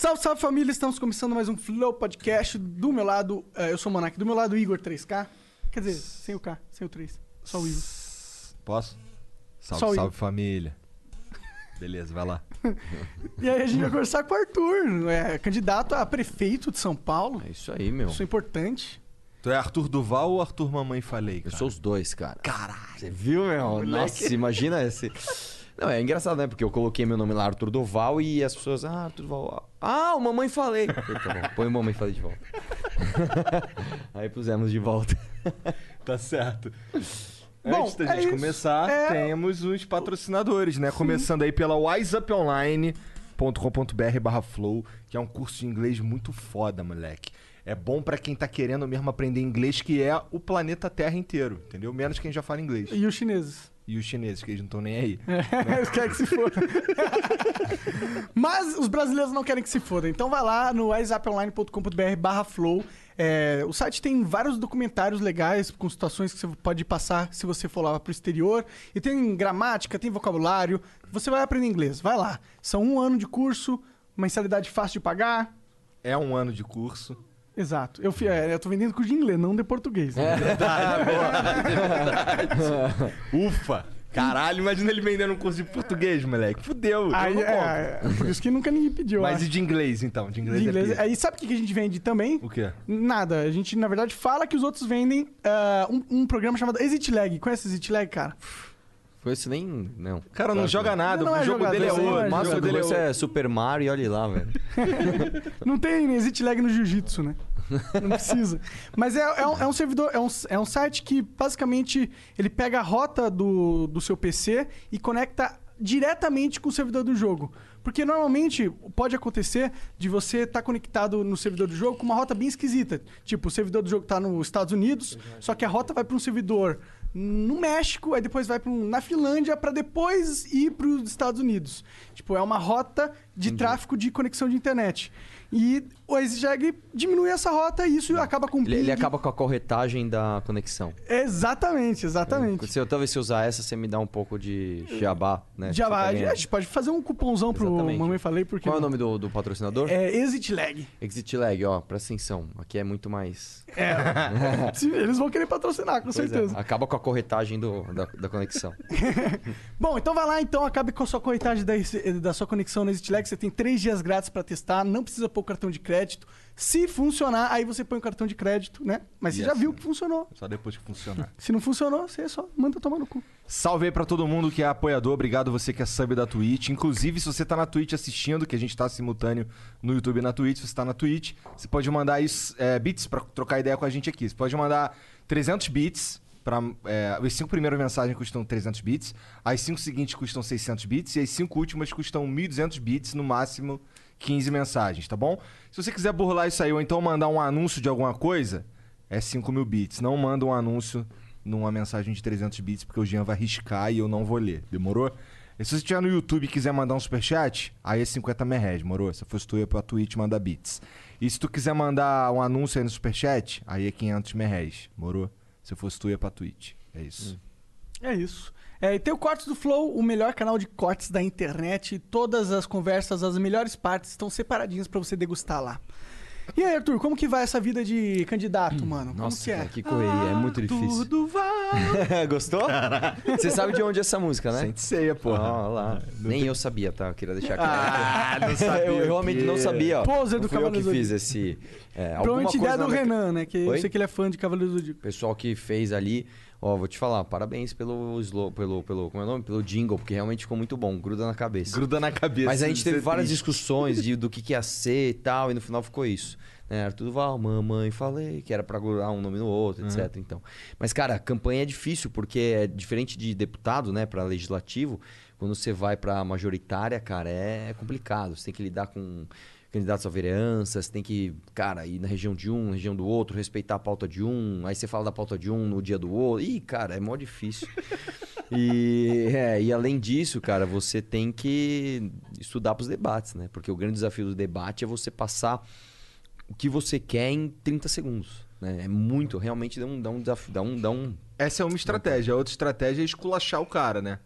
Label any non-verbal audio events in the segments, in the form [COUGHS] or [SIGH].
Salve, salve família, estamos começando mais um Flow Podcast. Do meu lado, eh, eu sou o Monark, do meu lado, Igor 3K. Quer dizer, sem o K, sem o 3. Só o Igor. Posso? Salve, Só o salve família. Beleza, vai lá. [LAUGHS] E aí a gente vai conversar com o Arthur, é, candidato a prefeito de São Paulo. É isso aí, meu. Isso é importante. Tu é Arthur Duval ou Arthur Mamãe Falei, Eu cara? sou os dois, cara. Caralho. Você viu, meu? Nossa, imagina esse. Não, é engraçado, né? Porque eu coloquei meu nome lá, Arthur Duval, e as pessoas, ah, Arthur Duval. Ah, o mamãe falei. Falei, tá bom, põe o mamãe falei de volta. [LAUGHS] aí pusemos de volta. [LAUGHS] Tá certo. Bom, Antes da é gente isso. começar, É. temos os patrocinadores, né? Começando aí pela wiseuponline.com.br barra flow, que é um curso de inglês muito foda, moleque. É bom pra quem tá querendo mesmo aprender inglês, que é o planeta Terra inteiro, entendeu? Menos quem já fala inglês. E os chineses. E os chineses, que eles não estão nem aí. Eles querem que se foda. [LAUGHS] Mas os brasileiros não querem que se foda. Então vai lá no wiseuponline.com.br barra flow. É, o site tem vários documentários legais com situações que você pode passar se você for lá pro exterior. E tem gramática, tem vocabulário. Você vai aprender inglês. Vai lá. São um ano de curso, mensalidade fácil de pagar. É um ano de curso. Exato. Eu, é, eu tô vendendo curso de inglês, não de português. né? [LAUGHS] Ufa! Caralho, imagina ele vendendo um curso de português, moleque. Fudeu. eu Aí, não é, é, por isso que nunca ninguém pediu. Mas acho. e de inglês, então? De inglês, de inglês. é. Aí sabe o que a gente vende também? O quê? Nada. A gente, na verdade, fala que os outros vendem ah, um, um programa chamado Exit Lag. Conhece Exit Lag, cara? Foi isso nem. Não. Cara não joga nada, Não o é jogo jogador, dele é não é outro. O O máximo jogo dele é é Super Mario e olha lá, velho. [LAUGHS] Não tem Exit Lag no Jiu-Jitsu, né? Não precisa. Mas é, é um, é um servidor, é um, é um site que basicamente ele pega a rota do, do seu PC e conecta diretamente com o servidor do jogo. Porque normalmente pode acontecer de você estar conectado no servidor do jogo com uma rota bem esquisita. Tipo, o servidor do jogo está nos Estados Unidos, só que a rota vai para um servidor no México, aí depois vai para um, na Finlândia, para depois ir para os Estados Unidos. Tipo, é uma rota de tráfego de conexão de internet. E o EasyJag diminui essa rota e isso acaba com o Ele, ele acaba com a corretagem da conexão. Exatamente, exatamente. Se eu talvez se usar essa, você me dá um pouco de jabá, né? Ganhando. A gente pode fazer um cupomzão pro Exatamente. Mamãe Falei, porque. Qual é o nome do, do patrocinador? É Exit Lag. Exit Lag, ó, presta atenção. Aqui é muito mais. É. [LAUGHS] Eles vão querer patrocinar, com Pois é, certeza. acaba com a corretagem do, da, da conexão. [LAUGHS] Bom, então vai lá, então, acabe com a sua corretagem da, da sua conexão no ExitLag. Você tem três dias grátis pra testar, não precisa pôr cartão de crédito. Se funcionar, aí você põe o cartão de crédito, né? Mas você já viu que funcionou. Só depois que funcionar. [LAUGHS] Se não funcionou, você só manda tomar no cu. Salve aí pra todo mundo que é apoiador. Obrigado você que é sub da Twitch. Inclusive, se você tá na Twitch assistindo, que a gente tá simultâneo no YouTube e na Twitch, se você tá na Twitch, você pode mandar isso, é, bits pra trocar ideia com a gente aqui. Você pode mandar 300 bits. Pra, é, as cinco primeiras mensagens custam 300 bits, as cinco seguintes custam 600 bits e as cinco últimas custam 1.200 bits, no máximo 15 mensagens, tá bom? Se você quiser burlar isso aí ou então mandar um anúncio de alguma coisa, é 5 mil bits. Não manda um anúncio numa mensagem de 300 bits, porque o Jean vai riscar e eu não vou ler. Demorou? E se você estiver no YouTube e quiser mandar um superchat, aí é 50 merréis, demorou? Se fosse tu, ia pra Twitch mandar bits. E se tu quiser mandar um anúncio aí no superchat, aí é 500 merréis, demorou? Se fosse tu, ia pra Twitch. É isso. É isso. É, e tem o Cortes do Flow, o melhor canal de cortes da internet. Todas as conversas, as melhores partes estão separadinhas pra você degustar lá. E aí, Arthur, como que vai essa vida de candidato, mano? Como Nossa, que é? que correria, é muito difícil. Tudo vai. [LAUGHS] Gostou? Você sabe de onde é essa música, né? Sente ceia, porra. Ó, lá. Nem eu sabia, tá? Eu queria deixar claro. Ah, não [LAUGHS] sabia eu realmente não sabia, ó. Poser do não fui eu que Cavaleiro do fiz esse... É, alguma Provavelmente ideia do Renan, né? Que eu Oi? sei que ele é fã de Cavaleiro do Zodíaco. O pessoal que fez ali, ó, vou te falar, parabéns pelo slow, pelo, pelo, como é o nome? Pelo jingle, porque realmente ficou muito bom, gruda na cabeça. Gruda na cabeça. Mas a gente teve é várias triste. discussões de, [LAUGHS] do que, que ia ser e tal, e no final ficou isso. Né? Arthur Val, mamãe, falei, que era pra grudar um nome no outro, etc. Então. Mas, cara, a campanha é difícil, porque é diferente de deputado, né, para legislativo. Quando você vai pra majoritária, cara, é complicado. Você tem que lidar com candidatos a vereança, você tem que, cara, ir na região de um, na região do outro, respeitar a pauta de um, aí você fala da pauta de um no dia do outro. Ih, cara, é mó difícil. [LAUGHS] e, é, e além disso, cara, você tem que estudar pros debates, né? Porque o grande desafio do debate é você passar o que você quer em 30 segundos. Né? É muito, realmente dá um, dá um desafio, dá um, dá um Essa é uma estratégia. A outra estratégia é esculachar o cara, né?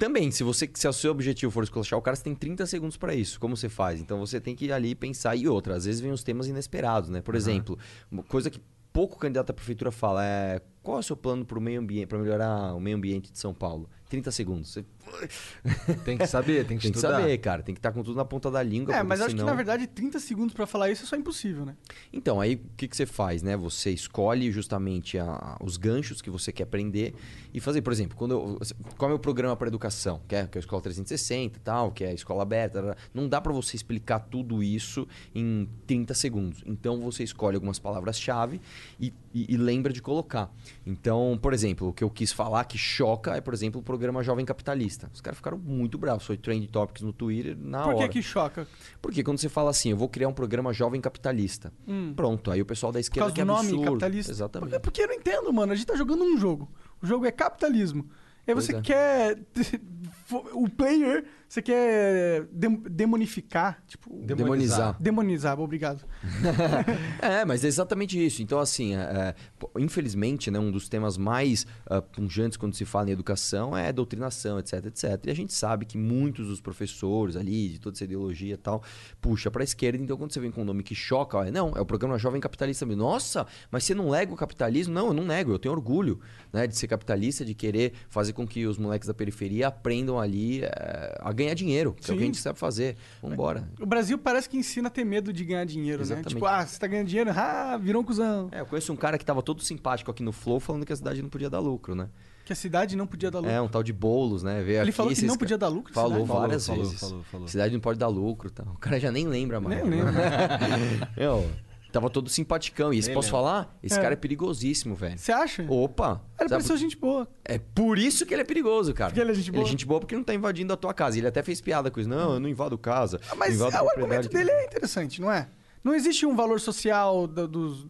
Também, se você se o seu objetivo for esculachar o cara, você tem 30 segundos pra isso. Como você faz? Então você tem que ir ali pensar. E outra, às vezes vem os temas inesperados, né? Por exemplo, uma coisa que pouco candidato à prefeitura fala é qual é o seu plano para o meio ambiente, para melhorar o meio ambiente de São Paulo? 30 segundos. Você [LAUGHS] Tem que saber, tem que tem que estudar. saber, cara. Tem que estar com tudo na ponta da língua. É, mas acho que na verdade 30 segundos pra falar isso é só impossível, né? Então, aí o que, que você faz, né? Você escolhe justamente a- os ganchos que você quer aprender e fazer. Por exemplo, quando eu- qual é o meu programa para educação? Que é, que é a Escola 360 e tal, que é a escola aberta. Não dá para você explicar tudo isso em 30 segundos. Então, você escolhe algumas palavras-chave e, e- e lembra de colocar. Então, por exemplo, o que eu quis falar que choca é, por exemplo, o programa Jovem Capitalista. Os caras ficaram muito bravos. Foi trend topics no Twitter na Por que hora. que choca? Porque quando você fala assim, eu vou criar um programa jovem capitalista. Pronto, aí o pessoal da Por esquerda causa que é do nome absurdo. capitalista? Exatamente. Porque, porque eu não entendo, mano. A gente tá jogando um jogo. O jogo é capitalismo. Aí Pois você é. quer. [LAUGHS] O player, você quer dem- demonificar. Tipo. Demonizar. Demonizar, obrigado. [LAUGHS] É, mas é exatamente isso. Então, assim, é, é, infelizmente, né, um dos temas mais ah, punjantes quando se fala em educação é doutrinação, etc, etc. E a gente sabe que muitos dos professores ali, de toda essa ideologia e tal, puxa pra esquerda. Então, quando você vem com um nome que choca, ó, não, é o programa Jovem Capitalista. Nossa, mas você não nega o capitalismo? Não, eu não nego. Eu tenho orgulho né, de ser capitalista, de querer fazer com que os moleques da periferia aprendam ali é, a ganhar dinheiro, que é o que a Sim. gente sabe fazer. Vambora. O Brasil parece que ensina a ter medo de ganhar dinheiro, Exatamente. né? Tipo, ah, você tá ganhando dinheiro, ah, virou um cuzão. É, eu conheço um cara que tava todo simpático aqui no Flow falando que a cidade não podia dar lucro, né? Que a cidade não podia dar lucro. É, um tal de bolos, né? Veio Ele aqui, falou que não podia dar lucro? Falou cidade? várias Falou, vezes. falou, falou. Cidade não pode dar lucro tal. O cara já nem lembra mais. Nem lembro. [LAUGHS] Eu, tava todo simpaticão. E esse posso falar? Esse É. cara é perigosíssimo, velho. Você acha? Opa! Ele sabe pareceu gente boa. É por isso que ele é perigoso, cara. Porque ele é gente boa? Ele é gente boa porque não tá invadindo a tua casa. Ele até fez piada com isso. Não, eu não invado casa. Ah, Mas invado é, o propriedade argumento dele é interessante, não é? Não existe um valor social do, dos-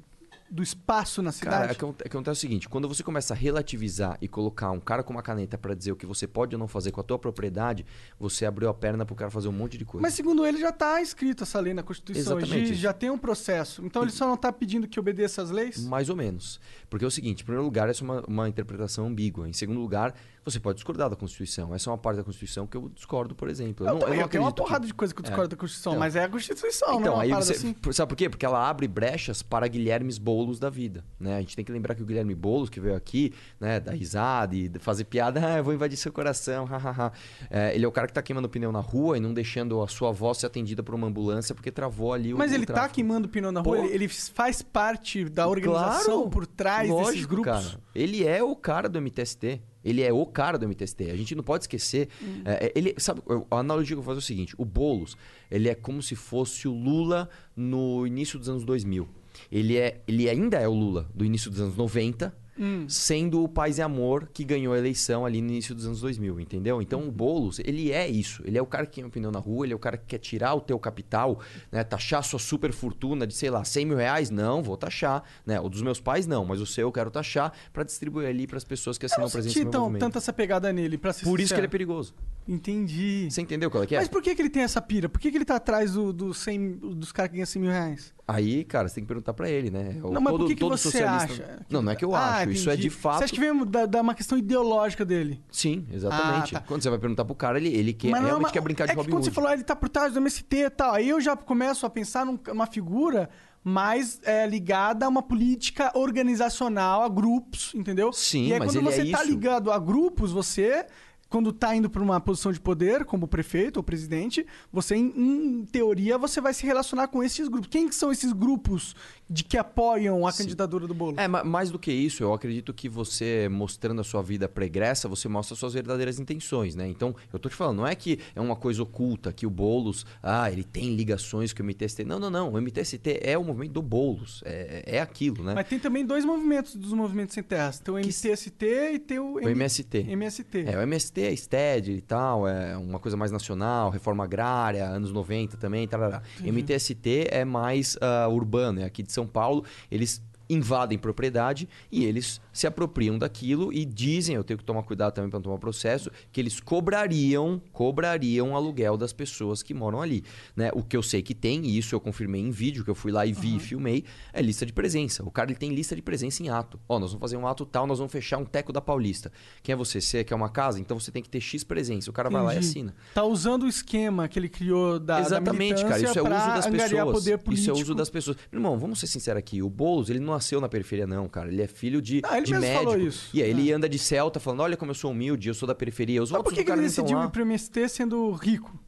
do espaço na cidade? Cara, acon- acontece o seguinte: quando você começa a relativizar e colocar um cara com uma caneta pra dizer o que você pode ou não fazer com a tua propriedade, você abriu a perna pro cara fazer um monte de coisa. Mas segundo ele já tá escrito essa lei na Constituição. Exatamente. Já, já tem um processo. Então ele só não tá pedindo que obedeça as leis? Mais ou menos. Porque é o seguinte: em primeiro lugar, essa é uma, uma interpretação ambígua. Em segundo lugar, você pode discordar da Constituição. Essa é uma parte da Constituição que eu discordo, por exemplo. Eu, também, eu tenho uma acredito que- porrada de coisa que eu discordo da Constituição, Então. mas é a Constituição, não é Então, aí você. assim. Sabe por quê? Porque ela abre brechas para Guilhermes Boulos da vida. Né? A gente tem que lembrar que o Guilherme Boulos, que veio aqui, né, dar risada e fazer piada, ah, eu vou invadir seu coração, hahaha. É, ele é o cara que tá queimando pneu na rua e não deixando a sua voz ser atendida por uma ambulância porque travou ali o. Mas ele tá tráfego. queimando pneu na rua, Pô. ele, faz parte da organização Claro, por trás desses lógico, grupos. Cara. Ele é o cara do MTST. Ele é o cara do MTST. A gente não pode esquecer. Hum. é, é, ele, sabe, a analogia que eu vou fazer é o seguinte: o Boulos, ele é como se fosse o Lula no início dos anos 2000. Ele, é, ele ainda é o Lula do início dos anos 90, Hum. sendo o Paz e Amor que ganhou a eleição ali no início dos anos 2000, entendeu? Então o Boulos, ele é isso. Ele é o cara que tem opinião na rua, ele é o cara que quer tirar o teu capital, né? Taxar a sua super fortuna de, sei lá, 100 mil reais? Não, vou taxar. Né? O dos meus pais, não, mas o seu eu quero taxar pra distribuir ali pras pessoas que assinam não presença senti no tão, movimento. tanta essa pegada nele, pra ser Por isso que ele é sincero. perigoso. Entendi. Você entendeu qual é que é? Mas por que, que ele tem essa pira? Por que, que ele tá atrás do, do 100 dos caras que ganham 100 mil reais? Aí, cara, você tem que perguntar pra ele, né? O- Não, mas todo, por que, que você socialista... acha? Não, não é que eu Ah, acho. Isso é entendi. de fato... Você acha que vem da, da uma questão ideológica dele? Sim, exatamente. Ah, tá. Quando você vai perguntar pro cara, ele, ele quer, Mas é realmente uma- quer brincar de é que Robin quando Hood. você falou, ah, ele tá por trás do MST e tal, aí eu já começo a pensar num- numa figura mais é, ligada a uma política organizacional, a grupos, entendeu? Sim, e aí, mas quando ele é você tá isso. ligado a grupos, você, quando tá indo pra uma posição de poder, como prefeito ou presidente, você, em, em teoria, você vai se relacionar com esses grupos. Quem que são esses grupos de que apoiam a candidatura do bolo? É, ma- mais do que isso, eu acredito que você, mostrando a sua vida pregressa, você mostra suas verdadeiras intenções, né? Então, eu tô te falando, não é que é uma coisa oculta, que o Boulos, ah, ele tem ligações com o MTST. Não, não, não. O MTST é o movimento do Boulos. É, é aquilo, né? Mas tem também dois movimentos dos movimentos sem terras. Tem o MTST e tem o, O MST. MST. É, o MST MT é STED e tal, é uma coisa mais nacional, reforma agrária, anos 90 também, tarará. MTST é mais ah, urbano, é aqui de São Paulo. Eles invadem propriedade e eles se apropriam daquilo e dizem, eu tenho que tomar cuidado também para não tomar processo, que eles cobrariam, cobrariam aluguel das pessoas que moram ali, né? O que eu sei que tem, e isso eu confirmei em vídeo, que eu fui lá e vi e filmei, é lista de presença. O cara ele tem lista de presença em ato. Ó, nós vamos fazer um ato tal, nós vamos fechar um teco da Paulista. Quem é você? Você quer uma casa? Então você tem que ter X presença. O cara vai lá e Entendi. assina. Tá usando o esquema que ele criou da Exatamente, da cara. Isso é uso das pessoas. poder Isso é uso das pessoas. Irmão, vamos ser sinceros aqui. O Boulos, ele não nasceu na periferia, não, cara. Ele é filho de, Ah, ele de mesmo médico. falou isso. E aí ele anda de Celta falando: olha como eu sou humilde, eu sou da periferia. Os Mas por que, que ele decidiu ir pro MST sendo rico?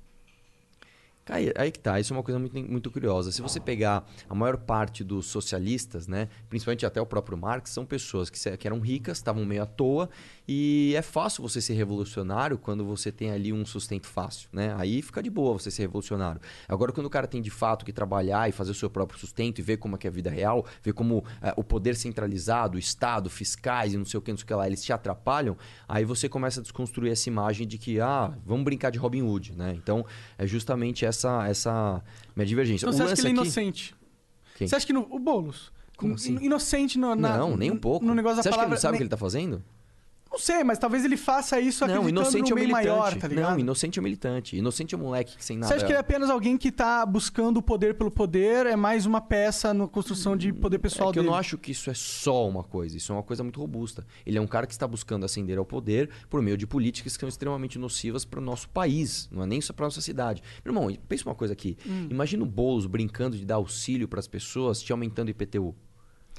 Aí, aí que tá, isso é uma coisa muito, muito curiosa. Se você pegar a maior parte dos socialistas, né, principalmente até o próprio Marx, são pessoas que, que eram ricas, estavam meio à toa, e é fácil você ser revolucionário quando você tem ali um sustento fácil, né? Aí fica de boa você ser revolucionário. Agora, quando o cara tem de fato que trabalhar e fazer o seu próprio sustento e ver como é que é a vida real, ver como eh, o poder centralizado, o Estado, fiscais e não sei o que, não sei o que lá, eles te atrapalham, aí você começa a desconstruir essa imagem de que, ah, vamos brincar de Robin Hood, né? Então, é justamente essa, essa minha divergência. Então o você acha que ele é inocente? Quem? Você acha que no, o Boulos? Como assim? Inocente no, na, Não, nem um pouco. no negócio da Você acha que ele palavra. não sabe o nem- que ele tá fazendo? Não sei, mas talvez ele faça isso Não, acreditando inocente é no o meio militante. maior, tá ligado? Não, inocente é o militante. Inocente é o moleque que sem nada. Você acha que ele é apenas alguém que tá buscando o poder pelo poder? É mais uma peça na construção de poder pessoal É que eu dele? não acho que isso é só uma coisa, isso é uma coisa muito robusta. Ele é um cara que está buscando ascender ao poder por meio de políticas que são extremamente nocivas para o nosso país, não é nem só para nossa cidade. Meu irmão, pensa uma coisa aqui. Hum. Imagina o Boulos brincando de dar auxílio para as pessoas, te aumentando o IPTU.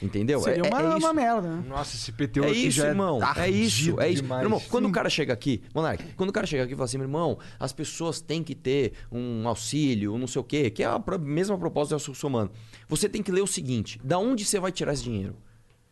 Entendeu? Seria é, uma, é isso. uma merda, né? Nossa, esse PTU É aqui isso, já irmão. É ardido isso, é isso. demais. Irmão, quando o cara chega aqui, Monark, quando o cara chega aqui e fala assim, meu irmão, as pessoas têm que ter um auxílio, um não sei o quê, que é a mesma proposta do Celso Humano. Você tem que ler o seguinte: da onde você vai tirar esse dinheiro?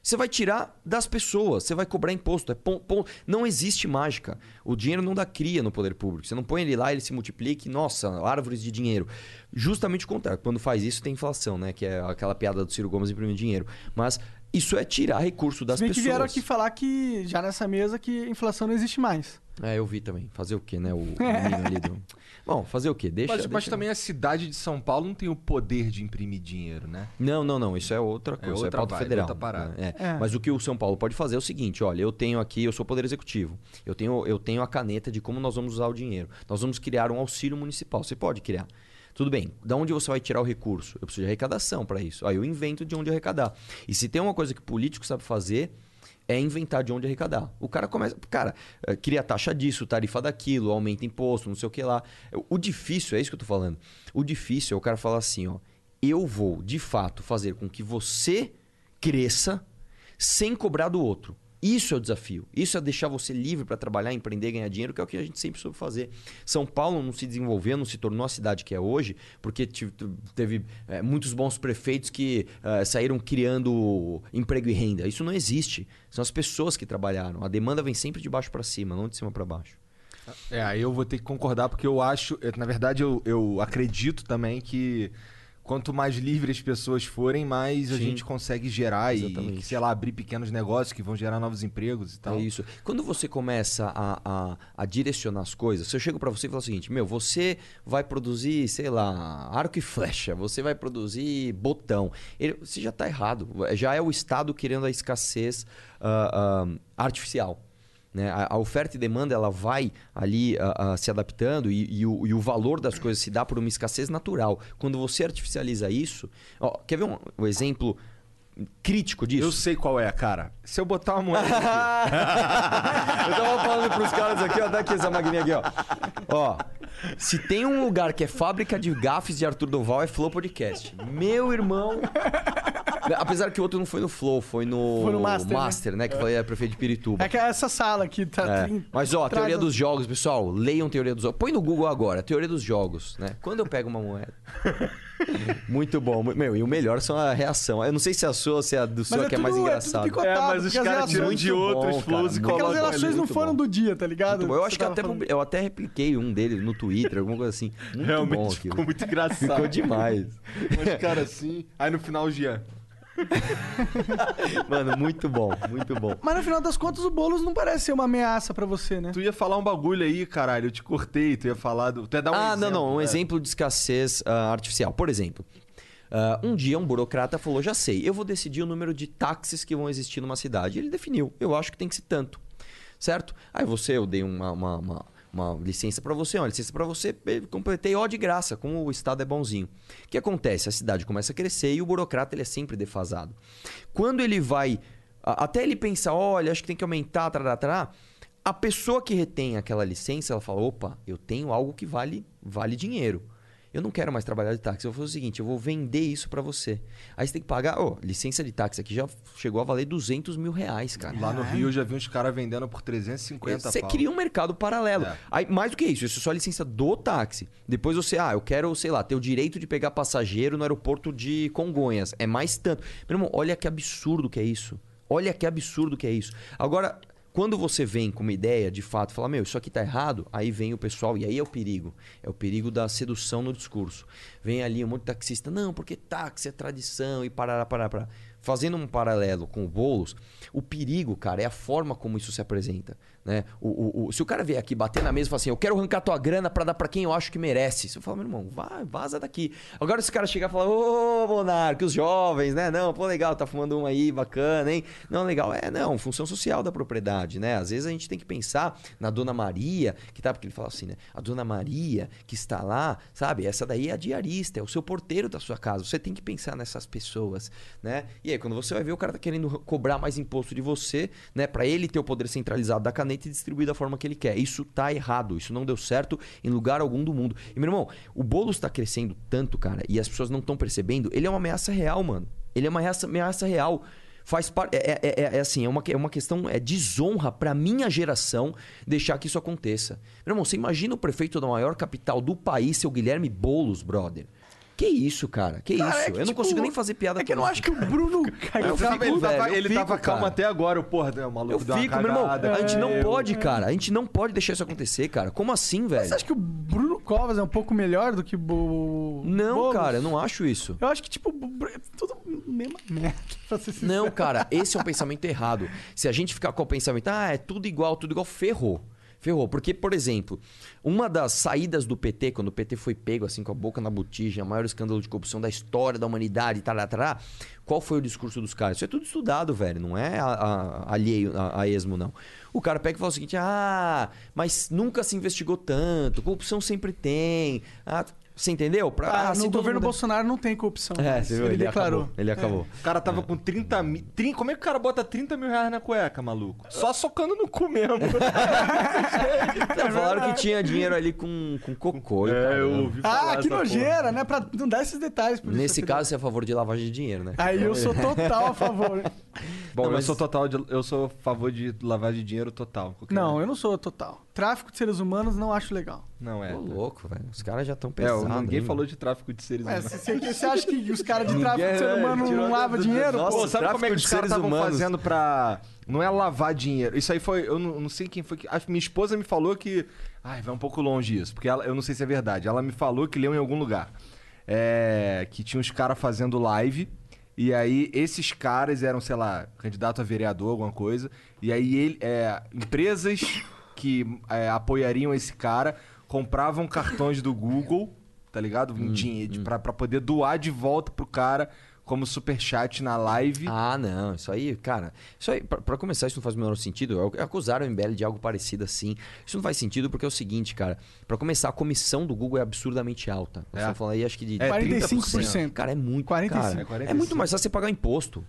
Você vai tirar das pessoas, você vai cobrar imposto. É pon- pon- Não existe mágica. O dinheiro não dá cria no poder público. Você não põe ele lá, ele se multiplica e, nossa, árvores de dinheiro. Justamente o contrário. Quando faz isso, tem inflação, né? Que é aquela piada do Ciro Gomes imprimir dinheiro. Mas isso é tirar recurso das bem que pessoas. vieram aqui falar que, já nessa mesa, que inflação não existe mais. É, eu vi também. Fazer o quê, né? O [LAUGHS] menino ali do... Bom, fazer o quê? Deixa, Mas, mas deixa- também a cidade de São Paulo não tem o poder de imprimir dinheiro, né? Não, não, não. Isso é outra coisa. isso é outra pauta vibe, federal. outra parada. É. É. Mas o que o São Paulo pode fazer é o seguinte: olha, eu tenho aqui, eu sou poder executivo. Eu tenho, eu tenho a caneta de como nós vamos usar o dinheiro. Nós vamos criar um auxílio municipal. Você pode criar. Tudo bem, da onde você vai tirar o recurso? Eu preciso de arrecadação para isso. Aí eu invento de onde arrecadar. E se tem uma coisa que o político sabe fazer, é inventar de onde arrecadar. O cara começa. Cara, eh, cria taxa disso, tarifa daquilo, aumenta imposto, não sei o que lá. O difícil, é isso que eu tô falando. O difícil é o cara falar assim, ó. Eu vou, de fato, fazer com que você cresça sem cobrar do outro. Isso é o desafio. Isso é deixar você livre para trabalhar, empreender, ganhar dinheiro, que é o que a gente sempre soube fazer. São Paulo não se desenvolveu, não se tornou a cidade que é hoje, porque teve eh, muitos bons prefeitos que eh, saíram criando emprego e renda. Isso não existe. São as pessoas que trabalharam. A demanda vem sempre de baixo para cima, não de cima para baixo. É, eu vou ter que concordar, porque eu acho, eu- na verdade, eu, eu acredito também que quanto mais livres as pessoas forem, mais a Sim. gente consegue gerar e, Exatamente. sei lá, abrir pequenos negócios que vão gerar novos empregos e tal. É isso. Quando você começa a, a, a direcionar as coisas, se eu chego pra você e falo o seguinte: meu, você vai produzir, sei lá, arco e flecha, você vai produzir botão. Ele, você já tá errado. Já é o Estado querendo a escassez ah, ah, artificial. Né? A, a oferta e demanda ela vai ali ah, ah, se adaptando e, e o, e o valor das coisas se dá por uma escassez natural. Quando você artificializa isso. Ó, quer ver um, um exemplo crítico disso? Eu sei qual é, cara. Se eu botar uma moeda aqui, [LAUGHS] Eu tava falando pros caras aqui, ó, dá aqui essa maquininha aqui, ó. Ó, se tem um lugar que é fábrica de gafes de Arthur Doval, é Flow Podcast. Meu irmão. Apesar que o outro não foi no Flow, foi no, Foi no Master, né? Que foi a prefeito de Pirituba. É que essa sala aqui tá. É. Mas ó, a traz teoria dos jogos, pessoal, leiam teoria dos jogos. Põe no Google agora, teoria dos jogos, né? Quando eu pego uma moeda. Muito bom. Meu, e o melhor são a reação. Eu não sei se é a sua ou se é a do seu é que é mais tudo- é tudo engraçado. picotado, É, mas os caras tiram de muito outros bom, flows cara, e Aquelas relações não foram bom. do dia, tá ligado? Bom. Eu acho que até, falando. eu até repliquei um deles no Twitter, alguma coisa assim. Muito bom Realmente aquilo. ficou muito engraçado. Ficou demais. Mas, cara, assim. Aí no final o Jean. [LAUGHS] Mano, muito bom, muito bom. Mas no final das contas, o Boulos não parece ser uma ameaça pra você, né? Tu ia falar um bagulho aí, caralho. Eu te cortei, tu ia falar do. Tu ia dar um ah, exemplo. não, não. Um né? exemplo de escassez ah, artificial. Por exemplo, ah, um dia um burocrata falou: já sei, eu vou decidir o número de táxis que vão existir numa cidade. Ele definiu, eu acho que tem que ser tanto. Certo? Aí você, eu dei uma, uma, uma- uma licença pra você, uma licença pra você, completei ó de graça, como o Estado é bonzinho. O que acontece? A cidade começa a crescer e o burocrata ele é sempre defasado. Quando ele vai. Até ele pensar, olha, acho que tem que aumentar, tarará, tarará, a pessoa que retém aquela licença, ela fala: opa, eu tenho algo que vale, vale dinheiro. Eu não quero mais trabalhar de táxi. Eu vou fazer o seguinte: eu vou vender isso pra você. Aí você tem que pagar. Ó, licença de táxi aqui já chegou a valer 200 mil reais, cara. Lá no Rio eu já vi uns caras vendendo por 350 Você pau. cria um mercado paralelo. É. Aí, mais do que isso, isso é só a licença do táxi. Depois você, ah, eu quero, sei lá, ter o direito de pegar passageiro no aeroporto de Congonhas. É mais tanto. Meu irmão, olha que absurdo que é isso. Olha que absurdo que é isso. Agora, quando você vem com uma ideia, de fato, falar, meu, isso aqui tá errado, aí vem o pessoal, e aí é o perigo. É o perigo da sedução no discurso. Vem ali um monte de taxista, não, porque táxi é tradição e parará, parará, parará. Fazendo um paralelo com o Boulos, o perigo, cara, é a forma como isso se apresenta. Né? O, o- o- se o cara vier aqui bater na mesa e falar assim, eu quero arrancar tua grana pra dar pra quem eu acho que merece. Você fala, meu irmão, vai, vaza daqui. Agora se o cara chegar e falar, ô, Monarque, os jovens, né? Não, pô, legal, tá fumando um aí, bacana, hein? Não, legal. É, não, função social da propriedade, né? Às vezes a gente tem que pensar na Dona Maria, que tá, porque ele fala assim, né? A Dona Maria que está lá, sabe? Essa daí é a diarista, é o seu porteiro da sua casa. Você tem que pensar nessas pessoas, né? E aí, quando você vai ver, o cara tá querendo cobrar mais imposto de você, né? Pra ele ter o poder centralizado da caneta e distribuir da forma que ele quer. Isso tá errado. Isso não deu certo em lugar algum do mundo. E, meu irmão, o Boulos tá crescendo tanto, cara, e as pessoas não estão percebendo. Ele é uma ameaça real, mano. Ele é uma ameaça, ameaça real. Faz parte. É, é- é- é assim, é uma, é uma questão. É desonra pra minha geração deixar que isso aconteça. Meu irmão, você imagina o prefeito da maior capital do país, seu Guilherme Boulos, brother. Que isso, cara? Que Cara, isso? é que, eu não tipo, consigo nem fazer piada É que eu não acho que o Bruno [LAUGHS] Eu caiu. fico, ele tava, eu ele fico, tava calmo até agora, o porra, né, o maluco Eu deu uma fico, meu irmão. cagada. A gente não Eu- pode, cara. A gente não pode deixar isso acontecer, cara. Como assim, velho? Você acha que o Bruno Covas é um pouco melhor do que o. Não, Boulos? cara, eu não acho isso. Eu acho que, tipo, é tudo mesma merda, pra ser sincero. Não, cara, esse é um pensamento errado. Se a gente ficar com o pensamento, ah, é tudo igual, tudo igual, ferrou. Ferrou. Porque, por exemplo, uma das saídas do PT, quando o PT foi pego assim com a boca na botija, o maior escândalo de corrupção da história da humanidade, tará, tará, qual foi o discurso dos caras? Isso é tudo estudado, velho. Não é a- a- alheio a, a esmo, não. O cara pega e fala o seguinte: ah, mas nunca se investigou tanto, corrupção sempre tem. Ah, você entendeu? Pra, Ah, ah, se no governo mundo- Bolsonaro não tem corrupção. É, você viu? ele, Ele, declarou. acabou. Ele acabou. O cara tava com 30 mil. Como é que o cara bota 30 mil reais na cueca, maluco? Só socando no cu mesmo. [LAUGHS] Não, falaram que tinha dinheiro ali com, com cocô. e é, caramba. eu ouvi falar Ah, que essa porra. nojeira, né? Pra não dar esses detalhes. Nesse caso, você é a favor de lavagem de dinheiro, né? Aí eu sou total a favor. [LAUGHS] Bom, Não, eu mas- sou total de, eu sou a favor de lavagem de dinheiro total. Não, eu não sou total. Tráfico de seres humanos não acho legal. Não é. Ô, louco, velho. Os caras já estão É, pesados. ninguém hein, falou de tráfico de seres É, humanos. você, você acha que os caras de Ninguém, tráfico de ser né? humano Tirou não lavam dinheiro? Nossa, pô? Pô, sabe como é que os de caras seres estavam humanos. fazendo pra. Não é lavar dinheiro. Isso aí foi. Eu não, não sei quem foi que. A minha esposa me falou que. Ai, vai um pouco longe isso. Porque ela, eu não sei se é verdade. Ela me falou que leu em algum lugar. É, que tinha uns caras fazendo live. E aí, esses caras eram, sei lá, candidato a vereador, alguma coisa. E aí, ele, é, empresas que é, apoiariam esse cara compravam cartões do Google, tá ligado? Em dinheiro, Pra, pra poder doar de volta pro cara como superchat na live. Ah, não. Isso aí, cara. Isso aí, pra, pra começar, isso não faz o menor sentido. Acusaram o MBL de algo parecido assim. Isso não faz sentido porque é o seguinte, cara. Pra começar, a comissão do Google é absurdamente alta. Nós É. estamos falando aí, acho que de. É, 45%. Cara, é muito. 45. Cara, É é muito mais fácil você pagar imposto.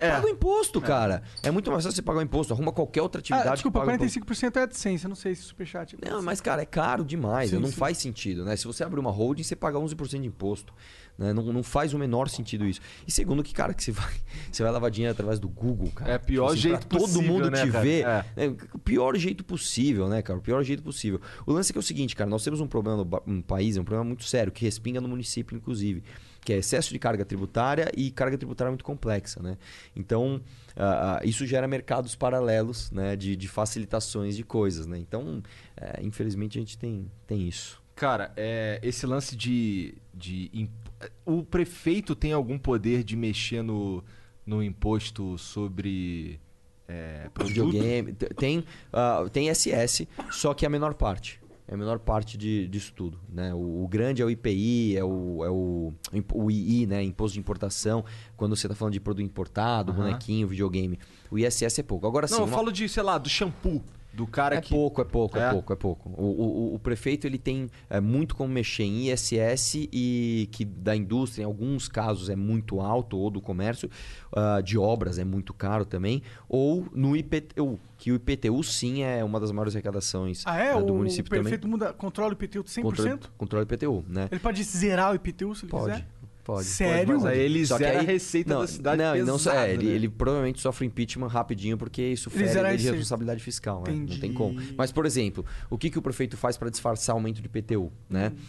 É. Paga o imposto, cara. É muito mais fácil você pagar o imposto. Arruma qualquer outra atividade Ah, desculpa, que paga o imposto. 45% é AdSense. Eu não sei se superchat. é Não, mas, cara, é caro demais. Sim, não sim. faz sentido, né? Se você abrir uma holding, você paga 11% de imposto. Né? Não, não faz o menor sentido isso. E segundo que, cara, que você vai, [LAUGHS] você vai lavar dinheiro através do Google, cara. É o pior Tipo jeito pra todo possível, mundo né, te cara? ver. É. né? O pior jeito possível, né, cara? O pior jeito possível. O lance é que é o seguinte, cara. Nós temos um problema no no país, é um problema muito sério, que respinga no município, inclusive. Que é excesso de carga tributária e carga tributária muito complexa, né? Então, ah, isso gera mercados paralelos, né? De, de facilitações de coisas, né? Então, é, infelizmente, a gente tem, tem isso. Cara, é, esse lance de. de imp- o prefeito tem algum poder de mexer no, no imposto sobre é? Videogame. Tem, ah, tem SS, só que é a menor parte. É a menor parte de, disso tudo. Né? O, o grande é o IPI, é o, é o, o II, né? Imposto de Importação. Quando você está falando de produto importado, Aham. bonequinho, videogame. O ISS é pouco. Agora sim. Não, eu uma- falo de, sei lá, do shampoo. Do cara é que. pouco, é pouco, é, É? pouco, é pouco. O, o- o prefeito ele tem é, muito como mexer em ISS e que da indústria, em alguns casos, é muito alto, ou do comércio, ah, de obras é muito caro também, ou no IPTU, que o IPTU sim é uma das maiores arrecadações Ah, é? ah, do o município também. prefeito muda, controla o IPTU de 100%? Controle, controle IPTU, né? Ele pode zerar o IPTU se ele Pode, quiser? Pode. Sério? Mas aí ele Só que zera aí- a receita não, da cidade não, e não só- pesada, é, ele, né? ele provavelmente sofre impeachment rapidinho porque isso Ele fere lei de responsabilidade fiscal, né? Não tem como. Mas, por exemplo, o que, que o prefeito faz para disfarçar o aumento de IPTU, né? Hum.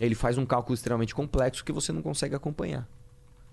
Ele faz um cálculo extremamente complexo que você não consegue acompanhar.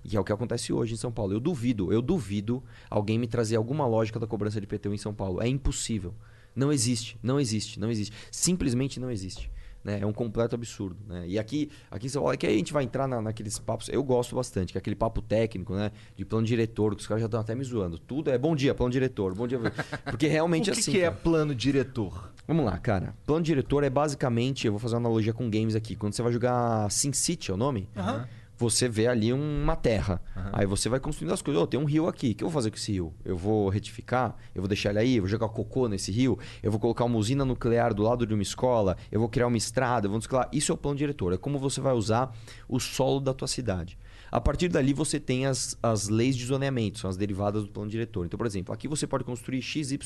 E é o que acontece hoje em São Paulo. Eu duvido, eu duvido alguém me trazer alguma lógica da cobrança de IPTU em São Paulo. É impossível. Não existe, não existe, não existe. Simplesmente não existe. Né? É um completo absurdo. Né? E aqui, aqui em São Paulo, é que aí a gente vai entrar na- naqueles papos. Eu gosto bastante, que é aquele papo técnico, né? De plano diretor, que os caras já estão até me zoando. Tudo é bom dia, plano diretor, bom dia. Porque realmente [LAUGHS] O que, assim. que é cara. plano diretor? Vamos lá, cara. Plano diretor é basicamente, eu vou fazer uma analogia com games aqui. Quando você vai jogar SimCity, é o nome? Aham. Você vê ali uma terra. Aí você vai construindo as coisas. Ô, tem um rio aqui. O que eu vou fazer com esse rio? Eu vou retificar? Eu vou deixar ele aí? Eu vou jogar cocô nesse rio? Eu vou colocar uma usina nuclear do lado de uma escola? Eu vou criar uma estrada? Eu vou. Isso é o plano diretor. É como você vai usar o solo da tua cidade. A partir dali você tem as, as leis de zoneamento, são as derivadas do plano diretor. Então, por exemplo, aqui você pode construir XYZ.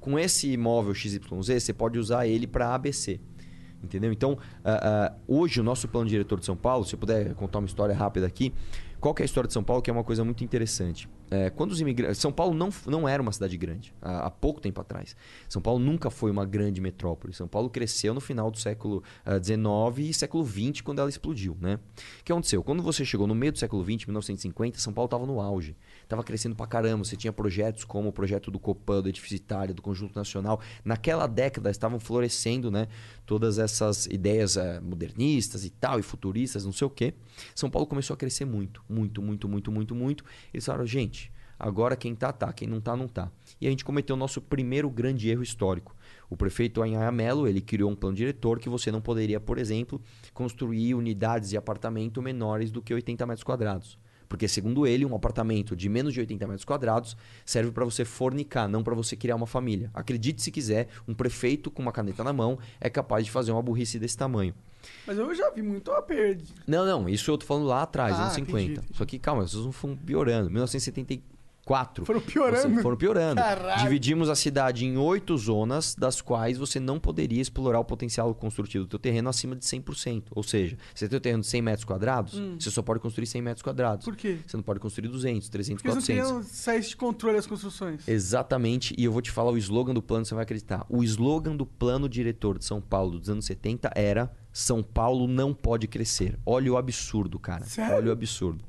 Com esse imóvel XYZ, você pode usar ele para ABC. Entendeu? Então, ah, ah, hoje o nosso plano diretor de São Paulo, se eu puder contar uma história rápida aqui, qual é a história de São Paulo, que é uma coisa muito interessante. É, quando os imigrantes. São Paulo não, não era uma cidade grande, há, há pouco tempo atrás. São Paulo nunca foi uma grande metrópole. São Paulo cresceu no final do século XIX e século XX, quando ela explodiu. Né? O que aconteceu? Quando você chegou no meio do século XX, 1950, São Paulo estava no auge. Estava crescendo pra caramba. Você tinha projetos como o projeto do Copan, do Edificitário, do Conjunto Nacional. Naquela década estavam florescendo né, todas essas ideias eh, modernistas e tal, e futuristas, não sei o quê. São Paulo começou a crescer muito, muito, muito, muito, muito, muito. Eles falaram, gente, agora quem tá, tá. Quem não tá, não tá. E a gente cometeu o nosso primeiro grande erro histórico. O prefeito Mello, ele criou um plano diretor que você não poderia, por exemplo, construir unidades de apartamento menores do que 80 metros quadrados. Porque, segundo ele, um apartamento de menos de 80 metros quadrados serve para você fornicar, não para você criar uma família. Acredite se quiser, um prefeito com uma caneta na mão é capaz de fazer uma burrice desse tamanho. Mas eu já vi muito a perda. Não, não, isso eu tô falando lá atrás, Ah, anos 50. entendi, entendi. Só que calma, vocês não foram piorando. 1974. Foram piorando? Você- foram piorando. Caralho. Dividimos a cidade em oito zonas, das quais você não poderia explorar o potencial construtivo do teu terreno acima de 100%. Ou seja, você tem um terreno de 100 metros quadrados, você só pode construir 100 metros quadrados. Hum. Por quê? Você não pode construir 200, 300, Porque eles não 400. queriam sair de controle as construções. Exatamente, e eu vou te falar o slogan do plano, você vai acreditar. O slogan do plano diretor de São Paulo dos anos 70 era São Paulo não pode crescer. Olha o absurdo, cara. Sério? Olha o absurdo.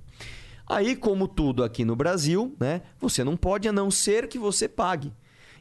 Aí, como tudo aqui no Brasil, né? Você não pode a não ser que você pague.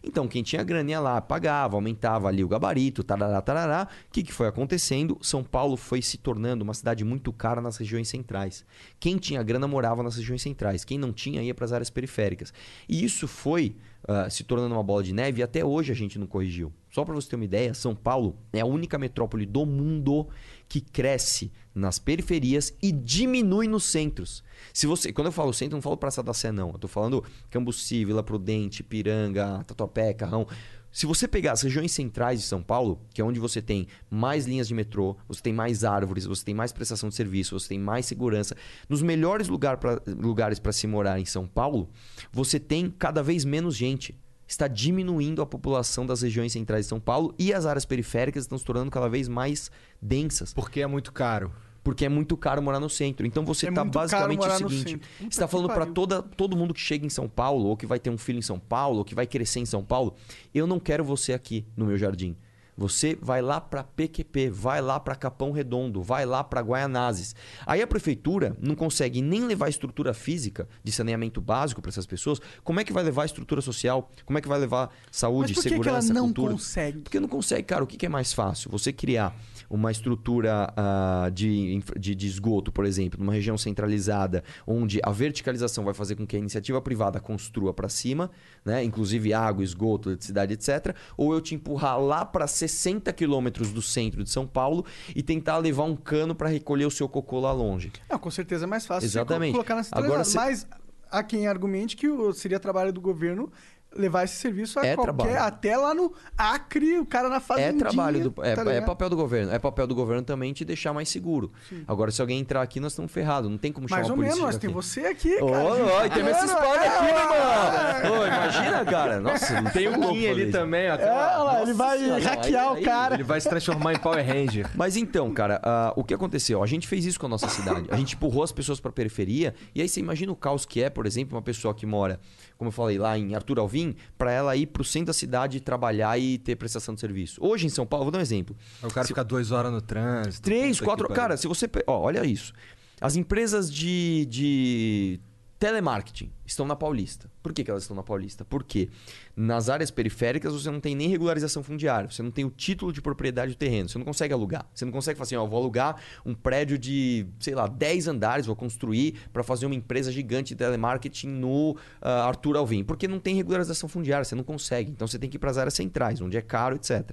Então, quem tinha grana ia lá, pagava, aumentava ali o gabarito, tarará, tarará. O que, que foi acontecendo? São Paulo foi se tornando uma cidade muito cara nas regiões centrais. Quem tinha grana morava nas regiões centrais. Quem não tinha ia para as áreas periféricas. E isso foi ah, se tornando uma bola de neve e até hoje a gente não corrigiu. Só para você ter uma ideia, São Paulo é a única metrópole do mundo que cresce nas periferias e diminui nos centros. Se você, quando eu falo centro, não falo Praça da Sé não. Eu tô falando Cambuci, Vila Prudente, Piranga, Tatuapé, Carrão. Se você pegar as regiões centrais de São Paulo, que é onde você tem mais linhas de metrô, você tem mais árvores, você tem mais prestação de serviço, você tem mais segurança, nos melhores lugar pra- lugares para se morar em São Paulo, você tem cada vez menos gente. Está diminuindo a população das regiões centrais de São Paulo e as áreas periféricas estão se tornando cada vez mais densas. Porque é muito caro. Porque é muito caro morar no centro. Então você É está muito caro basicamente o seguinte: você está falando para todo mundo que chega em São Paulo, ou que vai ter um filho em São Paulo, ou que vai crescer em São Paulo, eu não quero você aqui no meu jardim. Você vai lá para PQP, vai lá para Capão Redondo, vai lá para Guaianazes. Aí a prefeitura não consegue nem levar estrutura física de saneamento básico para essas pessoas. Como é que vai levar estrutura social? Como é que vai levar saúde, Mas por que, que segurança, ela não cultura? consegue? Porque não consegue, cara. O que que é mais fácil? Você criar uma estrutura ah, de, de, de esgoto, por exemplo, numa região centralizada, onde a verticalização vai fazer com que a iniciativa privada construa para cima, né? inclusive água, esgoto, eletricidade, etc. Ou eu te empurrar lá para 60 quilômetros do centro de São Paulo e tentar levar um cano para recolher o seu cocô lá longe. Não, com certeza é mais fácil Exatamente. co- colocar na Agora centralizada. você- Mas há quem argumente que o- seria trabalho do governo levar esse serviço a É qualquer... trabalho. Até lá no Acre, o cara na É fazendinha... trabalho do. É, tá é papel do governo. É papel do governo também te deixar mais seguro. Agora, se alguém entrar aqui, nós estamos ferrados. Não tem como chamar Mais a ou polícia. menos, nós chegar tem você aqui, Ô, cara. ô, tem esse spawn aqui, meu irmão! Imagina, cara. Nossa, não Tem um o louco Kim ali também, ó. É, lá, ele vai Senhora, hackear aí- o aí- cara. Ele vai se transformar em Power Ranger. [LAUGHS] Mas então, cara, ah, o que aconteceu? A gente fez isso com a nossa cidade. A gente empurrou as pessoas pra periferia. E aí você imagina o caos que é, por exemplo, uma pessoa que mora, como eu falei, lá em Arthur Alvim, pra ela ir pro centro da cidade trabalhar e ter prestação de serviço. Hoje em São Paulo, vou dar um exemplo. O cara fica duas horas no trânsito. Três, quatro. Cara, se você. Ó, olha isso. As empresas de, de telemarketing estão na Paulista. Por que, que elas estão na Paulista? Porque nas áreas periféricas você não tem nem regularização fundiária, você não tem o título de propriedade do terreno, você não consegue alugar. Você não consegue falar assim, ó, vou alugar um prédio de, sei lá, 10 andares, vou construir para fazer uma empresa gigante de telemarketing no ah, Arthur Alvim. Porque não tem regularização fundiária, você não consegue. Então você tem que ir para as áreas centrais, onde é caro, etc.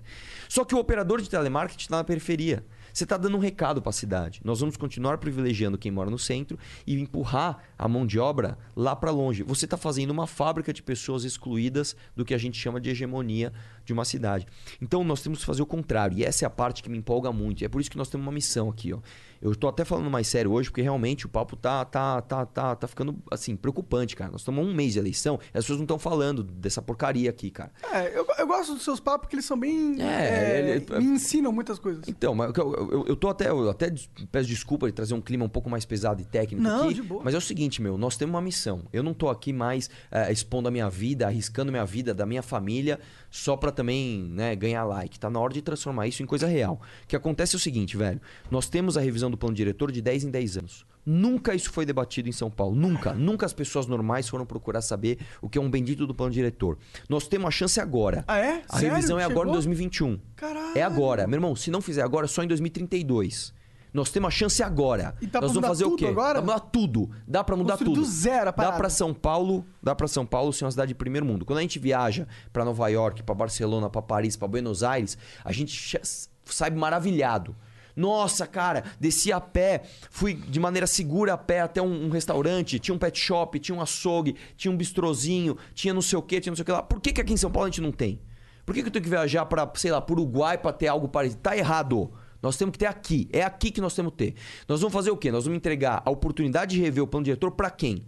Só que o operador de telemarketing está na periferia. Você está dando um recado para a cidade. Nós vamos continuar privilegiando quem mora no centro e empurrar a mão de obra lá para longe. Você está fazendo uma fábrica de pessoas excluídas do que a gente chama de hegemonia de uma cidade. Então nós temos que fazer o contrário. E essa é a parte que me empolga muito. E é por isso que nós temos uma missão aqui. Ó. Eu estou até falando mais sério hoje, porque realmente o papo tá, tá, tá, tá, tá ficando assim, preocupante, cara. Nós estamos um mês de eleição e as pessoas não estão falando dessa porcaria aqui, cara. É, eu, eu gosto dos seus papos porque eles são bem. É, é, ele- me ensinam muitas coisas. Então, mas eu, eu, eu tô até, eu até peço desculpa de trazer um clima um pouco mais pesado e técnico Não, aqui. de boa. Mas é o seguinte, meu, nós temos uma missão. Eu não tô aqui mais eh, expondo a minha vida, arriscando minha vida da minha família só pra também né, ganhar like. Tá na hora de transformar isso em coisa real. O que acontece é o seguinte, velho. Nós temos a revisão do plano diretor de 10 em 10 anos. Nunca isso foi debatido em São Paulo. Nunca. Nunca as pessoas normais foram procurar saber o que é um bendito do plano diretor. Nós temos a chance agora. Ah, é? A Sério? revisão é agora em Chegou? 2021. Caralho. É agora. Meu irmão, se não fizer agora, é só em 2032. Nós temos a chance agora. E dá pra Nós vamos mudar fazer o tudo quê? agora? Dá pra mudar tudo. Dá pra mudar Construir tudo. do zero a Dá parada. pra São Paulo, dá para São Paulo ser uma cidade de primeiro mundo. Quando a gente viaja pra Nova York, pra Barcelona, pra Paris, pra Buenos Aires, a gente che- sai maravilhado. Nossa, cara, desci a pé, fui de maneira segura a pé até um, um restaurante, tinha um pet shop, tinha um açougue, tinha um bistrozinho, tinha não sei o que, tinha não sei o que lá. Por que, que aqui em São Paulo a gente não tem? Por que, que eu tenho que viajar pra, sei lá, pro Uruguai pra ter algo parecido? Tá errado. Nós temos que ter aqui. É aqui que nós temos que ter. Nós vamos fazer o quê? Nós vamos entregar a oportunidade de rever o plano diretor pra quem?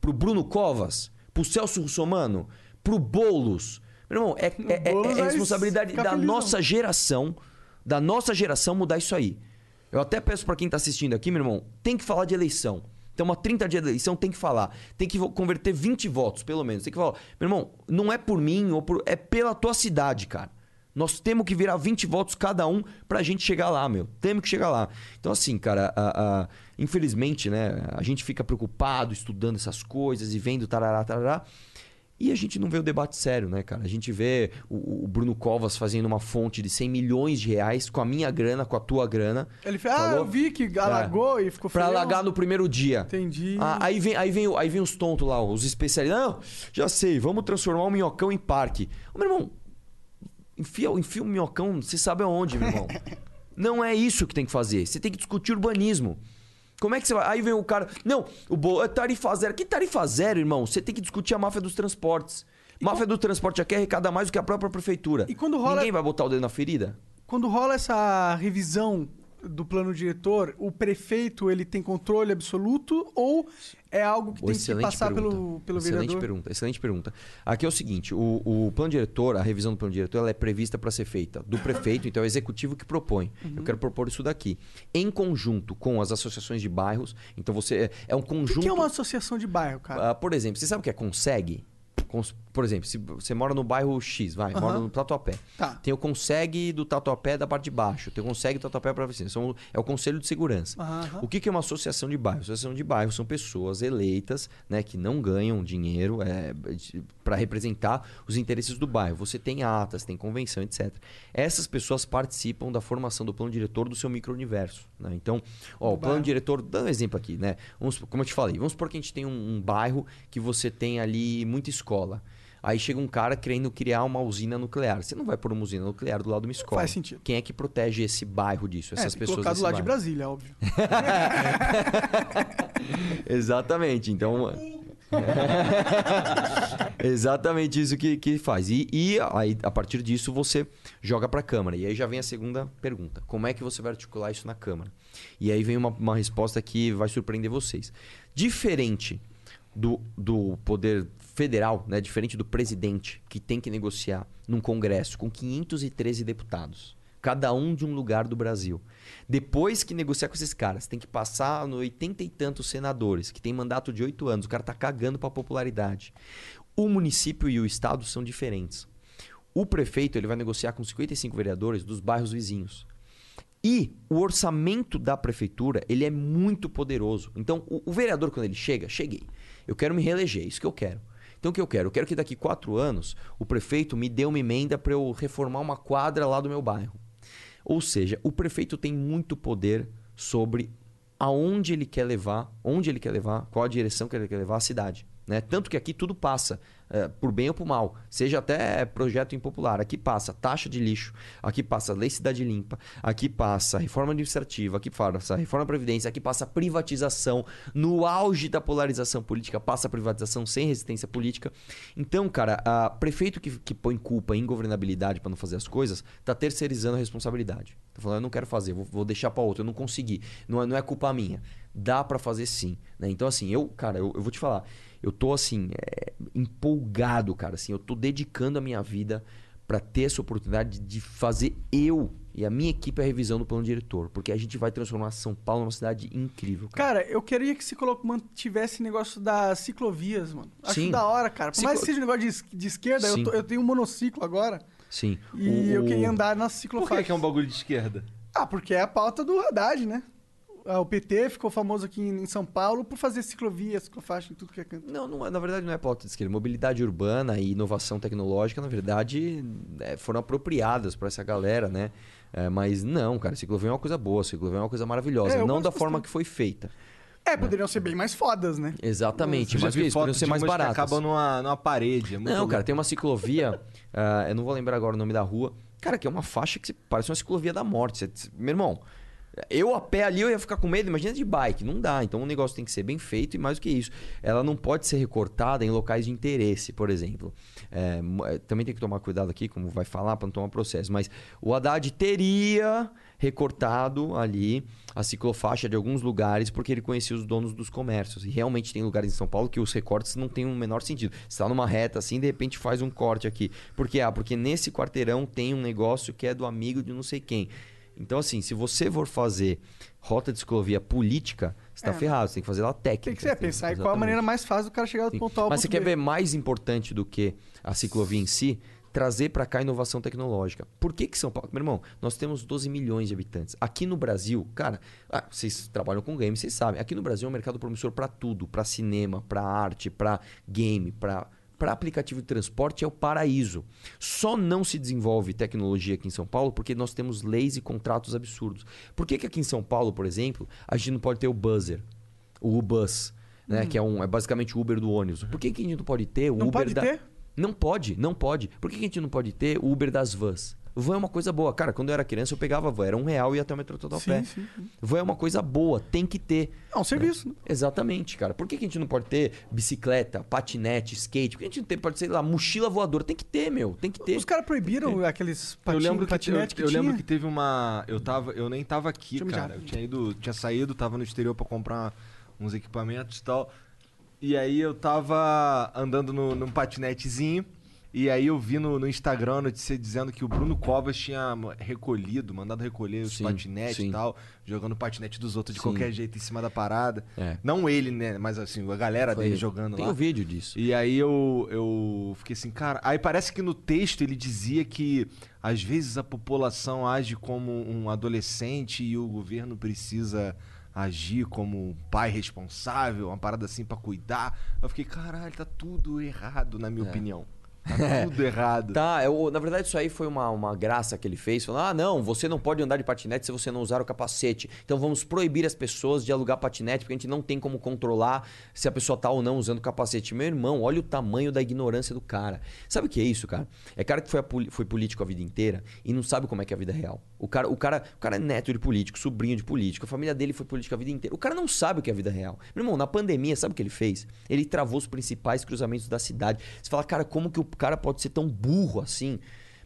Pro Bruno Covas? Pro Celso Russomano? Pro Boulos? Meu irmão, é, é- é- é responsabilidade da nossa geração, da nossa geração mudar isso aí. Eu até peço pra quem tá assistindo aqui, meu irmão, tem que falar de eleição. Então, uma 30 dias de eleição tem que falar. Tem que converter 20 votos, pelo menos. Tem que falar, meu irmão, não é por mim, ou por, é pela tua cidade, cara. Nós temos que virar 20 votos cada um pra gente chegar lá, meu. Temos que chegar lá. Então, assim, cara, a- a- infelizmente, né, a gente fica preocupado estudando essas coisas e vendo tarará, tarará. E a gente não vê o debate sério, né, cara? A gente vê o, o Bruno Covas fazendo uma fonte de 100 milhões de reais com a minha grana, com a tua grana. Ele fez, ah, eu vi que alagou e ficou Pra feião. alagar no primeiro dia. Entendi. Ah, aí, vem, aí, vem, aí vem os tontos lá, os especialistas. Não, já sei, vamos transformar o minhocão em parque. Ô, meu irmão, enfia, enfia o minhocão, você sabe aonde, meu irmão. [LAUGHS] Não é isso que tem que fazer. Você tem que discutir urbanismo. Como é que você vai? Aí vem o cara. Não, o bo... é tarifa zero. Que tarifa zero, irmão? Você tem que discutir a máfia dos transportes. máfia do transporte aqui arrecada mais do que a própria prefeitura. E quando rola- Ninguém vai botar o dedo na ferida? Quando rola essa revisão do plano diretor, o prefeito ele tem controle absoluto ou é algo que tem que passar pergunta. pelo, pelo excelente vereador? pergunta, excelente pergunta. Aqui é o seguinte, o, o plano diretor, a revisão do plano diretor, ela é prevista para ser feita do prefeito, então é o executivo que propõe. Uhum. Eu quero propor isso daqui, em conjunto com as associações de bairros. Então você é, é um O conjunto. que, que é uma associação de bairro, cara? Ah, por exemplo, você sabe o que é consegue? Por exemplo, se você mora no bairro X, vai, mora Aham. no Tatuapé. Tá. Tem o Consegue do Tatuapé da parte de baixo, tem o Consegue do Tatuapé para cima. São, é o Conselho de Segurança. Aham. O que, que é uma associação de bairro? Associação de bairro são pessoas eleitas, né, que não ganham dinheiro é, para representar os interesses do bairro. Você tem atas, tem convenção, etc. Essas pessoas participam da formação do plano diretor do seu micro-universo. Né? Então, ó, o plano bairro. diretor, dando um exemplo aqui, né? Vamos, como eu te falei, vamos supor que a gente tem um, um bairro que você tem ali muita escola. Aí chega um cara querendo criar uma usina nuclear. Você não vai pôr uma usina nuclear do lado de uma escola. faz sentido. Quem é que protege esse bairro disso? É, Essas que pessoas colocar do lado de? Brasília, óbvio. [LAUGHS] Exatamente. Então. [LAUGHS] Exatamente isso que, que faz. E, e aí, a partir disso, você joga para a Câmara. E aí já vem a segunda pergunta: como é que você vai articular isso na Câmara? E aí vem uma, uma resposta que vai surpreender vocês. Diferente do, do poder federal, né? diferente do presidente, que tem que negociar num Congresso com 513 deputados. Cada um de um lugar do Brasil. Depois que negociar com esses caras, tem que passar no oitenta e tantos senadores, que tem mandato de oito anos. O cara tá cagando pra popularidade. O município e o estado são diferentes. O prefeito ele vai negociar com 55 vereadores dos bairros vizinhos. E o orçamento da prefeitura, ele é muito poderoso. Então, o, o vereador, quando ele chega, cheguei. Eu quero me reeleger, é isso que eu quero. Então, o que eu quero? Eu quero que daqui quatro anos o prefeito me dê uma emenda para eu reformar uma quadra lá do meu bairro. Ou seja, o prefeito tem muito poder sobre aonde ele quer levar, onde ele quer levar, qual a direção que ele quer levar a cidade. Né? Tanto que aqui tudo passa, por bem ou por mal. Seja até projeto impopular. Aqui passa taxa de lixo, aqui passa lei cidade limpa, aqui passa reforma administrativa, aqui passa reforma previdência, aqui passa privatização. No auge da polarização política, passa privatização sem resistência política. Então, cara, a prefeito que, que põe culpa em governabilidade para não fazer as coisas, tá terceirizando a responsabilidade. Tá falando, eu não quero fazer, vou, vou deixar para outro, eu não consegui. Não é, não é culpa minha. Dá para fazer sim. Né? Então, assim, eu, cara, eu, eu vou te falar eu tô assim, é, empolgado, cara. Assim, eu tô dedicando a minha vida para ter essa oportunidade de fazer eu e a minha equipe a revisão do plano diretor. Porque a gente vai transformar São Paulo numa cidade incrível. Cara. Cara, eu queria que se mantivesse negócio das ciclovias, mano. Acho Sim. da hora, cara. Por Ciclo- mais que seja um negócio de, de esquerda, eu, tô- eu tenho um monociclo agora. Sim. E O- eu queria andar nas Por que, ciclofaixas. que é um bagulho de esquerda? Ah, porque é a pauta do Haddad, né? Ah, O PT ficou famoso aqui em São Paulo por fazer ciclovia, ciclofaixa em tudo que é canto. Não, não na verdade não é pauta de esquerda. Mobilidade urbana e inovação tecnológica, na verdade, é, foram apropriadas para essa galera, né? É, mas não, cara, ciclovia é uma coisa boa, ciclovia é uma coisa maravilhosa. É, não da forma que foi feita. É, poderiam ser bem mais fodas, né? Exatamente, mas isso, poderiam ser mais baratas. acabam numa, numa parede. É muito Não, louco. cara, tem uma ciclovia, ah, eu não vou lembrar agora o nome da rua. Cara, que é uma faixa que se- parece uma ciclovia da morte. Você- meu irmão, eu a pé ali eu ia ficar com medo, imagina de bike, não dá. Então o negócio tem que ser bem feito e mais do que isso. Ela não pode ser recortada em locais de interesse, por exemplo. É, é, também tem que tomar cuidado aqui, como vai falar, para não tomar processo. Mas o Haddad teria recortado ali a ciclofaixa de alguns lugares porque ele conhecia os donos dos comércios. E realmente tem lugares em São Paulo que os recortes não têm o menor sentido. Você está numa reta assim, de repente faz um corte aqui. Por quê? Ah, porque nesse quarteirão tem um negócio que é do amigo de não sei quem. Então, assim, se você for fazer rota de ciclovia política, você tá É. ferrado. Você tem que fazer ela técnica. Tem que ser, pensar em qual a Exatamente. maneira mais fácil do cara chegar do ponto A ao Mas você ponto quer B. ver mais importante do que a ciclovia em si? Trazer para cá inovação tecnológica. Por que, que São Paulo? Meu irmão, nós temos 12 milhões de habitantes. Aqui no Brasil, cara, ah, vocês trabalham com game, vocês sabem. Aqui no Brasil é um mercado promissor para tudo: para cinema, para arte, para game, para. Para aplicativo de transporte é o paraíso. Só não se desenvolve tecnologia aqui em São Paulo porque nós temos leis e contratos absurdos. Por que, que aqui em São Paulo, por exemplo, a gente não pode ter o buzzer, o Ubus, né? Que é, um, é basicamente o Uber do ônibus. Por que, que a gente não pode ter o Não Uber pode da... ter? Não pode, não pode. Por que que a gente não pode ter o Uber das vans? Van é uma coisa boa. Cara, quando eu era criança eu pegava van, era um real e ia até o metrô todo a Sim, pé. sim, sim. Van é uma coisa boa, tem que ter. É um serviço, né? Exatamente, cara. Por que, que a gente não pode ter bicicleta, patinete, skate? Por que a gente não tem, pode, sei lá, mochila voadora? Tem que ter, meu. Tem que ter. Os caras proibiram aqueles Eu patin, lembro, que, eu, patinete que, eu tinha. lembro que teve uma. Eu tava. Eu nem tava aqui, Deixa eu cara. Eu tinha ido. Tinha saído, tava no exterior pra comprar uns equipamentos e tal. E aí eu tava andando no, num patinetezinho. E aí eu vi no, no Instagram notícia dizendo que o Bruno Covas tinha recolhido, mandado recolher os Sim, patinetes sim. e tal, jogando patinete dos outros de Sim. qualquer jeito em cima da parada. É. Não ele, né? Mas assim, a galera Foi- dele jogando Tem lá. um vídeo disso. E aí eu, eu fiquei assim, cara. Aí parece que no texto ele dizia que às vezes a população age como um adolescente e o governo precisa agir como um pai responsável, uma parada assim pra cuidar. Eu fiquei, caralho, tá tudo errado, na minha opinião. Tá [LAUGHS] tudo errado. Tá, eu, na verdade isso aí foi uma, uma graça que ele fez. Falou, ah, não, você não pode andar de patinete se você não usar o capacete. Então vamos proibir as pessoas de alugar patinete, porque a gente não tem como controlar se a pessoa tá ou não usando o capacete. Meu irmão, olha o tamanho da ignorância do cara. Sabe o que é isso, cara? É cara que foi, a foi político a vida inteira e não sabe como é que é a vida real. O cara, o, cara, o cara é neto de político, sobrinho de político, a família dele foi política a vida inteira. O cara não sabe o que é a vida real. Meu irmão, na pandemia, sabe o que ele fez? Ele travou os principais cruzamentos da cidade. Você fala, cara, como que o cara pode ser tão burro assim?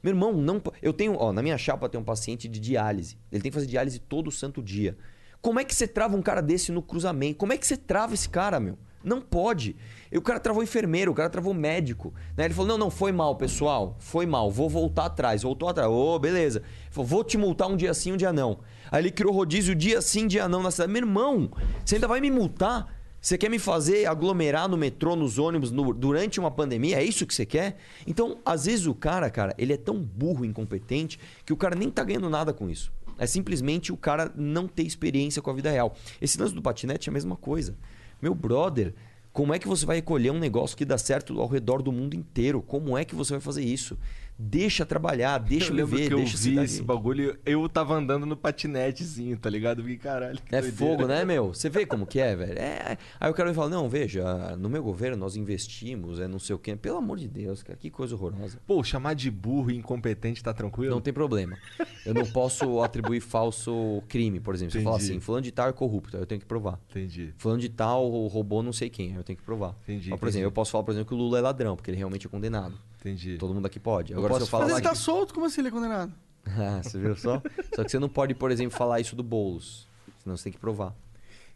Meu irmão, não. Eu tenho, ó, na minha chapa tem um paciente de diálise. Ele tem que fazer diálise todo santo dia. Como é que você trava um cara desse no cruzamento? Como é que você trava esse cara, meu? Não pode. E o cara travou enfermeiro, o cara travou médico. Né? Ele falou: não, não, foi mal, pessoal. Foi mal, vou voltar atrás. Voltou atrás. Ô, beleza. Ele falou, vou te multar um dia sim, um dia não. Aí ele criou rodízio dia sim, dia não na cidade. Meu irmão, você ainda vai me multar? Você quer me fazer aglomerar no metrô, nos ônibus, no- durante uma pandemia? É isso que você quer? Então, às vezes o cara, cara, ele é tão burro incompetente que o cara nem tá ganhando nada com isso. É simplesmente o cara não ter experiência com a vida real. Esse lance do patinete é a mesma coisa. Meu brother, como é que você vai recolher um negócio que dá certo ao redor do mundo inteiro? Como é que você vai fazer isso? Deixa trabalhar, deixa eu viver, que eu deixa a vi esse bagulho, eu tava andando no patinetezinho, tá ligado? Eu fiquei, caralho, que É doideira. fogo, né, [LAUGHS] meu? Você vê como que é, velho? É... Aí o cara me fala, não, veja, no meu governo nós investimos, é não sei o quê. Pelo amor de Deus, cara, que coisa horrorosa. Pô, chamar de burro e incompetente tá tranquilo? Não tem problema. Eu não posso atribuir falso crime, por exemplo. Se eu falar Entendi. assim, fulano de tal é corrupto, aí eu tenho que provar. Entendi. Fulano de tal roubou não sei quem, aí eu tenho que provar. Entendi, Mas, por entendi. exemplo, eu posso falar, por exemplo, que o Lula é ladrão, porque ele realmente é condenado. Entendi. Todo mundo aqui pode. Eu Agora, se eu falar Mas ele que... tá solto, como assim ele é condenado? [LAUGHS] Ah, você viu só? Só que você não pode, por exemplo, falar isso do Boulos. Senão você tem que provar.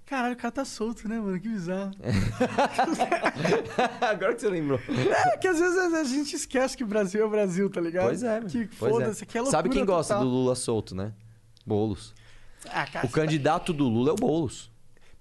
Caralho, o cara tá solto, né, mano? Que bizarro. [LAUGHS] Agora que você lembrou. É que às vezes a gente esquece que o Brasil é o Brasil, tá ligado? Pois é, Que pois é. foda-se, que é loucura Sabe quem gosta total. do Lula solto, né? Boulos. Ah, cara, O candidato do Lula é o Boulos.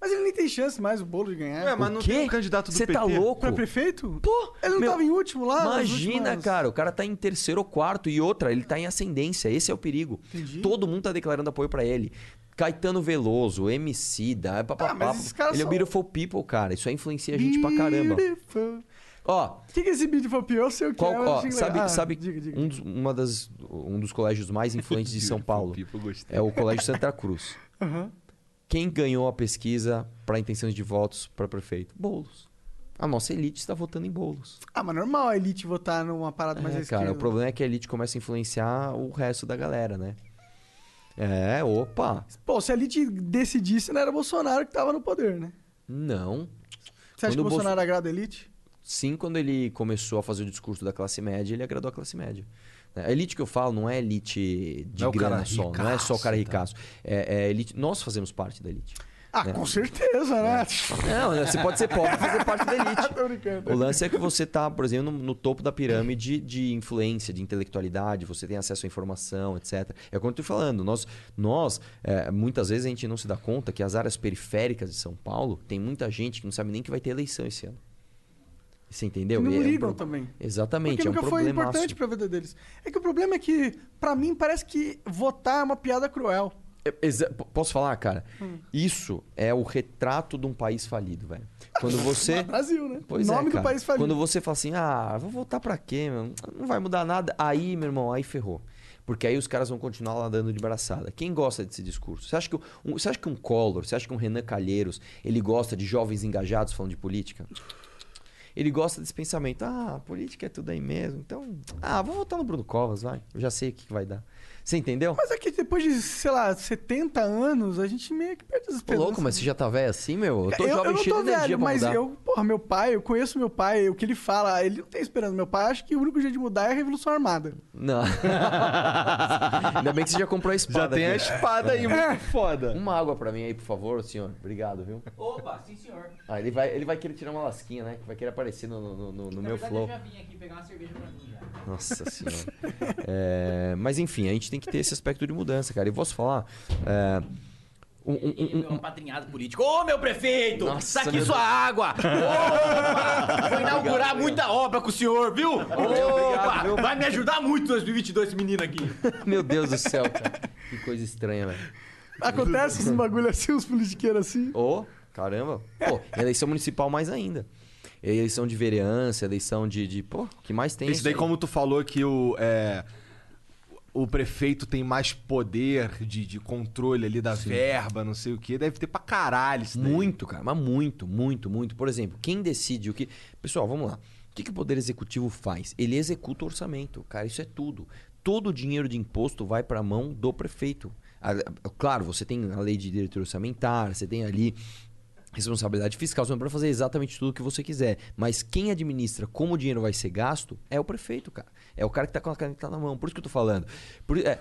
Mas ele nem tem chance mais, o bolo, de ganhar. Ué, mas O não quê? tem um candidato do Você PT? tá louco? Pra prefeito? Pô, Ele não meu, tava em último lá? Imagina, últimas- cara, o cara tá em terceiro ou quarto e outra, ele tá em ascendência. Esse é o perigo. Entendi. Todo mundo tá declarando apoio pra ele. Caetano Veloso, MC, da papapá. Ah, mas esses caras ele é o beautiful people, cara. Isso aí influencia a gente pra caramba. Beautiful. Ó, O que, que é esse Beautiful People? Eu sei o que qual, é, ó, sabe. Ah, sabe diga, diga. Um, dos, uma das, um dos colégios mais influentes de São [LAUGHS] Paulo People, gostei. é o Colégio Santa Cruz. Aham. Quem ganhou a pesquisa para intenções de votos para prefeito? Bolos. A nossa elite está votando em bolos. Ah, mas normal a elite votar numa parada mais É, cara, esquerda. o problema é que a elite começa a influenciar o resto da galera, né? É, opa. Pô, se a elite decidisse, não era Bolsonaro que tava no poder, né? Não. Você acha Quando que o o Bolsonaro agrada a elite? Sim, quando ele começou a fazer o discurso da classe média, ele agradou a classe média. A elite que eu falo não é elite de Não é grana só, não é só o cara ricaço, ricaço. É, é elite. Nós fazemos parte da elite. Ah, É. com certeza, né? Não, né, você pode ser pobre e fazer parte da [LAUGHS] elite. Tô brincando. O lance é que você tá, por exemplo, no, no topo da pirâmide de influência, de intelectualidade, você tem acesso à informação, etc. É como eu tô falando, nós, nós é, muitas vezes a gente não se dá conta que as áreas periféricas de São Paulo tem muita gente que não sabe nem que vai ter eleição esse ano. Você entendeu? Que não E é um ligam também. Exatamente, Porque é um nunca foi importante pra vida deles. É que o problema é que, pra mim, parece que votar é uma piada cruel. É, Posso falar, cara? Hum. Isso é o retrato de um país falido, velho. Quando [LAUGHS] você. Brasil, né? Pois Nome é, do país falido. Quando você fala assim, ah, vou votar pra quê, meu? Não vai mudar nada. Aí, meu irmão, aí ferrou. Porque aí os caras vão continuar lá dando de braçada. Quem gosta desse discurso? Você acha que um, você acha que um Collor, você acha que um Renan Calheiros, ele gosta de jovens engajados falando de política? Ele gosta desse pensamento. Ah, política é tudo aí mesmo. Então, ah, vou votar no Bruno Covas, vai. Eu já sei o que que vai dar. Você entendeu? Mas é que depois de, sei lá, 70 anos, a gente meio que perde as Ô, esperanças. louco, mas você já tá velho assim, meu? Eu tô eu, jovem eu não cheio de energia velho, pra mas mudar. eu, porra, meu pai, eu conheço meu pai, o que ele fala, ele não tem esperança. Meu pai acha que o único jeito de mudar é a Revolução Armada. Não. [LAUGHS] Ainda bem que você já comprou a espada. Já tem a aqui. espada aí, muito foda. Uma água pra mim aí, por favor, senhor. Obrigado, viu? Opa, sim senhor. Ah, ele vai, ele vai querer tirar uma lasquinha, né? Que vai querer aparecer. no, no, no- no Na meu verdade, flow. Eu já vim aqui pegar uma cerveja pra mim já. Nossa senhora. É, mas enfim, a gente tem que ter esse aspecto de mudança, cara. E posso falar. é, um- um- um- meu apadrinhado político. Ô, meu prefeito! Nossa, aqui meu sua água! [LAUGHS] Opa! Vou inaugurar muita obra com o senhor, viu? Opa! viu? Vai me ajudar muito em 2022 esse menino aqui. [LAUGHS] Meu Deus do céu, cara. Que coisa estranha, velho. Acontece uns bagulho assim, uns politiqueiros assim. Ô, caramba. Pô, eleição municipal mais ainda. Eleição de vereança, eleição de. de pô, o que mais tem? é Isso daí, aí. como tu falou que o, é, o prefeito tem mais poder de, de controle ali da verba, não sei o que, deve ter pra caralho isso daí. Muito, cara, mas muito, muito, muito. Por exemplo, quem decide o que. Pessoal, vamos lá. O que, que o Poder Executivo faz? Ele executa o orçamento. Cara, isso é tudo. Todo o dinheiro de imposto vai para a mão do prefeito. Claro, você tem a lei de direito orçamentário, você tem ali responsabilidade fiscal, você não pode fazer exatamente tudo o que você quiser. Mas quem administra como o dinheiro vai ser gasto é o prefeito, cara. É o cara que tá com a caneta na mão. Por isso que eu tô falando. Por- é,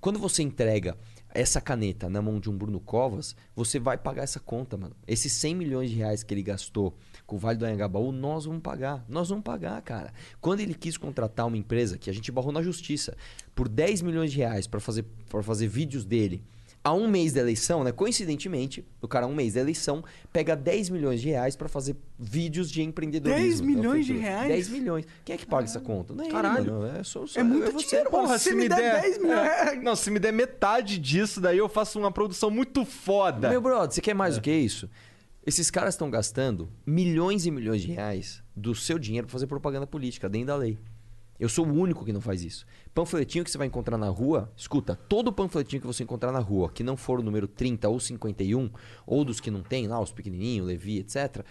quando você entrega essa caneta na mão de um Bruno Covas, você vai pagar essa conta, mano. Esses 100 milhões de reais que ele gastou com o Vale do Anhangabaú, nós vamos pagar. Nós vamos pagar, cara. Quando ele quis contratar uma empresa que a gente barrou na justiça por 10 milhões de reais para fazer, fazer vídeos dele a um mês da eleição, né? Coincidentemente, o cara, a um mês da eleição, pega 10 milhões de reais pra fazer vídeos de empreendedorismo. 10 milhões de reais? 10 milhões. Quem é que paga essa conta? Não é ele, Caralho. mano. É, só, só- É muito você, dinheiro, porra. mano. Se me der 10 milhões- é, não, se me der metade disso, daí eu faço uma produção muito foda. Meu brother, você quer mais do que isso? Esses caras estão gastando milhões e milhões de reais do seu dinheiro pra fazer propaganda política dentro da lei. Eu sou o único que não faz isso. Panfletinho que você vai encontrar na rua, escuta, todo panfletinho que você encontrar na rua, que não for o número 30 ou 51, ou dos que não tem lá, os pequenininhos, Levi, etc.,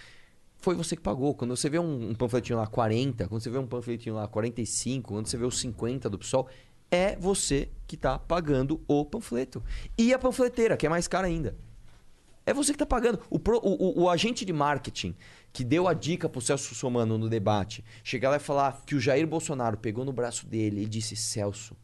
foi você que pagou. Quando você vê um, um panfletinho lá 40, quando você vê um panfletinho lá 45, quando você vê os 50 do PSOL, é você que tá pagando o panfleto. E a panfleteira, que é mais cara ainda. É você que tá pagando. O, pro- o- o- o agente de marketing que deu a dica pro Celso Somano no debate, chegar lá e falar que o Jair Bolsonaro pegou no braço dele e disse: Celso,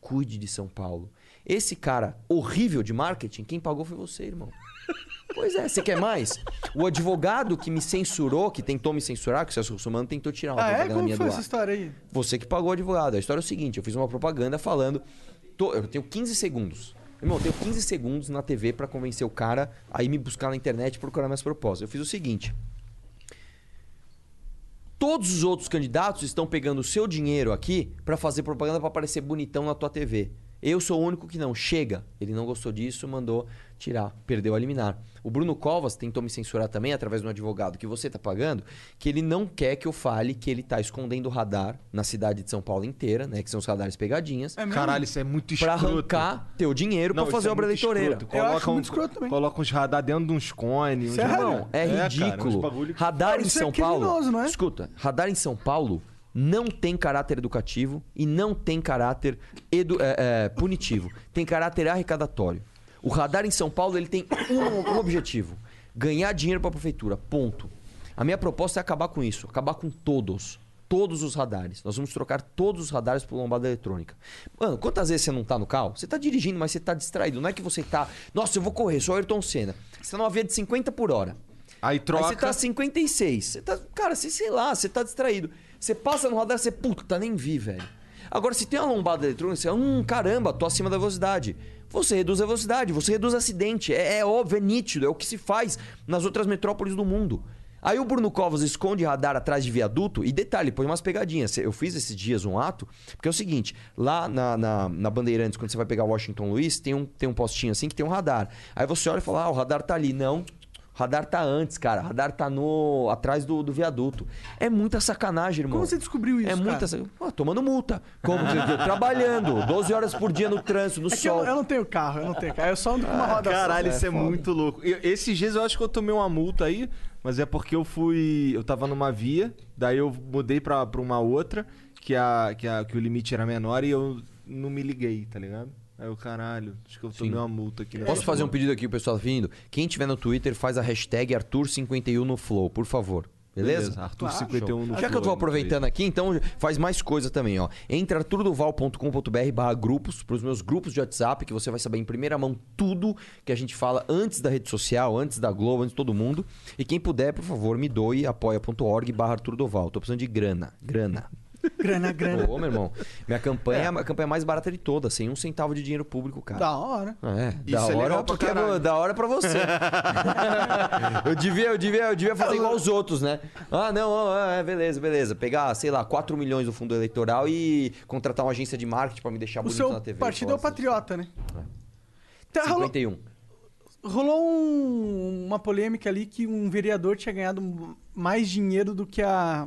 cuide de São Paulo. Esse cara horrível de marketing, quem pagou foi você, irmão. [LAUGHS] Pois é, você quer mais? O advogado que me censurou, que tentou me censurar, que o Celso Somano tentou tirar uma Ah, é? propaganda Como minha foi do essa ar. história aí? Você que pagou o advogado. A história é o seguinte: eu fiz uma propaganda falando. tô- eu tenho 15 segundos. Irmão, eu tenho 15 segundos na TV pra convencer o cara a ir me buscar na internet e procurar minhas propostas. Eu fiz o seguinte. Todos os outros candidatos estão pegando o seu dinheiro aqui pra fazer propaganda pra aparecer bonitão na tua TV. Eu sou o único que não. Chega. Ele não gostou disso, mandou tirar. Perdeu a liminar. O Bruno Covas tentou me censurar também, através de um advogado que você tá pagando, que ele não quer que eu fale que ele tá escondendo o radar na cidade de São Paulo inteira, né? Que são os radares pegadinhas. É? Caralho, isso é muito Pra escroto. arrancar teu dinheiro pra Não, fazer é obra eleitoreira. acho Coloca um- muito escroto também. Coloca uns radar dentro de uns cones. uns- Sério? Irmão, é, cara, ridículo. que- Radar Não, em São é Paulo. não é? Escuta, radar em São Paulo não tem caráter educativo e não tem caráter edu- é, é, punitivo. Tem caráter arrecadatório. O radar em São Paulo ele tem um, um objetivo: ganhar dinheiro para a prefeitura. Ponto. A minha proposta é acabar com isso, acabar com todos. Todos os radares. Nós vamos trocar todos os radares por lombada eletrônica. Mano, quantas vezes você não tá no carro? Você tá dirigindo, mas você tá distraído. Não é que você tá. Nossa, eu vou correr, sou Ayrton Senna. Você tá numa via de 50 por hora. Aí troca. Aí você tá 56. Você tá, cara, você, sei lá, você tá distraído. Você passa no radar, você, puta, nem vi, velho. Agora, se tem uma lombada eletrônica, você, hum, caramba, tô acima da velocidade. Você reduz a velocidade, você reduz acidente. É, é óbvio, é nítido, é o que se faz nas outras metrópoles do mundo. Aí o Bruno Covas esconde radar atrás de viaduto e detalhe, põe umas pegadinhas. Eu fiz esses dias um ato, porque é o seguinte: lá na, na, na Bandeirantes, quando você vai pegar Washington Luiz, tem um, tem um postinho assim que tem um radar. Aí você olha e fala: ah, o radar tá ali. Não, radar tá antes, cara. O radar tá no atrás do, do viaduto. É muita sacanagem, irmão. Como você descobriu isso, É muita cara? sacanagem. Pô, tomando multa. Como? Trabalhando. 12 horas por dia no trânsito, no É que eu, sol. eu não tenho carro, eu não tenho carro. Eu só ando com uma roda Caralho, só. isso é, muito louco. Eu- esses dias eu acho que eu tomei uma multa aí, mas é porque eu fui. Eu tava numa via, daí eu mudei pra, pra uma outra, que, a, que, a, que o limite era menor e eu não me liguei, tá ligado? Aí eu, caralho, acho que eu tomei Sim. uma multa aqui. Posso fazer um pedido aqui, o pessoal vindo? Quem tiver no Twitter, faz a hashtag Arthur51 no Flow, por favor. Beleza? Arthur Claro. 51 no Já que eu tô aproveitando aqui, então faz mais coisa também, ó. Entra arturoduval.com.br barra grupos, pros meus grupos de WhatsApp, que você vai saber em primeira mão tudo que a gente fala antes da rede social, antes da Globo, antes de todo mundo. E quem puder, por favor, me doe apoia.org barra arturoduval. Tô precisando de grana, grana. Grana, [LAUGHS] grana. Ô, meu irmão, minha campanha é a campanha mais barata de todas, sem um centavo de dinheiro público, cara. Da hora. É, Isso da é hora porque é da hora pra você. [LAUGHS] eu, devia, eu, devia, eu devia fazer igual os outros, né? Ah, não, ah, é, beleza, beleza. Pegar, sei lá, 4 milhões do fundo eleitoral e contratar uma agência de marketing pra me deixar O bonito na TV. partido é o Foda-se. Patriota, né? Tá, rolou, 51. rolou um- uma polêmica ali que um vereador tinha ganhado mais dinheiro do que a.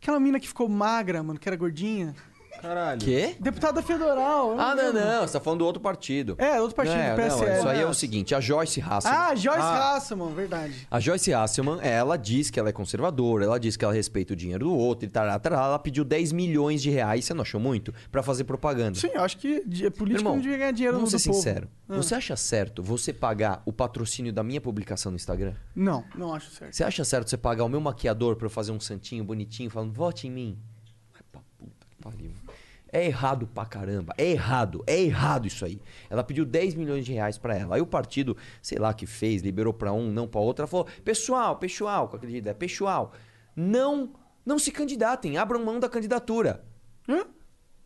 Aquela mina que ficou magra, mano, que era gordinha. Caralho. Quê? Deputada federal. Ah, não, lembro. não. Você tá falando do outro partido. É, outro partido, Não é, PSL. Não, isso aí é o seguinte, a Joyce Hasselman... Ah, Joyce Hasselman, verdade. A Joyce Hasselman, ela diz que ela é conservadora, ela diz que ela respeita o dinheiro do outro e tal, tal, ela pediu 10 milhões de reais, você não achou muito? Pra fazer propaganda. Sim, eu acho que di- político Irmão, não devia ganhar dinheiro vamos do ser povo. sincero. Ah. Você acha certo você pagar o patrocínio da minha publicação no Instagram? Não, não acho certo. Você acha certo você pagar o meu maquiador pra eu fazer um santinho bonitinho falando vote em mim? Vai pra puta que pariu. É errado pra caramba. É errado. É errado isso aí. Ela pediu 10 milhões de reais pra ela. Aí o partido, sei lá, que fez, liberou pra um, não pra outro. Ela falou: pessoal, pessoal, com aquele jeito, é pessoal, não, não se candidatem, abram mão da candidatura. Hã?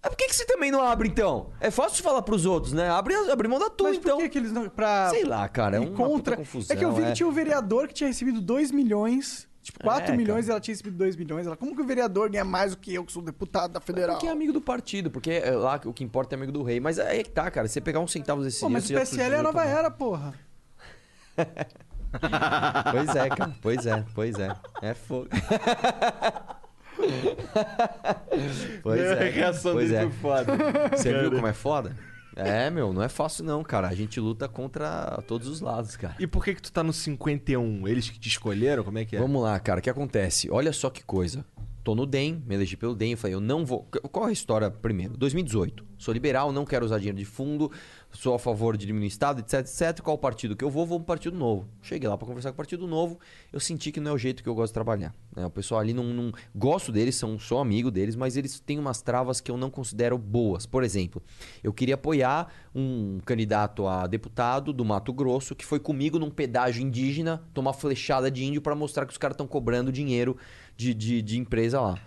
Ah, por que, que você também não abre, então? É fácil falar pros outros, né? Abre, abre mão da tua, Mas então. por que, que eles não. Pra... Sei lá, cara. É uma contra. confusão. é que eu vi que tinha um vereador que tinha recebido 2 milhões. Tipo, 4 É, milhões cara. e ela tinha recebido 2 milhões. Ela, como que o vereador ganha mais do que eu, que sou deputado da federal? Porque é amigo do partido, porque é lá o que importa é amigo do rei. Mas aí que tá, cara. Você pegar uns centavos desse Pô, mas o PSL é a nova era, porra. [LAUGHS] Pois é, cara. Pois é, pois é. É fogo. [LAUGHS] pois A é. reação Pois dele é. foi foda. Você viu como é foda? É, meu, não é fácil não, cara. A gente luta contra todos os lados, cara. E por que que tu tá no 51? Eles que te escolheram? Como é que é? Vamos lá, cara. O que acontece? Olha só que coisa. Tô no DEM, me elegi pelo DEM, falei, eu não vou. Qual é a história primeiro? 2018. Sou liberal, não quero usar dinheiro de fundo, sou a favor de diminuir o Estado, etc, etc. Qual partido que eu vou? Vou pro Partido Novo. Cheguei lá pra conversar com o Partido Novo, eu senti que não é o jeito que eu gosto de trabalhar. né? O pessoal ali não, não. Gosto deles, são, sou amigo deles, mas eles têm umas travas que eu não considero boas. Por exemplo, eu queria apoiar um candidato a deputado do Mato Grosso que foi comigo num pedágio indígena tomar flechada de índio pra mostrar que os caras estão cobrando dinheiro de, de, de empresa lá.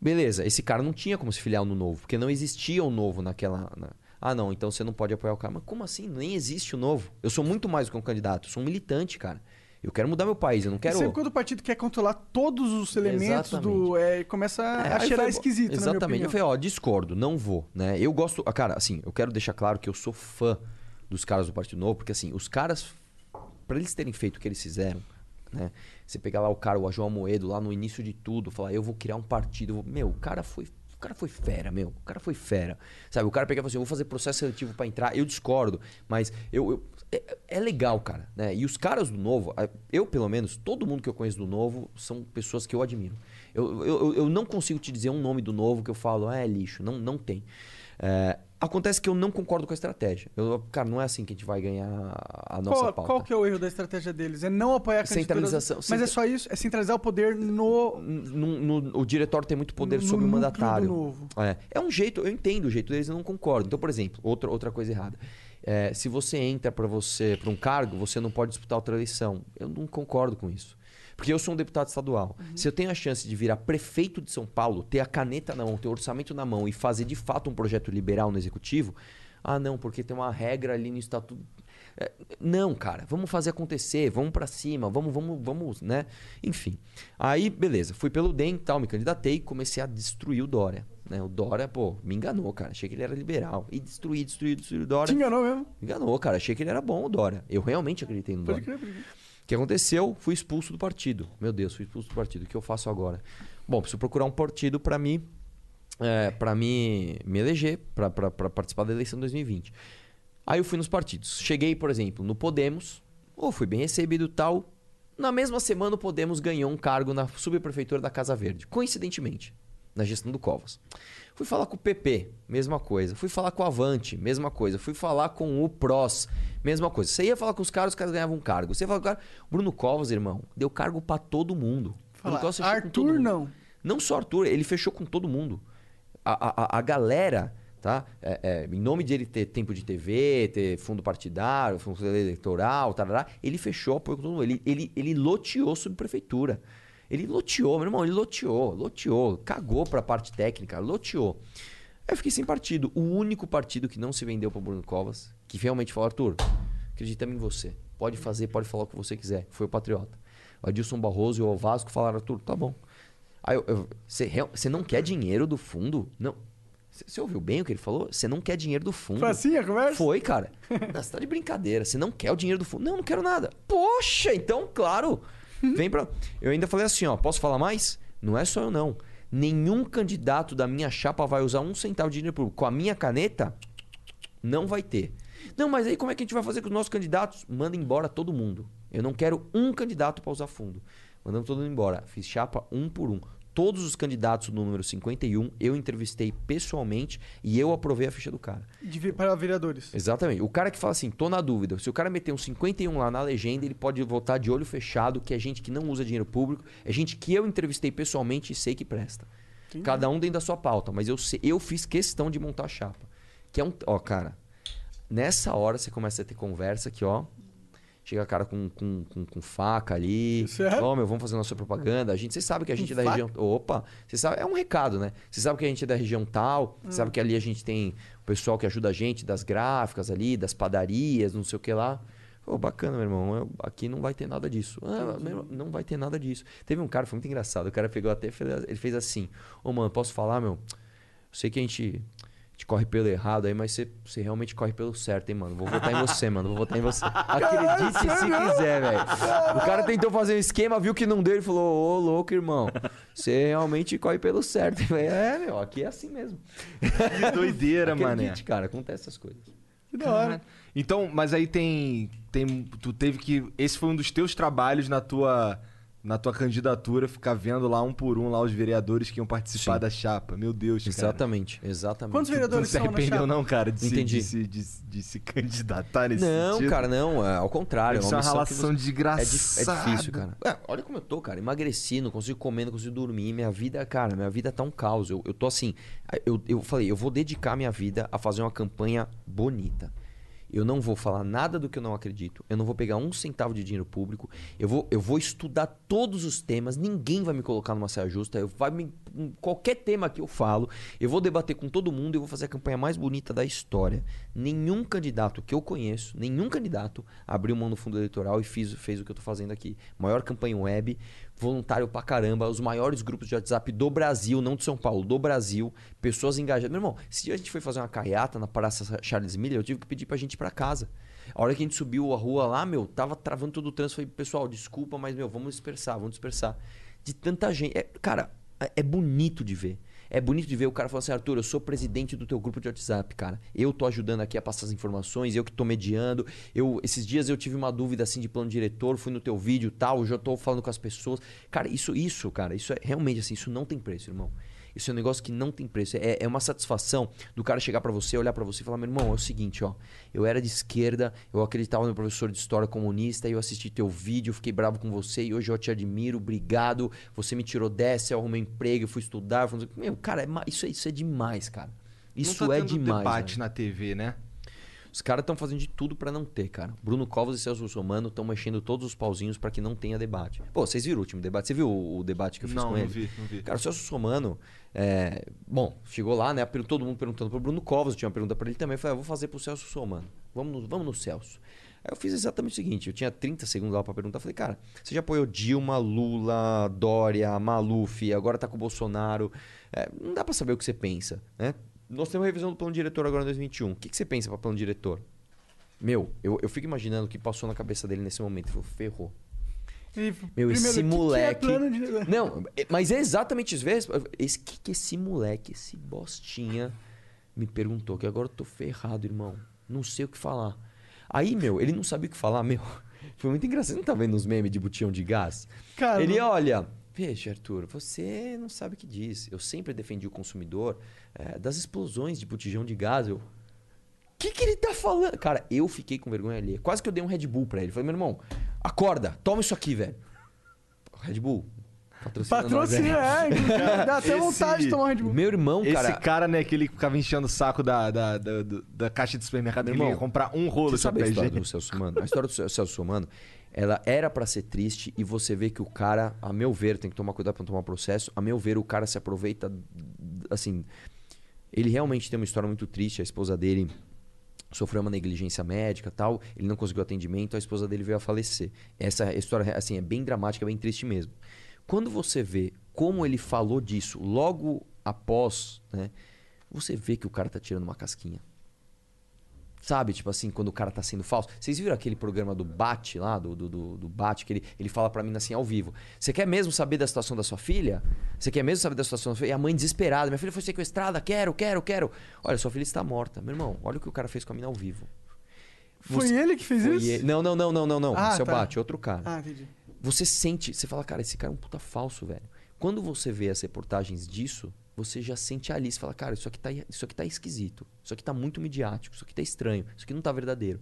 Beleza, esse cara não tinha como se filiar no novo, porque não existia o novo naquela. na- Ah, não, então você não pode apoiar o cara. Mas como assim? Nem existe o novo. Eu sou muito mais do que um candidato, eu sou um militante, cara. Eu quero mudar meu país, eu não quero. Sempre quando o partido quer controlar todos os elementos do. É, começa É, a cheirar falei, esquisito, Exatamente. Eu falei, ó, discordo, não vou, né? Eu gosto, ah, cara, assim, eu quero deixar claro que eu sou fã dos caras do Partido Novo, porque assim, os caras, pra eles terem feito o que eles fizeram, né? Você pegar lá o cara, o João Moedo, lá no início de tudo, falar, eu vou criar um partido, meu, o cara foi. O cara foi fera, meu. O cara foi fera. Sabe, o cara pegava assim, eu vou fazer processo seletivo pra entrar. Eu discordo, mas eu, eu- é, é legal, cara, né? E os caras do Novo, eu pelo menos, todo mundo que eu conheço do Novo são pessoas que eu admiro. Eu, eu, eu- eu não consigo te dizer um nome do Novo que eu falo, ah, é lixo. Não, não tem. É, acontece que eu não concordo com a estratégia. Eu, cara, não é assim que a gente vai ganhar a nossa Qual, pauta. qual que é o erro da estratégia deles? É não apoiar a Centralização. Mas Centra- é só isso? É centralizar o poder no. No- no- o diretório tem muito poder No sobre o mandatário. novo. É. é um jeito, eu entendo o jeito deles, eu não concordo. Então, por exemplo, outra, outra coisa errada. É, se você entra para você para um cargo, você não pode disputar outra eleição. Eu não concordo com isso. Porque eu sou um deputado estadual. Se eu tenho a chance de virar prefeito de São Paulo, ter a caneta na mão, ter o orçamento na mão e fazer de fato um projeto liberal no executivo, ah, não, porque tem uma regra ali no estatuto. É, Não, cara, vamos fazer acontecer, vamos pra cima, vamos, vamos, vamos, né? Enfim. Aí, beleza, fui pelo DEM e tal, me candidatei e comecei a destruir o Dória. Né? O Dória, pô, me enganou, cara. Achei que ele era liberal. E destruí, destruí, destruí o Dória. Te enganou mesmo? Me enganou, cara. Achei que ele era bom, o Dória. Eu realmente acreditei no Pode Dória. crer, pode crer. Que aconteceu? Fui expulso do partido. Meu Deus, fui expulso do partido. O que eu faço agora? Bom, preciso procurar um partido pra mim, é, para me, me eleger, pra participar da eleição de 2020. Aí eu fui nos partidos. Cheguei, por exemplo, no Podemos. Oh, fui bem recebido tal. Na mesma semana, o Podemos ganhou um cargo na subprefeitura da Casa Verde. Coincidentemente. Na gestão do Covas. Fui falar com o PP, mesma coisa. Fui falar com o Avante, mesma coisa. Fui falar com o PROS, mesma coisa. Você ia falar com os caras, os caras ganhavam um cargo. Você ia falar com o cara... Bruno Covas, irmão, deu cargo pra todo mundo. Fala, Bruno Covas fechou com todo Arthur, mundo. não. Não só Arthur, ele fechou com todo mundo. A, a, a galera, tá? É, é, em nome de ele ter tempo de TV, ter fundo partidário, fundo eleitoral, tarará, ele fechou apoio com todo mundo. Ele, ele, ele loteou subprefeitura. Ele loteou, meu irmão, ele loteou, loteou, cagou pra parte técnica, loteou. Aí eu fiquei sem partido. O único partido que não se vendeu pro Bruno Covas, que realmente falou, Arthur, acreditamos em você. Pode fazer, pode falar o que você quiser. Foi o Patriota. O Adilson Barroso e o Vasco falaram, Arthur, tá bom. Aí eu, você, não quer dinheiro do fundo? Não. Você, você ouviu bem o que ele falou? Você não quer dinheiro do fundo. Foi assim a conversa? Foi, cara. Não, você tá de brincadeira. Você não quer o dinheiro do fundo? Não, não quero nada. Poxa, então, claro. Vem pra. Eu ainda falei assim, ó. Posso falar mais? Não é só eu, não. Nenhum candidato da minha chapa vai usar um centavo de dinheiro público. Com a minha caneta, não vai ter. Não, mas aí como é que a gente vai fazer com os nossos candidatos? Manda embora todo mundo. Eu não quero um candidato para usar fundo. Mandamos todo mundo embora. Fiz chapa um por um. Todos os candidatos do número 51 eu entrevistei pessoalmente e eu aprovei a ficha do cara. De para vereadores. Exatamente. O cara que fala assim, tô na dúvida. Se o cara meter um 51 lá na legenda, ele pode votar de olho fechado, que é gente que não usa dinheiro público, é gente que eu entrevistei pessoalmente e sei que presta. Cada um dentro da sua pauta, mas eu, eu fiz questão de montar a chapa. Que é um. Ó, cara, nessa hora você começa a ter conversa que, ó. Chega cara com, com, com, com faca ali. Certo. Ó, meu, vamos fazer nossa propaganda. A gente, você sabe que a gente é da faca? região. Opa, você sabe, é um recado, né? Você sabe que a gente é da região tal, você sabe que ali a gente tem o pessoal que ajuda a gente das gráficas ali, das padarias, não sei o que lá. Pô, bacana, meu irmão. eu- aqui não vai ter nada disso. Ah, irmão, não vai ter nada disso. Teve um cara, foi muito engraçado. O cara pegou até, e fez- ele fez assim: Ô, mano, posso falar, meu? Eu sei que a gente, gente corre pelo errado aí, mas você, você realmente corre pelo certo, hein, mano? Vou votar em você, mano. Vou votar em você. Acredite se quiser, velho. O cara tentou fazer um esquema, viu que não deu e falou: Ô, louco, irmão. Você realmente corre pelo certo. Falei, [LAUGHS] É, meu, aqui é assim mesmo. Que doideira, mané. Acredite, cara, acontece essas coisas. Que da hora. Então, mas aí tem, tem. Tu teve que. Esse foi um dos teus trabalhos na tua. Na tua candidatura, ficar vendo lá um por um lá os vereadores que iam participar Sim. da chapa. Meu Deus, cara. Exatamente, exatamente. Quantos Tu não vereadores se são na arrependeu, chapa? não, cara, de se, Entendi. de, se, de, de se candidatar nesse Não, sentido? cara, não. É, ao contrário. Deve ser uma relação você- desgraçada. É, di- é difícil, cara. É, olha como eu tô, cara. Emagreci, não consigo comer, não consigo dormir. Minha vida, cara, minha vida tá um caos. Eu, eu tô assim. Eu, eu falei, eu vou dedicar minha vida a fazer uma campanha bonita. Eu não vou falar nada do que eu não acredito. Eu não vou pegar um centavo de dinheiro público. Eu vou, eu vou estudar todos os temas. Ninguém vai me colocar numa saia justa. Eu vai me, qualquer tema que eu falo, eu vou debater com todo mundo. Eu vou fazer a campanha mais bonita da história. Nenhum candidato que eu conheço, nenhum candidato abriu mão do fundo eleitoral e fiz, fez o que eu tô fazendo aqui. Maior campanha web, voluntário pra caramba, os maiores grupos de WhatsApp do Brasil, não de São Paulo, do Brasil, pessoas engajadas. Meu irmão, dia a gente foi fazer uma carreata na Praça Charles Miller, eu tive que pedir pra gente ir pra casa. A hora que a gente subiu a rua lá, meu, tava travando todo o trânsito. Falei, pessoal, desculpa, mas, meu, vamos dispersar, vamos dispersar. De tanta gente. É, cara, é- é bonito de ver. É bonito de ver o cara falando assim, Arthur, eu sou presidente do teu grupo de WhatsApp, cara. Eu tô ajudando aqui a passar as informações, eu que tô mediando. Eu, esses dias eu tive uma dúvida assim de plano diretor, fui no teu vídeo tal, já tô falando com as pessoas. Cara, isso, isso, cara, isso é realmente assim, isso não tem preço, irmão. Isso é um negócio que não tem preço. É, é uma satisfação do cara chegar pra você, olhar pra você e falar: meu irmão, é o seguinte, ó. Eu era de esquerda, eu acreditava no professor de história comunista, eu assisti teu vídeo, fiquei bravo com você e hoje eu te admiro, obrigado. Você me tirou dessa, eu arrumei emprego, eu fui estudar. Fui... Meu, cara, é isso, é, isso é demais, cara. Isso não tá é tendo demais. debate velho. na TV, né? Os caras estão fazendo de tudo pra não ter, cara. Bruno Covas e Celso Russomano estão mexendo todos os pauzinhos pra que não tenha debate. Pô, vocês viram o último debate? Você viu o, o debate que eu fiz Não, com não ele? vi, não vi. Cara, o Celso Russomano, é, bom, chegou lá, né? Todo mundo perguntando pro Bruno Covas, tinha uma pergunta pra ele também. Eu falei, ah, vou fazer pro Celso Russomano. Vamos no, vamos no Celso. Aí eu fiz exatamente o seguinte, eu tinha 30 segundos lá pra perguntar. Falei, cara, você já apoiou Dilma, Lula, Dória, Maluf, agora tá com o Bolsonaro. É, não dá pra saber o que você pensa, né? Nós temos revisão do plano diretor agora em 2021. O que, que você pensa pra plano diretor? Meu, eu, eu fico imaginando o que passou na cabeça dele nesse momento. Ele falou, ferrou. Meu, esse primeiro, o que que é moleque. de- [LAUGHS] Não, é- mas é exatamente isso. Esse que, que esse moleque, esse bostinha, me perguntou que agora eu tô ferrado, irmão. Não sei o que falar. Aí, meu, ele não sabia o que falar, meu. [LAUGHS] Foi muito engraçado. Você não tá vendo os memes de botijão de gás? Cara, ele, olha, Veja, Arthur, você não sabe o que diz. Eu sempre defendi o consumidor eh, das explosões de botijão de gás. Eu. O que, que ele tá falando? Cara, eu fiquei com vergonha ali. Quase que eu dei um Red Bull pra ele. Falei, meu irmão, acorda, toma isso aqui, velho. Red Bull. Patrocina nós, Patrocínio, velho. é. inclusive, Dá até Esse- vontade de tomar Red Bull. Meu irmão, Esse cara. cara, né, que ele ficava enchendo o saco da, da, da, da- da caixa de supermercado, Meu ele ia irmão, comprar um rolo de sabe a história do Celso Mano? A história do Celso Mano, ela era pra ser triste e você vê que o cara, a meu ver, tem que tomar cuidado pra não tomar processo. A meu ver, o cara se aproveita, assim, ele realmente tem uma história muito triste. A esposa dele sofreu uma negligência médica, tal. Ele não conseguiu atendimento, a esposa dele veio a falecer. Essa história, assim, é bem dramática, bem triste mesmo. Quando você vê como ele falou disso logo após, né? Você vê que o cara tá tirando uma casquinha. Sabe, tipo assim, quando o cara tá sendo falso. Vocês viram aquele programa do Bate lá, do, do, do, Bate, que ele, ele fala pra mim assim ao vivo. Você quer mesmo saber da situação da sua filha? Você quer mesmo saber da situação da sua filha? E a mãe desesperada. Minha filha foi sequestrada, quero, quero, quero. Olha, sua filha está morta. Meu irmão, olha o que o cara fez com a mina ao vivo. Foi Você- ele que fez Foi isso? ele- Não, não, não, não, não, não. Ah, Esse é o tá. Bate, outro cara. Ah, entendi. Você sente, você fala, cara, esse cara é um puta falso, velho. Quando você vê as reportagens disso, você já sente ali, você fala, cara, isso aqui tá, isso aqui tá esquisito. Isso aqui tá muito midiático, isso aqui tá estranho, isso aqui não tá verdadeiro.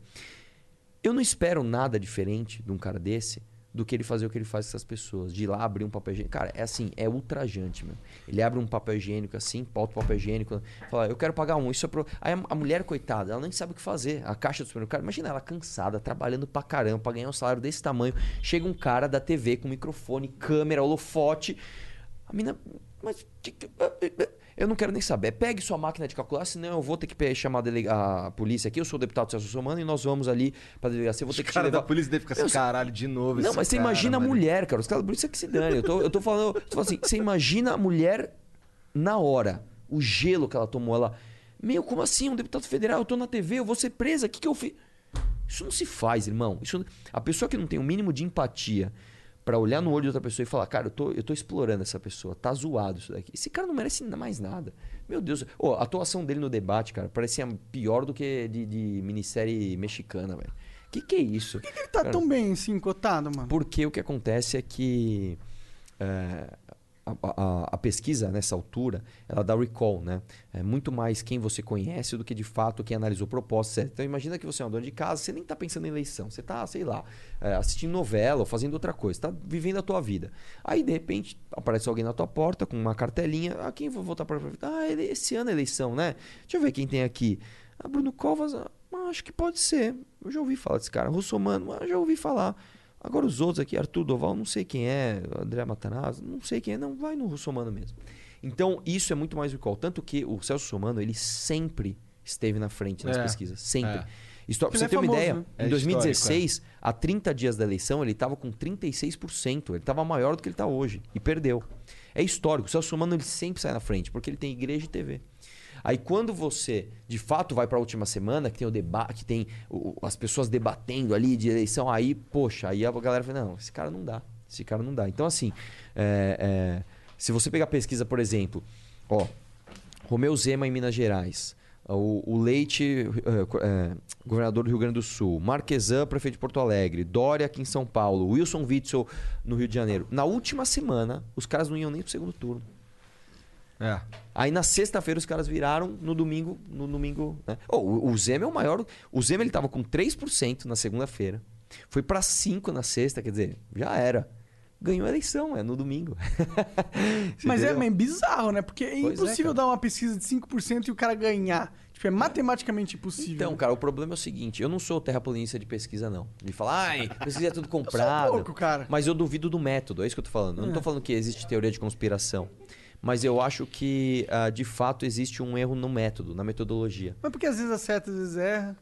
Eu não espero nada diferente de um cara desse do que ele fazer o que ele faz com essas pessoas. De ir lá abrir um papel higiênico. Cara, é assim, é ultrajante, meu. Ele abre um papel higiênico assim, pauta o papel higiênico, fala, eu quero pagar um, isso é pro... Aí a, mulher, coitada, ela nem sabe o que fazer. A caixa do supermercado, imagina ela cansada, trabalhando pra caramba, pra ganhar um salário desse tamanho. Chega um cara da TV com microfone, câmera, holofote. A mina. Mas. que- que- Eu não quero nem saber. Pegue sua máquina de calcular, senão eu vou ter que chamar a, a polícia aqui. Eu sou o deputado Celso Somano e nós vamos ali pra delegacia. Eu vou ter Os que te caras da levar. polícia devem ficar assim, caralho, de novo Não, mas você cara, imagina a mano." mulher, cara. Os caras da polícia que se dane. Eu tô, eu tô falando. Eu tô falando assim, você imagina a mulher na hora. O gelo que ela tomou. Ela. Meu, como assim? Um deputado federal, eu tô na TV, eu vou ser presa. O que, que eu fiz? Isso não se faz, irmão. Isso, a pessoa que não tem o mínimo de empatia pra olhar no olho de outra pessoa e falar, cara, eu tô, eu tô explorando essa pessoa, tá zoado isso daqui. Esse cara não merece mais nada. Meu Deus. Ô, a atuação dele no debate, cara, parecia pior do que de, de minissérie mexicana, velho. Que que é isso? Por que ele tá tão bem assim, cotado, mano? Porque o que acontece é que é, a, a- pesquisa nessa altura ela dá recall, né? É muito mais quem você conhece do que de fato quem analisou propostas. Então imagina que você é um dono de casa, você nem tá pensando em eleição, você tá, sei lá, é, assistindo novela ou fazendo outra coisa, tá vivendo a tua vida. Aí de repente aparece alguém na tua porta com uma cartelinha, ah, quem vou votar para Ah, esse ano é eleição, né? Deixa eu ver quem tem aqui. Ah, Bruno Covas, ah, acho que pode ser. Eu já ouvi falar desse cara. Russomano, ah, já ouvi falar. Agora os outros aqui, Arthur Doval, não sei quem é, André Matarazzo, não sei quem é, não, vai no Russomano mesmo. Então, isso é muito mais recall. Tanto que o Celso Russomano, ele sempre esteve na frente nas É, pesquisas. Sempre. é. Histó- Pra você é ter uma famoso, ideia, né? Em 2016, histórico, a 30 dias da eleição, ele estava com 36%. Ele estava maior do que ele está hoje. E perdeu. É histórico. O Celso Russomano, ele sempre sai na frente, porque ele tem igreja e TV. Aí quando você, de fato, vai para a última semana, que tem o debate, que tem o- as pessoas debatendo ali de eleição, aí, poxa, aí a galera fala, não, esse cara não dá. Esse cara não dá. Então, assim, é, é, se você pegar pesquisa, por exemplo, ó, Romeu Zema em Minas Gerais, o, o Leite, co- eh, governador do Rio Grande do Sul, Marquesan, prefeito de Porto Alegre, Dória aqui em São Paulo, Wilson Witzel no Rio de Janeiro. Na última semana, os caras não iam nem pro segundo turno. É. Aí na sexta-feira os caras viraram no domingo, no domingo, né? Oh, o, o Zema é o maior, o Zema ele tava com 3% na segunda-feira. Foi pra 5 na sexta, quer dizer, já era. Ganhou a eleição, é no domingo. [LAUGHS] Mas é entendeu? meio bizarro, né? Porque é Pois é, impossível cara. dar uma pesquisa de 5% e o cara ganhar. Tipo, é matematicamente impossível. Então, cara, o problema é o seguinte: eu não sou terraplanista de pesquisa, não. De falar, ai, pesquisa é tudo [LAUGHS] Eu sou um comprado. pouco, cara. Mas eu duvido do método, é isso que eu tô falando. Eu não tô falando que existe teoria de conspiração. Mas eu acho que, ah, de fato, existe um erro no método, na metodologia. Mas porque às vezes acerta, às vezes erra.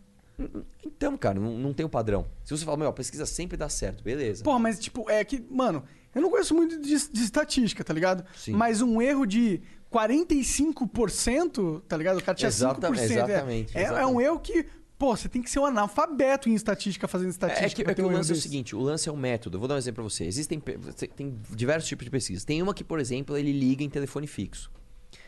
Então, cara, não, não tem um padrão. Se você fala, meu, a pesquisa sempre dá certo, beleza. Porra, mas tipo, é que, mano, eu não conheço muito de, de estatística, tá ligado? Sim. Mas um erro de 45%, tá ligado? O cara tinha Exata- 5%. é- exatamente, É, é exatamente. um erro que, pô, você tem que ser um analfabeto em estatística fazendo estatística. É que, é que o um lance é o desse. seguinte, o lance é o método. Eu vou dar um exemplo pra você. Existem tem diversos tipos de pesquisas. Tem uma que, por exemplo, ele liga em telefone fixo.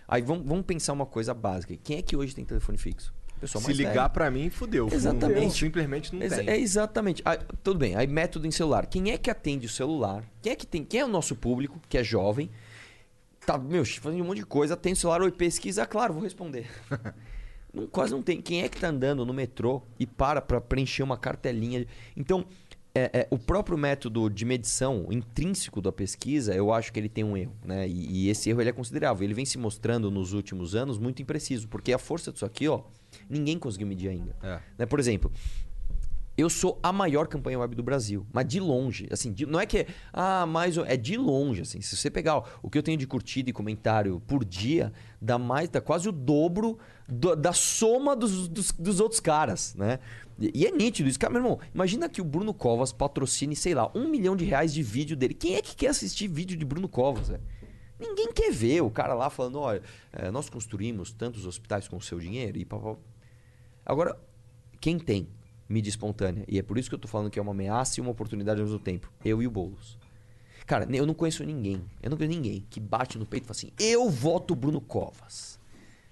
Aí vamos, vamos pensar uma coisa básica. Quem é que hoje tem telefone fixo? Pessoa Se ligar pra mim, fudeu. Exatamente. Não, simplesmente não Exa- tem. É exatamente. Ah, tudo bem. Aí método em celular. Quem é que atende o celular? Quem é que tem? Quem é o nosso público que é jovem? Tá, meu, fazendo um monte de coisa, tem o celular, oi, pesquisa, claro, vou responder. [LAUGHS] Quase não tem. Quem é que tá andando no metrô e para pra preencher uma cartelinha? Então, é, é, o próprio método de medição intrínseco da pesquisa, eu acho que ele tem um erro, né? E, e esse erro ele é considerável. Ele vem se mostrando nos últimos anos muito impreciso, porque a força disso aqui, ó, ninguém conseguiu medir ainda. É. Né? Por exemplo, eu sou a maior campanha web do Brasil, mas de longe, assim, de- não é que é, ah, mais é de longe, assim. Se você pegar ó, o que eu tenho de curtida e comentário por dia, dá mais, dá quase o dobro do- da soma dos, dos, dos outros caras, né? E, é nítido isso, cara, meu irmão. Imagina que o Bruno Covas patrocine, sei lá, um milhão de reais de vídeo dele. Quem é que quer assistir vídeo de Bruno Covas, velho? Ninguém quer ver o cara lá falando, olha, eh, nós construímos tantos hospitais com o seu dinheiro e pá, pá. Agora, quem tem mídia espontânea, e é por isso que eu tô falando que é uma ameaça e uma oportunidade ao mesmo tempo, eu e o Boulos. Cara, eu não conheço ninguém, eu não conheço ninguém que bate no peito e fala assim, eu voto Bruno Covas.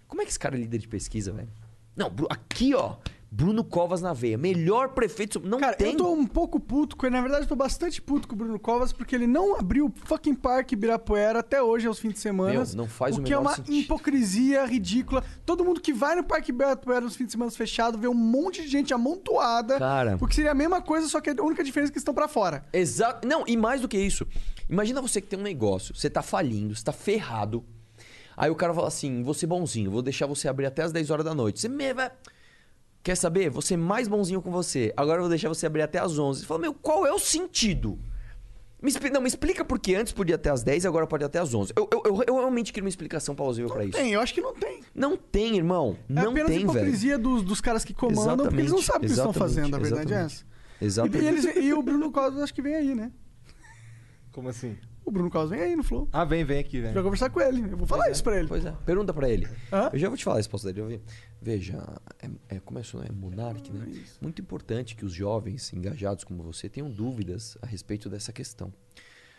Como é que esse cara é líder de pesquisa, velho? Não, aqui ó, Bruno Covas na veia, melhor prefeito, não Cara, tem. eu tô um pouco puto com ele. Na verdade, eu tô bastante puto com o Bruno Covas, porque ele não abriu o fucking parque Ibirapuera até hoje, aos fins de semana. Meu, não faz o que é uma sentido. hipocrisia ridícula. Todo mundo que vai no parque Ibirapuera nos fins de semana fechado vê um monte de gente amontoada. Cara. Porque seria a mesma coisa, só que a única diferença é que estão pra fora. Exato. Não, e mais do que isso. Imagina você que tem um negócio, você tá falindo, você tá ferrado. Aí o cara fala assim: vou ser bonzinho, vou deixar você abrir até as 10 horas da noite. Você me vai. Quer saber? Vou ser mais bonzinho com você. Agora eu vou deixar você abrir até as 11. Você fala: meu, qual é o sentido? Me Não, me explica por que antes podia até as 10 e agora pode até as 11. Eu, eu, eu, eu realmente queria uma explicação plausível pra isso. Tem, eu acho que não tem. Não tem, irmão. É Não apenas tem, velho. hipocrisia dos, dos caras que comandam, porque eles não Exatamente, sabem o que eles estão exatamente, fazendo, a verdade é exatamente. essa. Exatamente. E, eles- e o Bruno Covas acho que vem aí, né? Como assim? O Bruno Covas vem aí no Flow. Ah, vem, vem aqui, vem. vai conversar com ele. Eu vou falar isso pra ele. Pois é. Pergunta pra ele. Hã? Eu já vou te falar a resposta dele. vi. Veja, é, é, como é? É Monark, né? Muito importante que os jovens engajados como você tenham dúvidas a respeito dessa questão.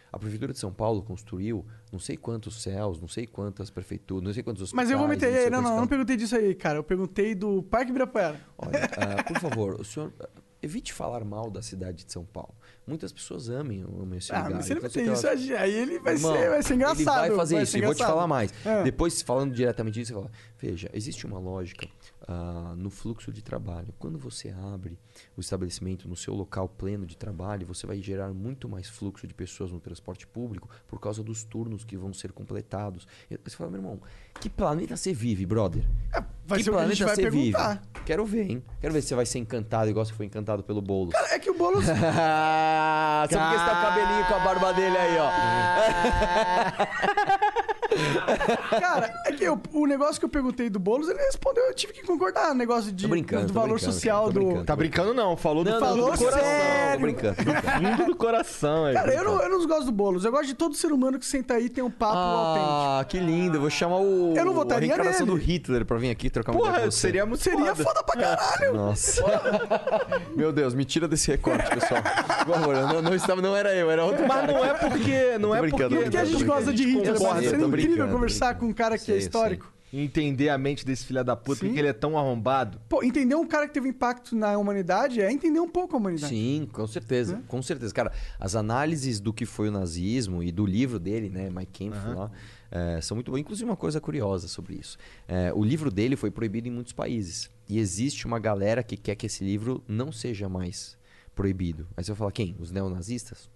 A Prefeitura de São Paulo construiu não sei quantos céus, não sei quantas prefeituras, não sei quantos hospitais. Mas eu vou meter. Não, não, eu não campos. perguntei disso aí, cara. Eu perguntei do Parque Ibirapuera. Olha, ah, por favor, o senhor evite falar mal da cidade de São Paulo. Muitas pessoas amem, amem esse Ah, lugar. mas se ele Então, tem isso, aquelas- aí ele vai, ser, vai ser engraçado. Ele vai fazer isso. ser E vou te falar mais. É. Depois, falando diretamente disso, você fala: Veja, existe uma lógica ah, no fluxo de trabalho. Quando você abre o estabelecimento no seu local pleno de trabalho, você vai gerar muito mais fluxo de pessoas no transporte público por causa dos turnos que vão ser completados. E Você fala, meu irmão, que planeta você vive, brother? É, vai que ser o que a gente vai você vive? perguntar. Quero ver, hein? Quero ver se você vai ser encantado igual você foi encantado pelo bolo. Cara, é que o Boulos... [LAUGHS] Só porque você tá com o cabelinho com a barba dele aí, ó. [LAUGHS] [LAUGHS] cara, é que eu- o negócio que eu perguntei do Boulos, ele respondeu, eu tive que concordar. O negócio de, brincando, do valor brincando, social do... brincando. Tá brincando não, falou do Não, falou falou do coração. sério. Tô brincando. brincando. Fundo do coração aí. Cara, eu não, eu não gosto do Boulos. Eu gosto de todo ser humano que senta aí e tem um papo autêntico. Ah, que lindo. Eu vou chamar o. Eu não votaria a reencarnação nele. do Hitler pra vir aqui trocar uma ideia Porra, você. seria muito Seria foda. foda pra caralho. Nossa. Meu Deus, me tira desse recorte, pessoal. Por favor, eu não, não, estava, não era eu, era outro Mas cara. não é porque. Não Tô é brincando, porque. tô Porque a brincando, gente tô gosta de brincando. Hitler, mas seria tô incrível conversar com um cara que Sei, é sei. histórico. Entender a mente desse filho da puta, porque ele é tão arrombado. Pô, entender um cara que teve impacto na humanidade é entender um pouco a humanidade. Sim, com certeza, com certeza. Cara, as análises do que foi o nazismo e do livro dele, né, Mike Kempf lá, é, são muito boas. Inclusive uma coisa curiosa sobre isso. É, o livro dele foi proibido em muitos países. E existe uma galera que quer que esse livro não seja mais proibido. Aí você vai falar quem? Os neonazistas?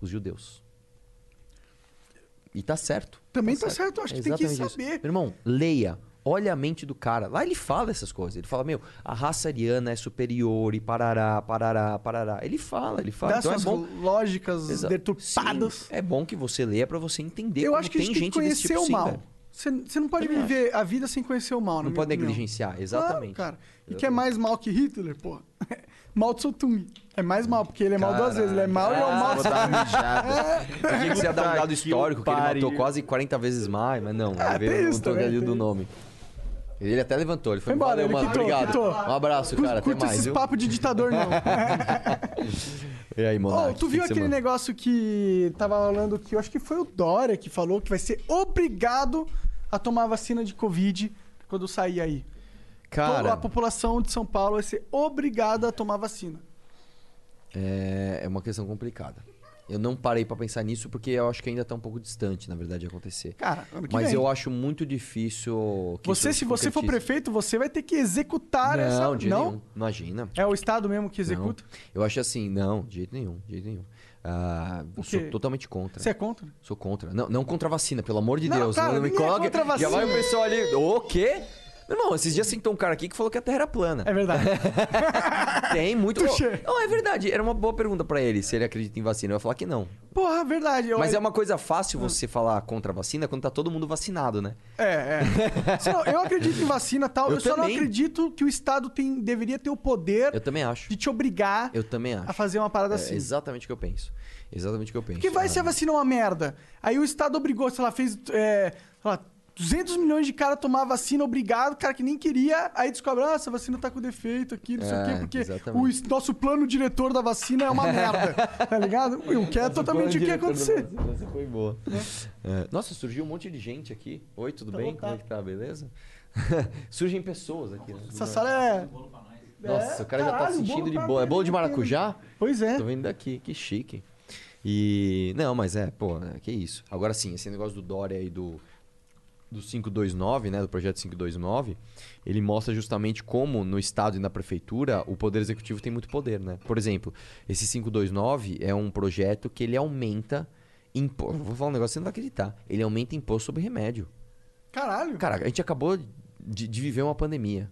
Os judeus. E tá certo. Também tá certo, eu acho que tem que Exatamente saber. Isso. Meu irmão, leia. Olha a mente do cara. Lá ele fala essas coisas. Ele fala, meu, a raça ariana é superior e parará, parará, parará. Ele fala, ele fala. Dá então é bom. lógicas Exa- deturpadas. Sim, é bom que você leia pra você entender Eu como acho que tem gente tem que desse conhecer tipo o mal. Você, não pode viver a vida sem conhecer o mal, Não pode opinião. negligenciar, exatamente. Claro, cara. E que é mais mal que Hitler, pô. Mal Tse Tung. É mais mal, porque ele é mal duas vezes. Ele é mal e é o mal Vou dar uma mijada. Eu achei que você ia dar um dado histórico, que ele pariu. matou quase 40 vezes mais, mas não. Ah, ele tem veio isso um também, tem do nome. Ele até levantou, ele foi Foi embora, valeu, ele mano. quitou, Obrigado. quitou. Um abraço, Curta, cara. Até curta mais, esses viu? papos de ditador, não. [LAUGHS] E aí, Ô, Monark? tu viu aquele negócio que tava falando que eu acho que foi o Dória que falou que vai ser obrigado a tomar a vacina de Covid quando sair aí. Cara- a população de São Paulo vai ser obrigada a tomar vacina. É, é uma questão complicada. Eu não parei pra pensar nisso porque eu acho que ainda tá um pouco distante, na verdade, de acontecer. Cara, Mas vem. eu acho muito difícil. Você, se você for prefeito, você vai ter que executar essa... Não, de jeito nenhum. Imagina. É o Estado mesmo que executa? Não. Eu acho assim, não, de jeito nenhum, de jeito nenhum. Ah, sou totalmente contra. Você é contra? Sou contra. Não, não contra a vacina, pelo amor de Não, Deus. cara, não me é coloque. contra a Já vai o pessoal ali. O quê? Meu irmão, esses dias sentou um cara aqui que falou que a Terra era plana. É verdade. [LAUGHS] Tem muito. Não, é verdade. Era uma boa pergunta pra ele se ele acredita em vacina. Eu ia falar que não. Porra, verdade. Eu- Mas é uma coisa fácil você falar contra a vacina quando tá todo mundo vacinado, né? É, é. [LAUGHS] Só- eu acredito em vacina e tal. Eu, Eu só não também. acredito que o Estado tem, deveria ter o poder Eu também acho. de te obrigar Eu também acho. a fazer uma parada É assim. exatamente o que eu penso. Exatamente o que eu penso. Porque vai Ah, se a vacina é uma merda. Aí o Estado obrigou, sei lá, fez é, sei lá, 200 milhões de caras tomar vacina, obrigado, cara que nem queria, aí descobre, ah, essa vacina tá com defeito aqui, não sei o É, quê, porque exatamente. o nosso plano diretor da vacina é uma [LAUGHS] merda, tá ligado? O que é totalmente o que ia acontecer. Essa foi boa. É, Nossa, surgiu um monte de gente aqui. Oi, tudo bem? lotado. Como é que tá? Beleza? [LAUGHS] Surgem pessoas aqui. né? Essa sala é... Nossa, É, o cara já tá caralho, o assistindo bolo de tá boa. É bolo de bem maracujá? Pois é. Tô vendo daqui, que chique. E. Não, mas é, pô, é, que isso. Agora sim, esse negócio do Dória e do. Do 529, né? Do projeto 529, ele mostra justamente como no Estado e na Prefeitura o Poder Executivo tem muito poder, né? Por exemplo, esse 529 é um projeto que ele aumenta. Impo... Vou falar um negócio que você não vai acreditar. Ele aumenta imposto sobre remédio. Caralho. Cara, a gente acabou de, de viver uma pandemia.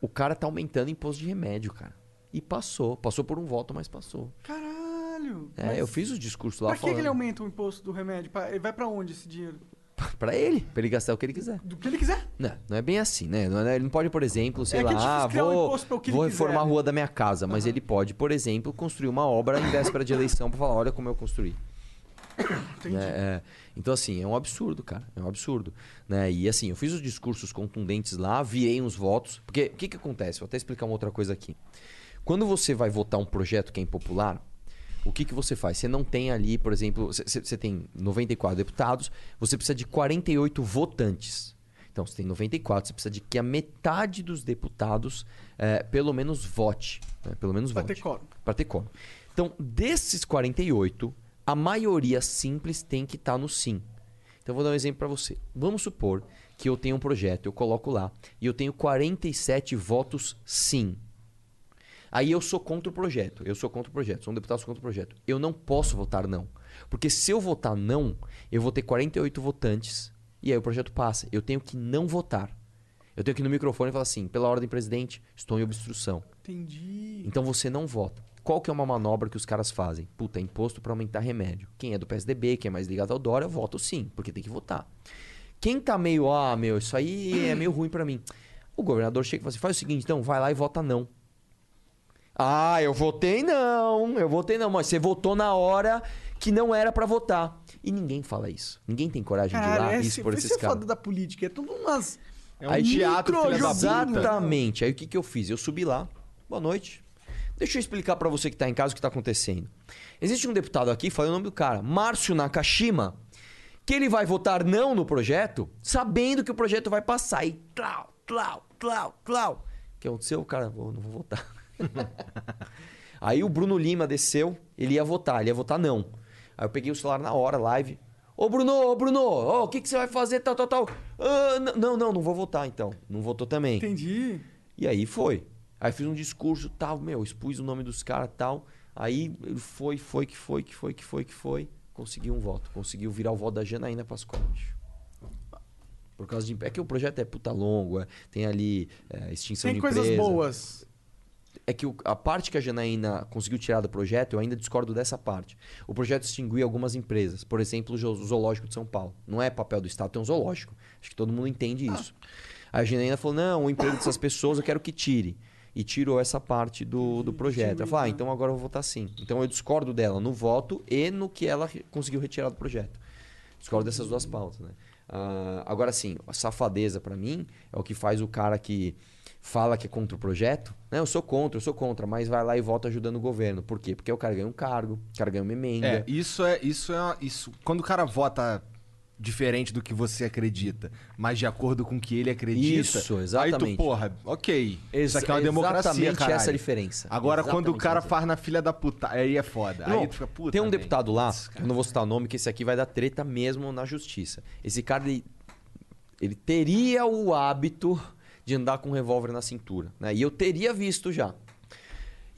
O cara tá aumentando imposto de remédio, cara. E passou. Passou por um voto, mas passou. Caralho. É, eu fiz o discurso lá Pra que, que falando. ele aumenta o imposto do remédio? Pra- ele vai pra onde esse dinheiro? [LAUGHS] Pra ele, pra ele gastar o que ele quiser. Do que ele quiser. Não, não é bem assim, né? Não é- ele não pode, por exemplo, sei É que é lá, ah, criar um vou, vou quiser, reformar a né? rua da minha casa. Mas ele pode, por exemplo, construir uma obra em véspera de eleição pra falar, olha como eu construí. [COUGHS] Entendi. né? É, então, assim, é um absurdo, cara. É um absurdo. Né? E assim, eu fiz os discursos contundentes lá, virei uns votos. Porque o que, que acontece? Vou até explicar uma outra coisa aqui. Quando você vai votar um projeto que é impopular, o que, que você faz? Você não tem ali, por exemplo, você- tem 94 deputados, você precisa de 48 votantes. Então, você tem 94, você precisa de que a metade dos deputados, eh, pelo menos, vote. né? Pelo menos Pra vote. ter quórum. Pra ter quórum. Então, desses 48, a maioria simples tem que estar no sim. Então, eu vou dar um exemplo para você. Vamos supor que eu tenho um projeto, eu coloco lá, e eu tenho 47 votos sim. Aí eu sou contra o projeto. Eu sou contra o projeto. Sou um deputado sou contra o projeto. Eu não posso votar não. Porque se eu votar não, eu vou ter 48 votantes e aí o projeto passa. Eu tenho que não votar. Eu tenho que ir no microfone e falar assim: pela ordem, presidente, estou em obstrução. Entendi. Então você não vota. Qual que é uma manobra que os caras fazem? Puta, é imposto para aumentar remédio. Quem é do PSDB, quem é mais ligado ao Dória, voto sim, porque tem que votar. Quem tá meio, ah, meu, isso aí é meio ruim para mim. O governador chega e fala assim: faz o seguinte, então, vai lá e vota não. Ah, eu votei não, eu votei não, mas você votou na hora que não era para votar. E ninguém fala isso. Ninguém tem coragem de ir lá e esse, expor esse esses é caras. foda da política. É tudo umas... É um teatro, filha da puta. Exatamente. Aí o que, que eu fiz? Eu subi lá. Boa noite. Deixa eu explicar pra você que tá em casa o que tá acontecendo. Existe um deputado aqui, falei o nome do cara, Márcio Nakashima, que ele vai votar não no projeto, sabendo que o projeto vai passar. E tlau, tlau, tlau, tlau. O que aconteceu? O cara, "Vou- não vou votar. [LAUGHS] Aí o Bruno Lima desceu, ele ia votar, ele ia votar não. Aí eu peguei o celular na hora, live. Ô Bruno, ô Bruno, o que, que você vai fazer, tal, tal, tal. "Ah, não, não, não vou votar então. Não votou também. Entendi. E aí foi. Aí fiz um discurso tal, meu, expus o nome dos caras tal. Aí foi, foi, que foi, que foi, que foi, que foi. Conseguiu um voto. Conseguiu virar o voto da Janaína Pascoal. bicho. Por causa de. É que o projeto é puta longo, é- tem ali é, extinção Tem de coisas empresa. boas. É que o- a parte que a Janaína conseguiu tirar do projeto, eu ainda discordo dessa parte. O projeto extinguiu algumas empresas. Por exemplo, o Zo- Zoológico de São Paulo. Não é papel do Estado ter um zoológico. Acho que todo mundo entende isso. Aí a Janaína falou: não, o emprego dessas pessoas eu quero que tire. E tirou essa parte do, do projeto. Ela falou: ah, então agora eu vou votar sim. Então eu discordo dela no voto e no que ela conseguiu retirar do projeto. Discordo dessas duas pautas, né? Ah, agora sim, a safadeza pra mim é o que faz o cara que fala que é contra o projeto. Né? Eu sou contra, eu sou contra, mas vai lá e vota ajudando o governo. Por quê? Porque o cara ganha um cargo, o cara ganha uma emenda. É, isso é. Isso é. Isso, quando o cara vota diferente do que você acredita, mas de acordo com o que ele acredita. Isso, Aí exatamente. tu, porra, ok. Isso aqui é uma Ex- democracia, Exatamente caralho. essa diferença. Agora, quando o Exatamente cara faz na filha da puta, aí é foda. Não, aí tu fica, puta. tem um também. deputado lá, Putz, eu não vou citar o nome, que esse aqui vai dar treta mesmo na justiça. Esse cara, ele, ele teria o hábito de andar com um revólver na cintura, né? E eu teria visto já.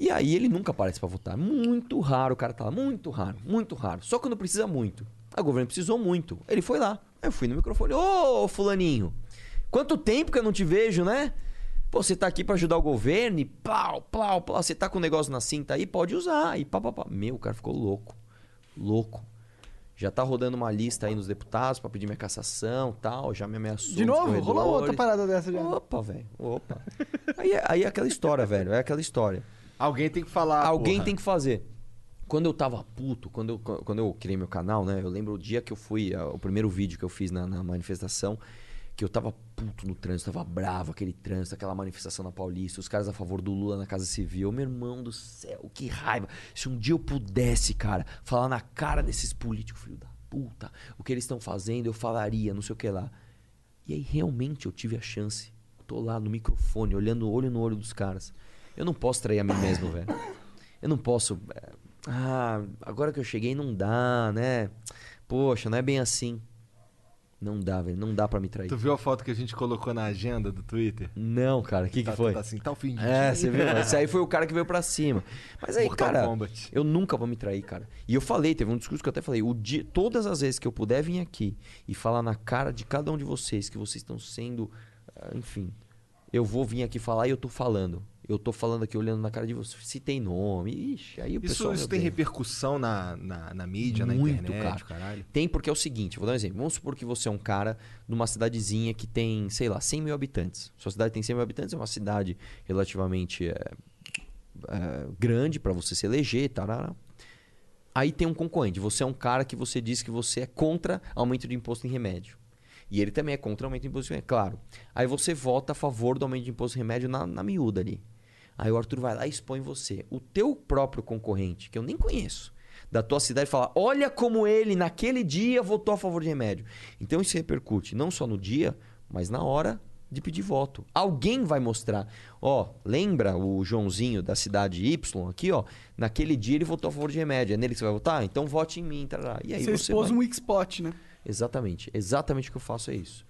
E aí ele nunca aparece pra votar. Muito raro o cara tá lá. Muito raro, muito raro. Só quando precisa muito. A governo precisou muito. Ele foi lá. Eu fui no microfone. Ô, fulaninho, quanto tempo que eu não te vejo, né? Pô, você tá aqui pra ajudar o governo e plau, plau, plau. Você tá com o negócio na cinta aí, pode usar. E pá, pá, pá. Meu, o cara ficou louco. Louco. Já tá rodando uma lista aí nos deputados pra pedir minha cassação tal. Já me ameaçou. De novo? Rolou outra parada dessa já. Opa, velho. Opa. Aí, é- aí é aquela história, velho. É aquela história. Alguém tem que falar. Alguém porra. tem que fazer. Quando eu tava puto, quando eu, quando eu criei meu canal, né? Eu lembro o dia que eu fui, ah, o primeiro vídeo que eu fiz na, na manifestação, que eu tava puto no trânsito, tava bravo, aquele trânsito, aquela manifestação na Paulista, os caras a favor do Lula na Casa Civil. Meu irmão do céu, que raiva. Se um dia eu pudesse, cara, falar na cara desses políticos, filho da puta, o que eles estão fazendo, eu falaria, não sei o que lá. E aí realmente eu tive a chance. Tô lá no microfone, olhando olho no olho dos caras. Eu não posso trair a mim mesmo, velho. Eu não posso. é, Ah, agora que eu cheguei não dá, né? Poxa, não é bem assim. Não dá, velho. Não dá pra me trair. Tu viu a foto que a gente colocou na agenda do Twitter? Não, cara. O que, que Tá- foi? Tá assim, tá o fim de É, você viu? Esse aí foi o cara que veio pra cima. Mas aí, Mortal cara, Kombat. eu nunca vou me trair, cara. E eu falei, teve um discurso que eu até falei, o dia, todas as vezes que eu puder vir aqui e falar na cara de cada um de vocês que vocês estão sendo, ah, enfim, eu vou vir aqui falar e eu tô falando. Eu tô falando aqui olhando na cara de vocês. Se tem nome, ixi, aí o Isso, pessoal... isso tem bem. repercussão na, na, na mídia, na Muito, internet, cara. caralho? Tem porque é o seguinte, vou dar um exemplo. Vamos supor que você é um cara numa cidadezinha que tem, sei lá, 100 mil habitantes. Sua cidade tem 100 mil habitantes, é uma cidade relativamente é, é, grande para você se eleger, tarará. Aí tem um concorrente. Você é um cara que você diz que você é contra aumento de imposto em remédio. E ele também é contra aumento de imposto em remédio, claro. Aí você vota a favor do aumento de imposto em remédio na, na miúda ali. Aí o Arthur vai lá e expõe você. O teu próprio concorrente, que eu nem conheço, da tua cidade, fala: olha como ele, naquele dia, votou a favor de remédio. Então isso repercute não só no dia, mas na hora de pedir voto. Alguém vai mostrar. Ó, lembra o Joãozinho da cidade Y aqui, ó? Naquele dia ele votou a favor de remédio. É nele que você vai votar? Então vote em mim. Tarará. E aí Você você, expôs vai... um weak spot, né? Exatamente. Exatamente o que eu faço é isso.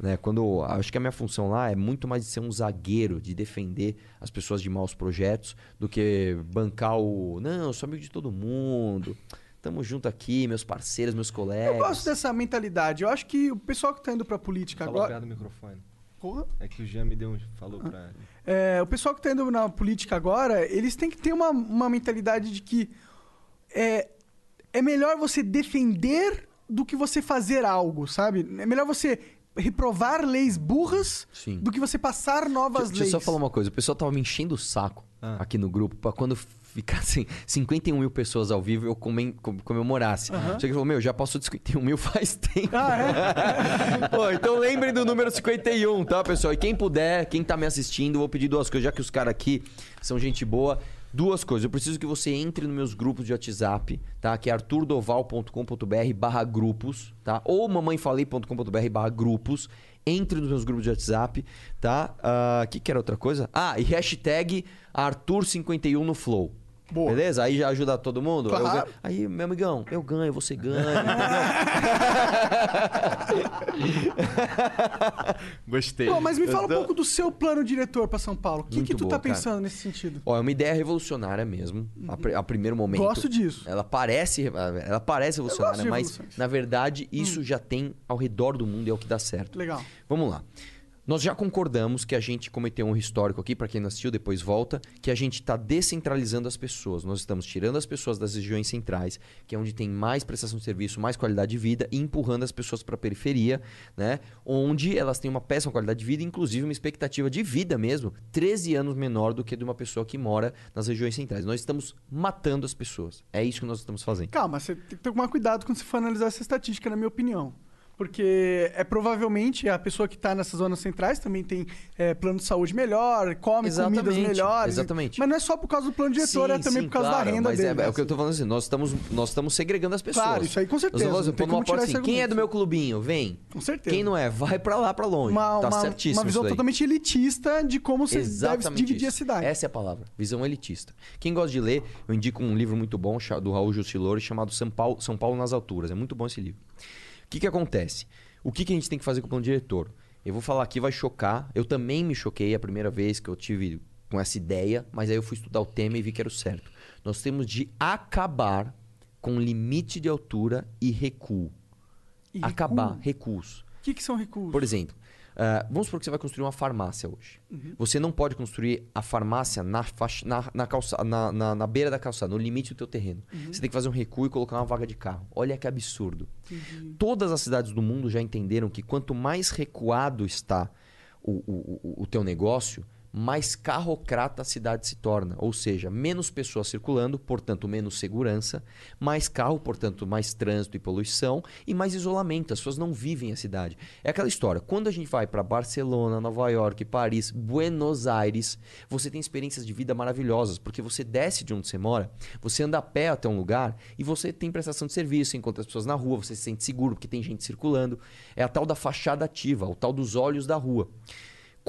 Né? Quando acho que a minha função lá é muito mais de ser um zagueiro, de defender as pessoas de maus projetos, do que bancar o. Não, eu sou amigo de todo mundo. Tamo junto aqui, meus parceiros, meus colegas. Eu gosto dessa mentalidade. Eu acho que o pessoal que tá indo pra política Falou agora. perto do microfone. Porra. É que o Jean me deu um... Falou pra... É, o pessoal que tá indo na política agora, eles têm que ter uma, uma mentalidade de que é, é melhor você defender do que você fazer algo, sabe? É melhor você reprovar leis burras Sim. do que você passar novas Deixa, deixa eu leis. só falar uma coisa. O pessoal tava me enchendo o saco Ah. aqui no grupo pra quando ficassem 51 mil pessoas ao vivo eu comen- com- comemorasse. Você que falou, meu, já passou de 51 mil faz tempo. Ah, é? [LAUGHS] Pô, então lembrem do número 51, tá, pessoal? E quem puder, quem tá me assistindo, vou pedir duas coisas, já que os caras aqui são gente boa. Duas coisas. Eu preciso que você entre nos meus grupos de WhatsApp, tá? Que é arturdoval.com.br barra grupos, tá? Ou mamãefalei.com.br barra grupos. Entre nos meus grupos de WhatsApp, tá? O que, que era outra coisa? Ah, e hashtag Arthur51 no Flow. Boa. Beleza? Aí já ajuda todo mundo? Eu Claro. ganho- Aí, meu amigão, eu ganho, você ganha, [LAUGHS] Gostei. Pô, mas me fala um tô- pouco do seu plano diretor pra São Paulo. O que, que tu boa, tá cara. pensando nesse sentido? Ó, é uma ideia revolucionária mesmo, a, pri- a primeiro momento. Gosto disso. Ela parece, ela parece revolucionária, mas na verdade isso já tem ao redor do mundo e é o que dá certo. Legal. Vamos lá. Nós já concordamos que a gente cometeu um histórico aqui, para quem não assistiu, depois volta, que a gente está descentralizando as pessoas. Nós estamos tirando as pessoas das regiões centrais, que é onde tem mais prestação de serviço, mais qualidade de vida, e empurrando as pessoas para a periferia, né? onde elas têm uma péssima qualidade de vida, inclusive uma expectativa de vida mesmo, 13 anos menor do que de uma pessoa que mora nas regiões centrais. Nós estamos matando as pessoas. É isso que nós estamos fazendo. Calma, você tem que tomar cuidado quando você for analisar essa estatística, na minha opinião. Porque é provavelmente a pessoa que tá nessas zonas centrais também tem é, plano de saúde melhor, come Exatamente, comidas melhores. exatamente. Mas não é só por causa do plano diretor, é Sim, também sim, por causa claro, da renda mas dele. é, é o que eu tô falando assim, nós estamos, nós estamos segregando as pessoas. Claro, isso aí com Nós certeza, estamos não falando, porta assim, quem é do meu clubinho? Vem. Com certeza. Quem não é, vai pra lá, pra longe. Uma, tá uma, certíssimo uma visão totalmente elitista de como você deve dividir isso. a cidade. Essa é a palavra, visão elitista. Quem gosta de ler, eu indico um livro muito bom do Raul Jusilori chamado São Paulo, São Paulo nas Alturas. É muito bom esse livro. O que, que acontece? O que, que a gente tem que fazer com o plano diretor? Eu vou falar aqui, vai chocar. Eu também me choquei a primeira vez que eu tive com essa ideia, mas aí eu fui estudar o tema e vi que era o certo. Nós temos de acabar com limite de altura e recuo. E Acabar, recuo? recuos. O que, que são recursos? Por exemplo, ah, vamos supor que você vai construir uma farmácia hoje. Você não pode construir a farmácia na, faixa- na, na, calça- na, na- na beira da calçada, no limite do teu terreno. Você tem que fazer um recuo e colocar uma vaga de carro. Olha que absurdo. Todas as cidades do mundo já entenderam que quanto mais recuado está o, o, o- o teu negócio, mais carrocrata a cidade se torna. Ou seja, menos pessoas circulando, portanto, menos segurança, mais carro, portanto, mais trânsito e poluição e mais isolamento. As pessoas não vivem a cidade. É aquela história. Quando a gente vai para Barcelona, Nova York, Paris, Buenos Aires, você tem experiências de vida maravilhosas, porque você desce de onde você mora, você anda a pé até um lugar e você tem prestação de serviço, encontra as pessoas na rua, você se sente seguro porque tem gente circulando. É a tal da fachada ativa, o tal dos olhos da rua.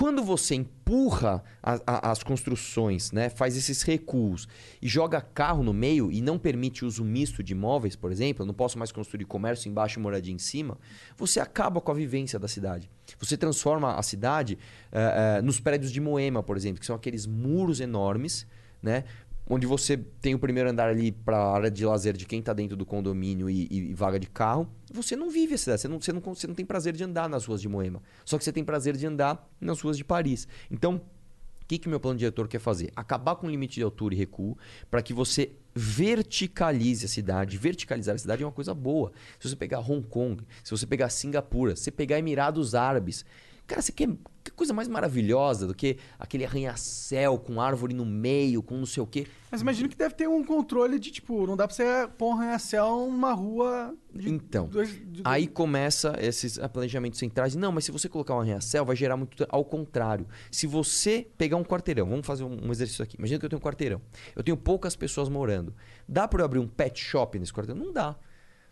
Quando você empurra a- a- as construções, né, faz esses recuos e joga carro no meio e não permite uso misto de imóveis, por exemplo, eu não posso mais construir comércio embaixo e moradia em cima, você acaba com a vivência da cidade. Você transforma a cidade eh, eh, nos prédios de Moema, por exemplo, que são aqueles muros enormes, né? Onde você tem o primeiro andar ali para a área de lazer de quem está dentro do condomínio e, e- vaga de carro. Você não vive a cidade, você não, você, não, você não tem prazer de andar nas ruas de Moema. Só que você tem prazer de andar nas ruas de Paris. Então, o que, que meu plano diretor quer fazer? Acabar com o limite de altura e recuo para que você verticalize a cidade. Verticalizar a cidade é uma coisa boa. Se você pegar Hong Kong, se você pegar Singapura, se você pegar Emirados Árabes, cara, você quer que coisa mais maravilhosa do que aquele arranha-céu com árvore no meio, com não sei o quê. Mas imagino que deve ter um controle de, tipo, não dá pra você pôr um arranha-céu numa rua de Então, dois- de Aí começa esses planejamentos centrais. Não, mas se você colocar um arranha-céu, vai gerar muito. Ao contrário. Se você pegar um quarteirão, vamos fazer um um exercício aqui. Imagina que eu tenho um quarteirão. Eu tenho poucas pessoas morando. Dá para eu abrir um pet shop nesse quarteirão? Não dá.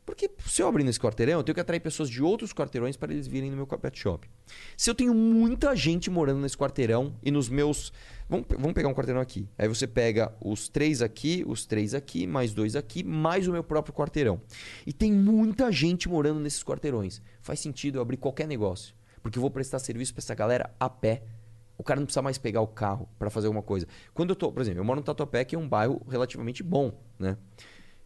Porque se eu abrir nesse quarteirão, eu tenho que atrair pessoas de outros quarteirões para eles virem no meu pet shop. Se eu tenho muita gente morando nesse quarteirão e nos meus. Vamos, vamos pegar um quarteirão aqui. Aí você pega os três aqui, os três aqui, mais dois aqui, mais o meu próprio quarteirão. E tem muita gente morando nesses quarteirões. Faz sentido eu abrir qualquer negócio. Porque eu vou prestar serviço para essa galera a pé. O cara não precisa mais pegar o carro para fazer alguma coisa. Quando eu tô, por exemplo, eu moro no Tatuapé, que é um bairro relativamente bom, né?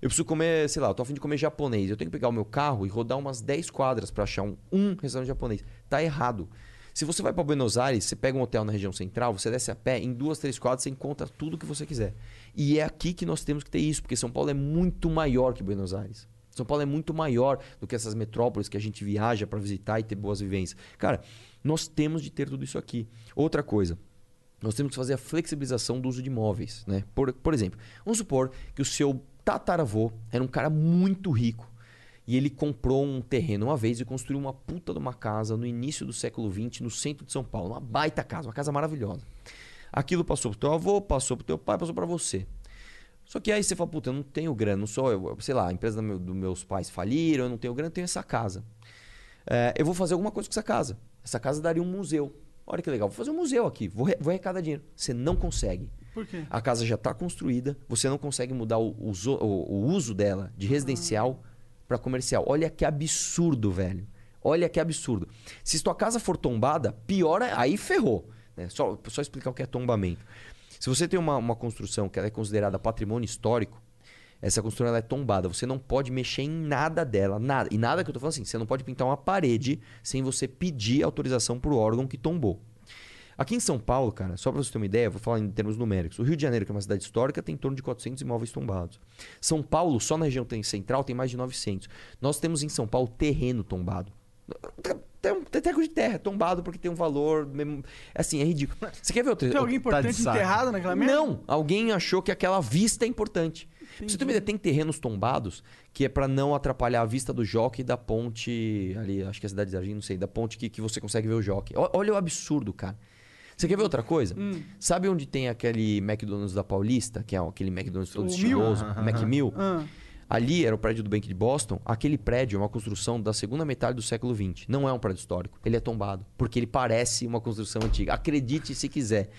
Eu preciso comer, sei lá, eu tô a fim de comer japonês. Eu tenho que pegar o meu carro e rodar umas 10 quadras para achar um, um restaurante japonês. Tá errado. Se você vai para Buenos Aires, você pega um hotel na região central, você desce a pé, em duas, três quadras você encontra tudo que você quiser. E é aqui que nós temos que ter isso, porque São Paulo é muito maior que Buenos Aires. São Paulo é muito maior do que essas metrópoles que a gente viaja para visitar e ter boas vivências. Cara, nós temos de ter tudo isso aqui. Outra coisa, nós temos que fazer a flexibilização do uso de imóveis. Né? Por, por exemplo, vamos supor que o seu tataravô era um cara muito rico e ele comprou um terreno uma vez e construiu uma puta de uma casa no início do século XX no centro de São Paulo. Uma baita casa, uma casa maravilhosa. Aquilo passou pro teu avô, passou pro teu pai, passou para você. Só que aí você fala, puta, eu não tenho grana, não sou eu, sei lá, a empresa do meu- dos meus pais faliram, eu não tenho grana, eu tenho essa casa. É, eu vou fazer alguma coisa com essa casa. Essa casa daria um museu. Olha que legal, vou fazer um museu aqui, vou, vou arrecadar dinheiro. Você não consegue. Por quê? A casa já está construída, você não consegue mudar o, uso- o- o uso dela de residencial para comercial. Olha que absurdo, velho. Olha que absurdo. Se sua casa for tombada, pior, é- aí ferrou. né? Só, só explicar o que é tombamento. Se você tem uma, uma construção que é considerada patrimônio histórico, essa construção é tombada. Você não pode mexer em nada dela, nada. E nada que eu tô falando assim, você não pode pintar uma parede sem você pedir autorização pro órgão que tombou. Aqui em São Paulo, cara, só para você ter uma ideia, vou falar em termos numéricos. O Rio de Janeiro, que é uma cidade histórica, tem em torno de 400 imóveis tombados. São Paulo, só na região central, tem mais de 900. Nós temos em São Paulo terreno tombado. Tem um teteco de terra tombado porque tem um valor. mesmo- Assim, é ridículo. Você quer ver outro? Tem alguém Tá importante saco. enterrado naquela merda? Não, alguém achou que aquela vista é importante. Você tem uma ideia, tem terrenos tombados que é pra não atrapalhar a vista do jockey da ponte ali, acho que é a cidade de Jardim, não sei, da ponte que, que você consegue ver o jockey. Olha o absurdo, cara. Você quer ver outra coisa? Sabe onde tem aquele McDonald's da Paulista, que é aquele McDonald's todo O estiloso, Mil? Mac Mill? Ah, Ali era o prédio do Bank de Boston. Aquele prédio é uma construção da segunda metade do século XX. Não é um prédio histórico. Ele é tombado. Porque ele parece uma construção antiga. Acredite se quiser.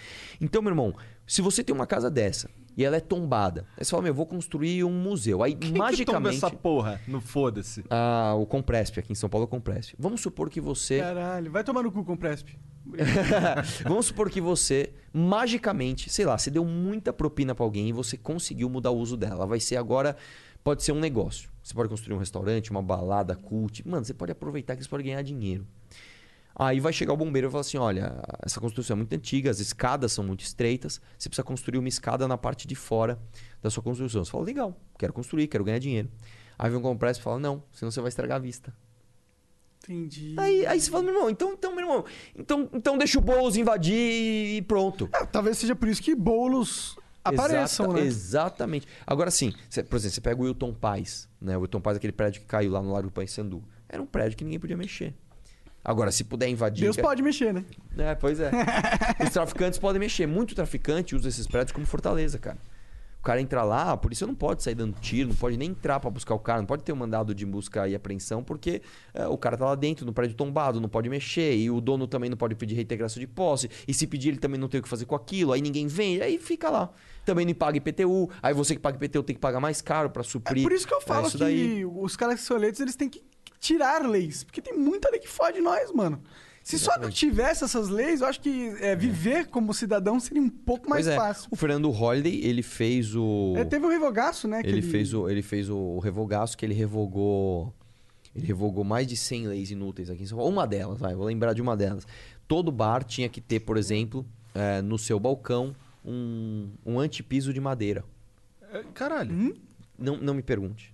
Então, meu irmão, se você tem uma casa dessa e ela é tombada, aí você fala, meu, eu vou construir um museu. Aí, Quem que tomba magicamente. essa porra? No foda-se. Ah, o Compresp, aqui em São Paulo é o Compresp. Vamos supor que você. caralho. Vai tomar no cu com o Presp. [LAUGHS] Vamos supor que você, magicamente, sei lá, você deu muita propina pra alguém e você conseguiu mudar o uso dela. Ela vai ser agora. Pode ser um negócio. Você pode construir um restaurante, uma balada cult. Mano, você pode aproveitar que você pode ganhar dinheiro. Aí vai chegar o bombeiro e falar assim: olha, essa construção é muito antiga, as escadas são muito estreitas, você precisa construir uma escada na parte de fora da sua construção. Você fala, legal, quero construir, quero ganhar dinheiro. Aí vem um compressa e fala, não, senão você vai estragar a vista. Entendi. Aí, aí você fala, meu irmão, então, então, meu irmão, então, então deixa o Boulos invadir e pronto. Ah, talvez seja por isso que bolos apareçam, Exata- né? Exatamente. Agora sim, você- por exemplo, você pega o Wilton Paz, né? O Wilton Paz, aquele prédio que caiu lá no Largo do Paissandu. Era um prédio que ninguém podia mexer. Agora, se puder invadir. Deus pode mexer, né? É, pois é. [LAUGHS] Os traficantes podem mexer. Muito traficante usa esses prédios como fortaleza, cara. O cara entra lá, a polícia não pode sair dando tiro, não pode nem entrar pra buscar o cara, não pode ter um mandado de busca e apreensão, porque é, o cara tá lá dentro, no prédio tombado, não pode mexer, e o dono também não pode pedir reintegração de posse, e se pedir ele também não tem o que fazer com aquilo, aí ninguém vem, aí fica lá. Também não paga IPTU, aí você que paga IPTU tem que pagar mais caro pra É suprir. por isso que eu falo é, isso que daí. os caras que são eleitos, eles têm que tirar leis. Porque tem muita lei que fode nós, mano. Se só não tivesse essas leis, eu acho que é, viver como cidadão seria um pouco mais Pois é, fácil. o Fernando Holliday, ele fez o... É, teve o revogaço, né? que Ele fez, o, ele fez o revogaço que ele revogou. Ele revogou mais de 100 leis inúteis aqui em São Paulo. Uma delas, vai, vou lembrar de uma delas. Todo bar tinha que ter, por exemplo, eh, no seu balcão, um, um antepiso de madeira. É, Caralho. Hum? Não, não me pergunte.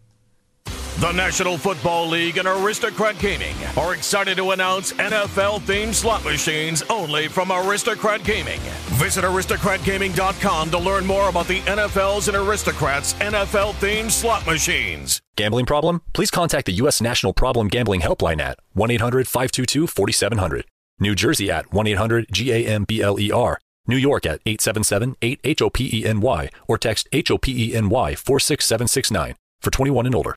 The National Football League and Aristocrat Gaming are excited to announce NFL themed slot machines only from Aristocrat Gaming. Visit aristocratgaming.com to learn more about the NFL's and Aristocrats NFL themed slot machines. Gambling problem? Please contact the U.S. National Problem Gambling Helpline at 1 800 522 4700. New Jersey at 1 800 GAMBLER. New York at 877 8 HOPENY or text HOPENY 46769 for 21 and older.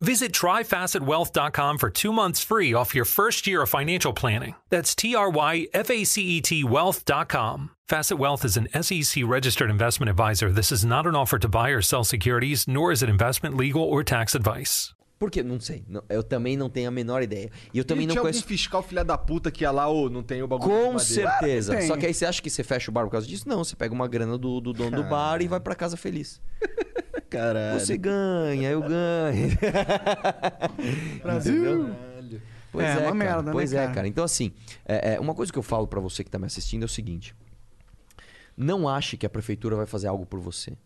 Visit tryfacetwealth.com for two months free off your first year of financial planning. That's T R Y F A C E T wealth.com. Facet Wealth is an SEC registered investment advisor. This is not an offer to buy or sell securities, nor is it investment, legal, or tax advice. Por quê? Não sei. Não- eu também não tenho a menor ideia. E eu também e não tinha conheço. algum fiscal filha da puta que ia lá, ô, não tem o bagulho de Com certeza. Claro que Só que aí você acha que você fecha o bar por causa disso? Não, você pega uma grana do, do dono do bar e vai pra casa feliz. [LAUGHS] Caralho. Você ganha, eu ganho. [LAUGHS] Brasil. Pois É, é, uma cara. merda, né, Pois é, cara? Então, assim, é, é, uma coisa que eu falo pra você que tá me assistindo é o seguinte: não ache que a prefeitura vai fazer algo por você.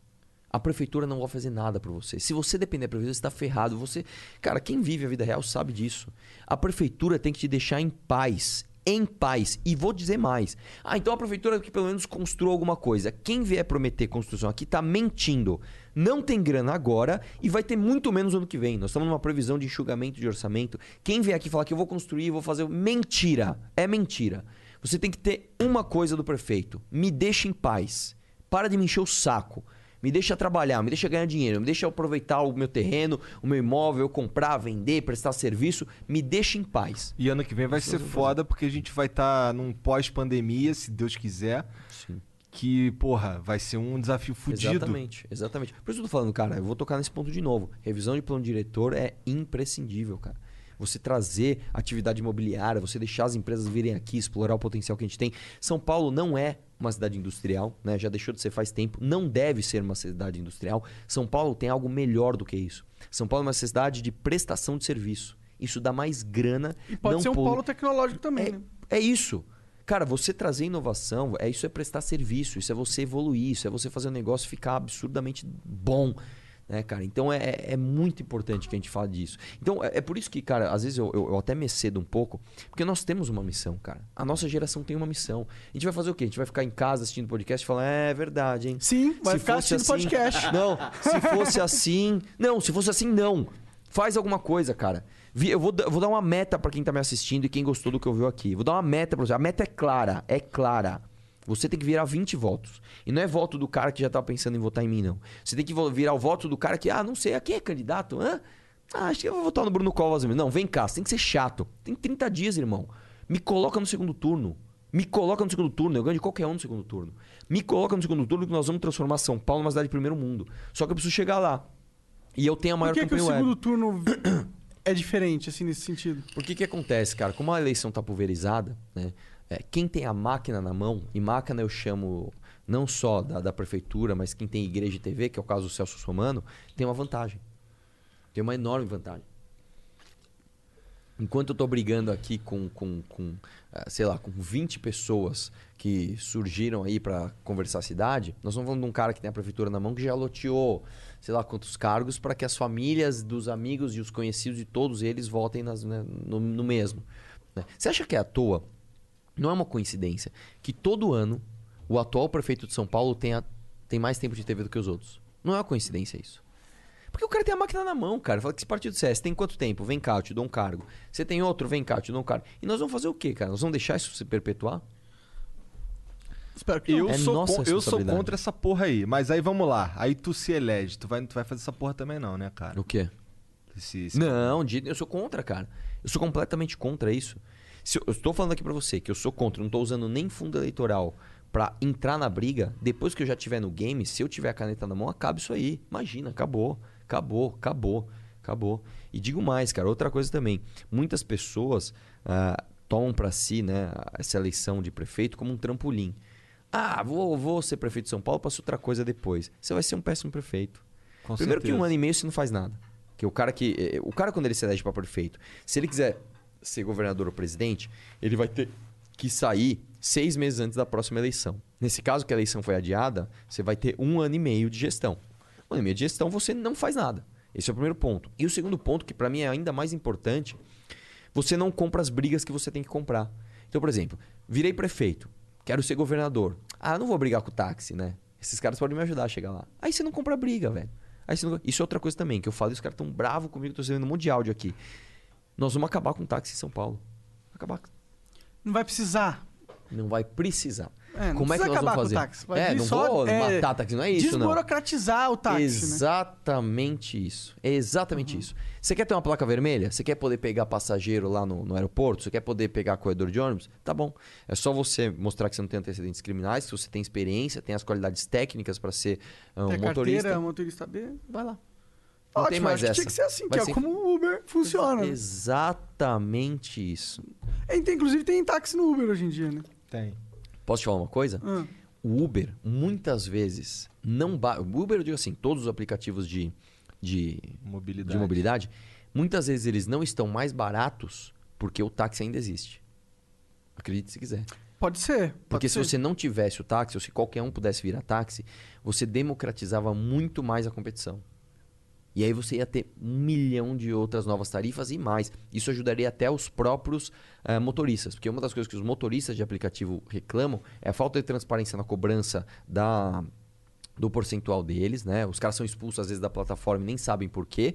A prefeitura não vai fazer nada por você. Se você depender da prefeitura, você tá ferrado. Você, cara, quem vive a vida real sabe disso. A prefeitura tem que te deixar em paz. Em paz. E vou dizer mais. Ah, então a prefeitura que pelo menos construa alguma coisa. Quem vier prometer construção aqui tá mentindo. Não tem grana agora e vai ter muito menos ano que vem. Nós estamos numa previsão de enxugamento de orçamento. Quem vier aqui falar que eu vou construir, vou fazer. Mentira. É mentira. Você tem que ter uma coisa do prefeito: me deixa em paz. Para de me encher o saco. Me deixa trabalhar, me deixa ganhar dinheiro, me deixa aproveitar o meu terreno, o meu imóvel, comprar, vender, prestar serviço. Me deixa em paz. E ano que vem vai ser foda porque a gente vai estar num pós-pandemia, se Deus quiser. Sim. Que, porra, vai ser um desafio fudido. Exatamente, exatamente. Por isso que eu tô falando, cara, eu vou tocar nesse ponto de novo. Revisão de plano diretor é imprescindível, cara. Você trazer atividade imobiliária, você deixar as empresas virem aqui, explorar o potencial que a gente tem. São Paulo não é uma cidade industrial, né? já deixou de ser faz tempo, não deve ser uma cidade industrial. São Paulo tem algo melhor do que isso. São Paulo é uma cidade de prestação de serviço. Isso dá mais grana. E pode não ser um polo tecnológico também, né? é isso. Cara, você trazer inovação, é isso é prestar serviço, isso é você evoluir, isso é você fazer o negócio ficar absurdamente bom. Né, cara? Então é, é muito importante que a gente fale disso. Então é, é por isso que, cara, às vezes eu, eu, eu até me cedo um pouco, porque nós temos uma missão, cara. A nossa geração tem uma missão. A gente vai fazer o quê? A gente vai ficar em casa assistindo podcast e falar, é verdade, hein? Sim, vai Se ficar fosse assistindo assim- podcast. Não, se fosse assim. Não, se fosse assim, não. Faz alguma coisa, cara. Eu vou, eu vou dar uma meta pra quem tá me assistindo e quem gostou do que ouviu aqui. Vou dar uma meta pra você. A meta é clara, é clara. Você tem que virar 20 votos. E não é voto do cara que já tá pensando em votar em mim, não. Você tem que virar o voto do cara que, ah, não sei, aqui é candidato? Hã? Ah, acho que eu vou votar no Bruno Covas mesmo. Não, vem cá, você tem que ser chato. Tem 30 dias, irmão. Me coloca no segundo turno. Me coloca no segundo turno. Eu ganho de qualquer um no segundo turno. Me coloca no segundo turno que nós vamos transformar São Paulo numa cidade de primeiro mundo. Só que eu preciso chegar lá. E eu tenho a maior Por que, que o web. segundo turno é diferente, assim, nesse sentido? Por que acontece, cara? Como a eleição tá pulverizada, né? é, quem tem a máquina na mão, e máquina eu chamo não só da, da prefeitura, mas quem tem igreja e TV, que é o caso do Celso Somano, tem uma vantagem. Tem uma enorme vantagem. Enquanto eu tô brigando aqui com, com, com eh, sei lá, com 20 pessoas que surgiram aí para conversar a cidade, nós estamos falando de um cara que tem a prefeitura na mão que já loteou, sei lá quantos cargos para que as famílias dos amigos e os conhecidos de todos eles votem nas- né, no, no mesmo. né? Você acha que é à toa? Não é uma coincidência que todo ano o atual prefeito de São Paulo tenha, tem mais tempo de TV do que os outros. Não é uma coincidência isso. Porque o cara tem a máquina na mão, cara. Fala que esse partido CS tem quanto tempo? Vem cá, eu te dou um cargo. Você tem outro? Vem cá, eu te dou um cargo. E nós vamos fazer o quê, cara? Nós vamos deixar isso se perpetuar? Espero que Eu, não. É sou, nossa con- eu sou contra essa porra aí. Mas aí vamos lá. Aí tu se elege. Tu vai, tu vai fazer essa porra também não, né, cara? O quê? Esse- esse- Não, eu sou contra, cara. Eu sou completamente contra isso. Se eu, eu estou falando aqui pra você que eu sou contra, não tô usando nem fundo eleitoral pra entrar na briga, depois que eu já tiver no game, se eu tiver a caneta na mão, acaba isso aí. Imagina, acabou, acabou, acabou, acabou. E digo mais, cara, outra coisa também. Muitas pessoas ah, tomam pra si, né, essa eleição de prefeito como um trampolim. Ah, vou, vou ser prefeito de São Paulo, passo outra coisa depois. Você vai ser um péssimo prefeito. Com Primeiro que um certeza. ano e meio você não faz nada. Que o cara que. eh, O cara, quando ele se elege para prefeito, se ele quiser ser governador ou presidente, ele vai ter que sair seis meses antes da próxima eleição. Nesse caso, que a eleição foi adiada, você vai ter um ano e meio de gestão. Um ano e meio de gestão, você não faz nada. Esse é o primeiro ponto. E o segundo ponto, que para mim é ainda mais importante, você não compra as brigas que você tem que comprar. Então, por exemplo, virei prefeito, quero ser governador. Ah, não vou brigar com o táxi, né? Esses caras podem me ajudar a chegar lá. Aí você não compra briga, velho. Aí você não... Isso é outra coisa também, que eu falo e os caras tão bravos comigo, tô recebendo um monte de áudio aqui. Nós vamos acabar com o táxi em São Paulo. Acabar. Não vai precisar. Não vai precisar. É, Como é que nós vamos fazer? com o táxi. É, não só, vou é, matar táxi, não é isso, não. Desburocratizar o táxi, né? Exatamente isso. É exatamente isso. Você quer ter uma placa vermelha? Você quer poder pegar passageiro lá no, no aeroporto? Você quer poder pegar corredor de ônibus? Tá bom. É só você mostrar que você não tem antecedentes criminais, que você tem experiência, tem as qualidades técnicas para ser ah, um Tem motorista. carteira, motorista B. Vai lá. Não Ótimo, tem mais acho que essa. tinha que ser assim, Vai que ser- é como o Uber funciona. Exatamente isso. É, inclusive tem táxi no Uber hoje em dia, né? Tem. Posso te falar uma coisa? Ah. O Uber, muitas vezes, não ba... O Uber, eu digo assim, todos os aplicativos de, de, Mobilidade. de mobilidade, muitas vezes eles não estão mais baratos porque o táxi ainda existe. Acredite se quiser. Pode ser. Porque pode se ser. você não tivesse o táxi, ou se qualquer um pudesse virar táxi, você democratizava muito mais a competição. E aí você ia ter um milhão de outras novas tarifas e mais. Isso ajudaria até os próprios eh, motoristas. Porque uma das coisas que os motoristas de aplicativo reclamam é a falta de transparência na cobrança da, do percentual deles. Né? Os caras são expulsos às vezes da plataforma e nem sabem por quê.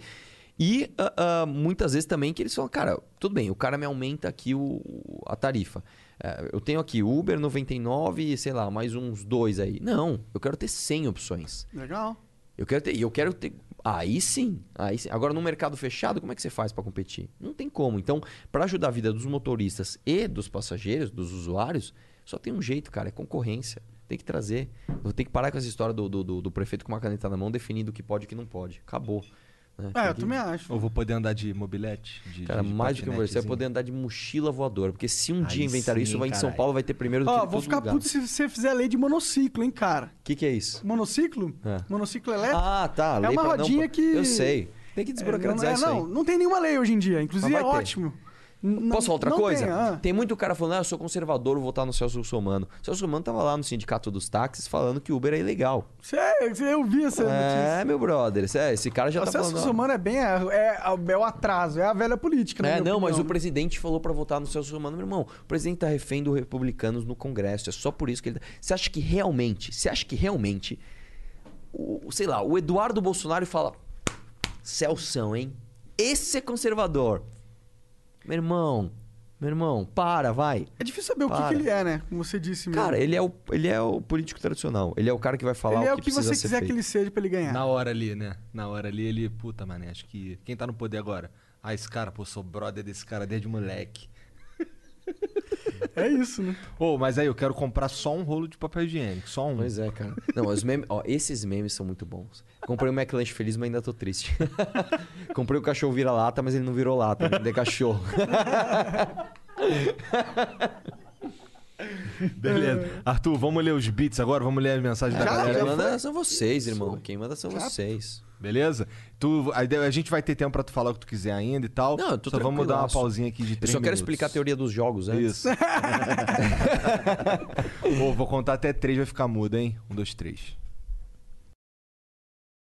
E ah, ah, muitas vezes também que eles falam, cara, tudo bem, o cara me aumenta aqui o, a tarifa. Eh, eu tenho aqui Uber 99, sei lá, mais uns dois aí. Não, eu quero ter 100 opções. Legal. Eu quero ter, e eu quero ter. Aí sim, aí sim. Agora no mercado fechado, como é que você faz para competir? Não tem como. Então, para ajudar a vida dos motoristas e dos passageiros, dos usuários, só tem um jeito, cara, é concorrência. Tem que trazer. Ter que parar com essa história do, do, do- do prefeito com uma caneta na mão definindo o que pode e o que não pode. Acabou. Né? É, Tem eu que- também acho. Ou vou poder andar de mobilete? De, Cara, de mais do que você vai patinetezinho? poder andar de mochila voadora. Porque se um Aí dia inventarem sim, isso, vai em São. Paulo vai ter primeiro do que Ó, vou ficar lugar. puto se você fizer a lei de monociclo, hein, cara. O que, que é isso? Monociclo? É. Monociclo elétrico? Ah, tá. É lei uma não, rodinha pô, que- Eu sei. Tem que É, desburocratizar não, é, isso aí. não, não tem nenhuma lei hoje em dia. Inclusive é ter. ótimo. N- Posso falar outra não coisa? Tem, ah. Tem muito cara falando, ah, eu sou conservador, vou votar no Celso Russomano. Celso Russomano tava lá no sindicato dos táxis falando que Uber é ilegal. Sério, eu vi essa notícia. É, meu brother, esse, é, esse cara já O tá Celso falando... ó. Russomano é bem. É, é, é o atraso, é a velha política, É, não, mas o opinião. presidente falou pra votar no Celso Russomano, meu irmão. O presidente tá refém dos republicanos no Congresso. É só por isso que ele. tá- Você acha que realmente, você acha que realmente, o, sei lá, o Eduardo Bolsonaro fala: Celção, hein? Esse é conservador. Meu irmão, meu irmão, para, vai. É difícil saber o que, Para. que ele é, né? Como você disse mesmo. Cara, ele é, o, ele é o político tradicional. Ele é o cara que vai falar ele é o o que, que precisa você ser quiser feito. que ele seja pra ele ganhar. Na hora ali, né? Na hora ali, ele... Puta, mané, acho que... Quem tá no poder agora? Ah, esse cara, pô, sou brother desse cara desde moleque. [LAUGHS] É isso, né? Ô, mas aí eu quero comprar só um rolo de papel higiênico. Só um. Pois é, cara. Não, os memes, ó, esses memes são muito bons. Comprei o McLanche feliz, mas ainda tô triste. [LAUGHS] Comprei o cachorro vira-lata, mas ele não virou lata, ainda é cachorro. [LAUGHS] [LAUGHS] Beleza. Arthur, vamos ler os beats agora? Vamos ler as mensagens da Já, galera Quem manda são vocês, irmão. Quem manda são vocês. Beleza? Tu, a, ideia- a gente vai ter tempo pra tu falar o que tu quiser ainda e tal. Não, eu tô Só vamos dar uma pausinha aqui de Eu três só quero minutos. explicar a teoria dos jogos antes. Isso. [LAUGHS] [LAUGHS] Ô, vou contar até três, vai ficar mudo, hein? Um, dois, três.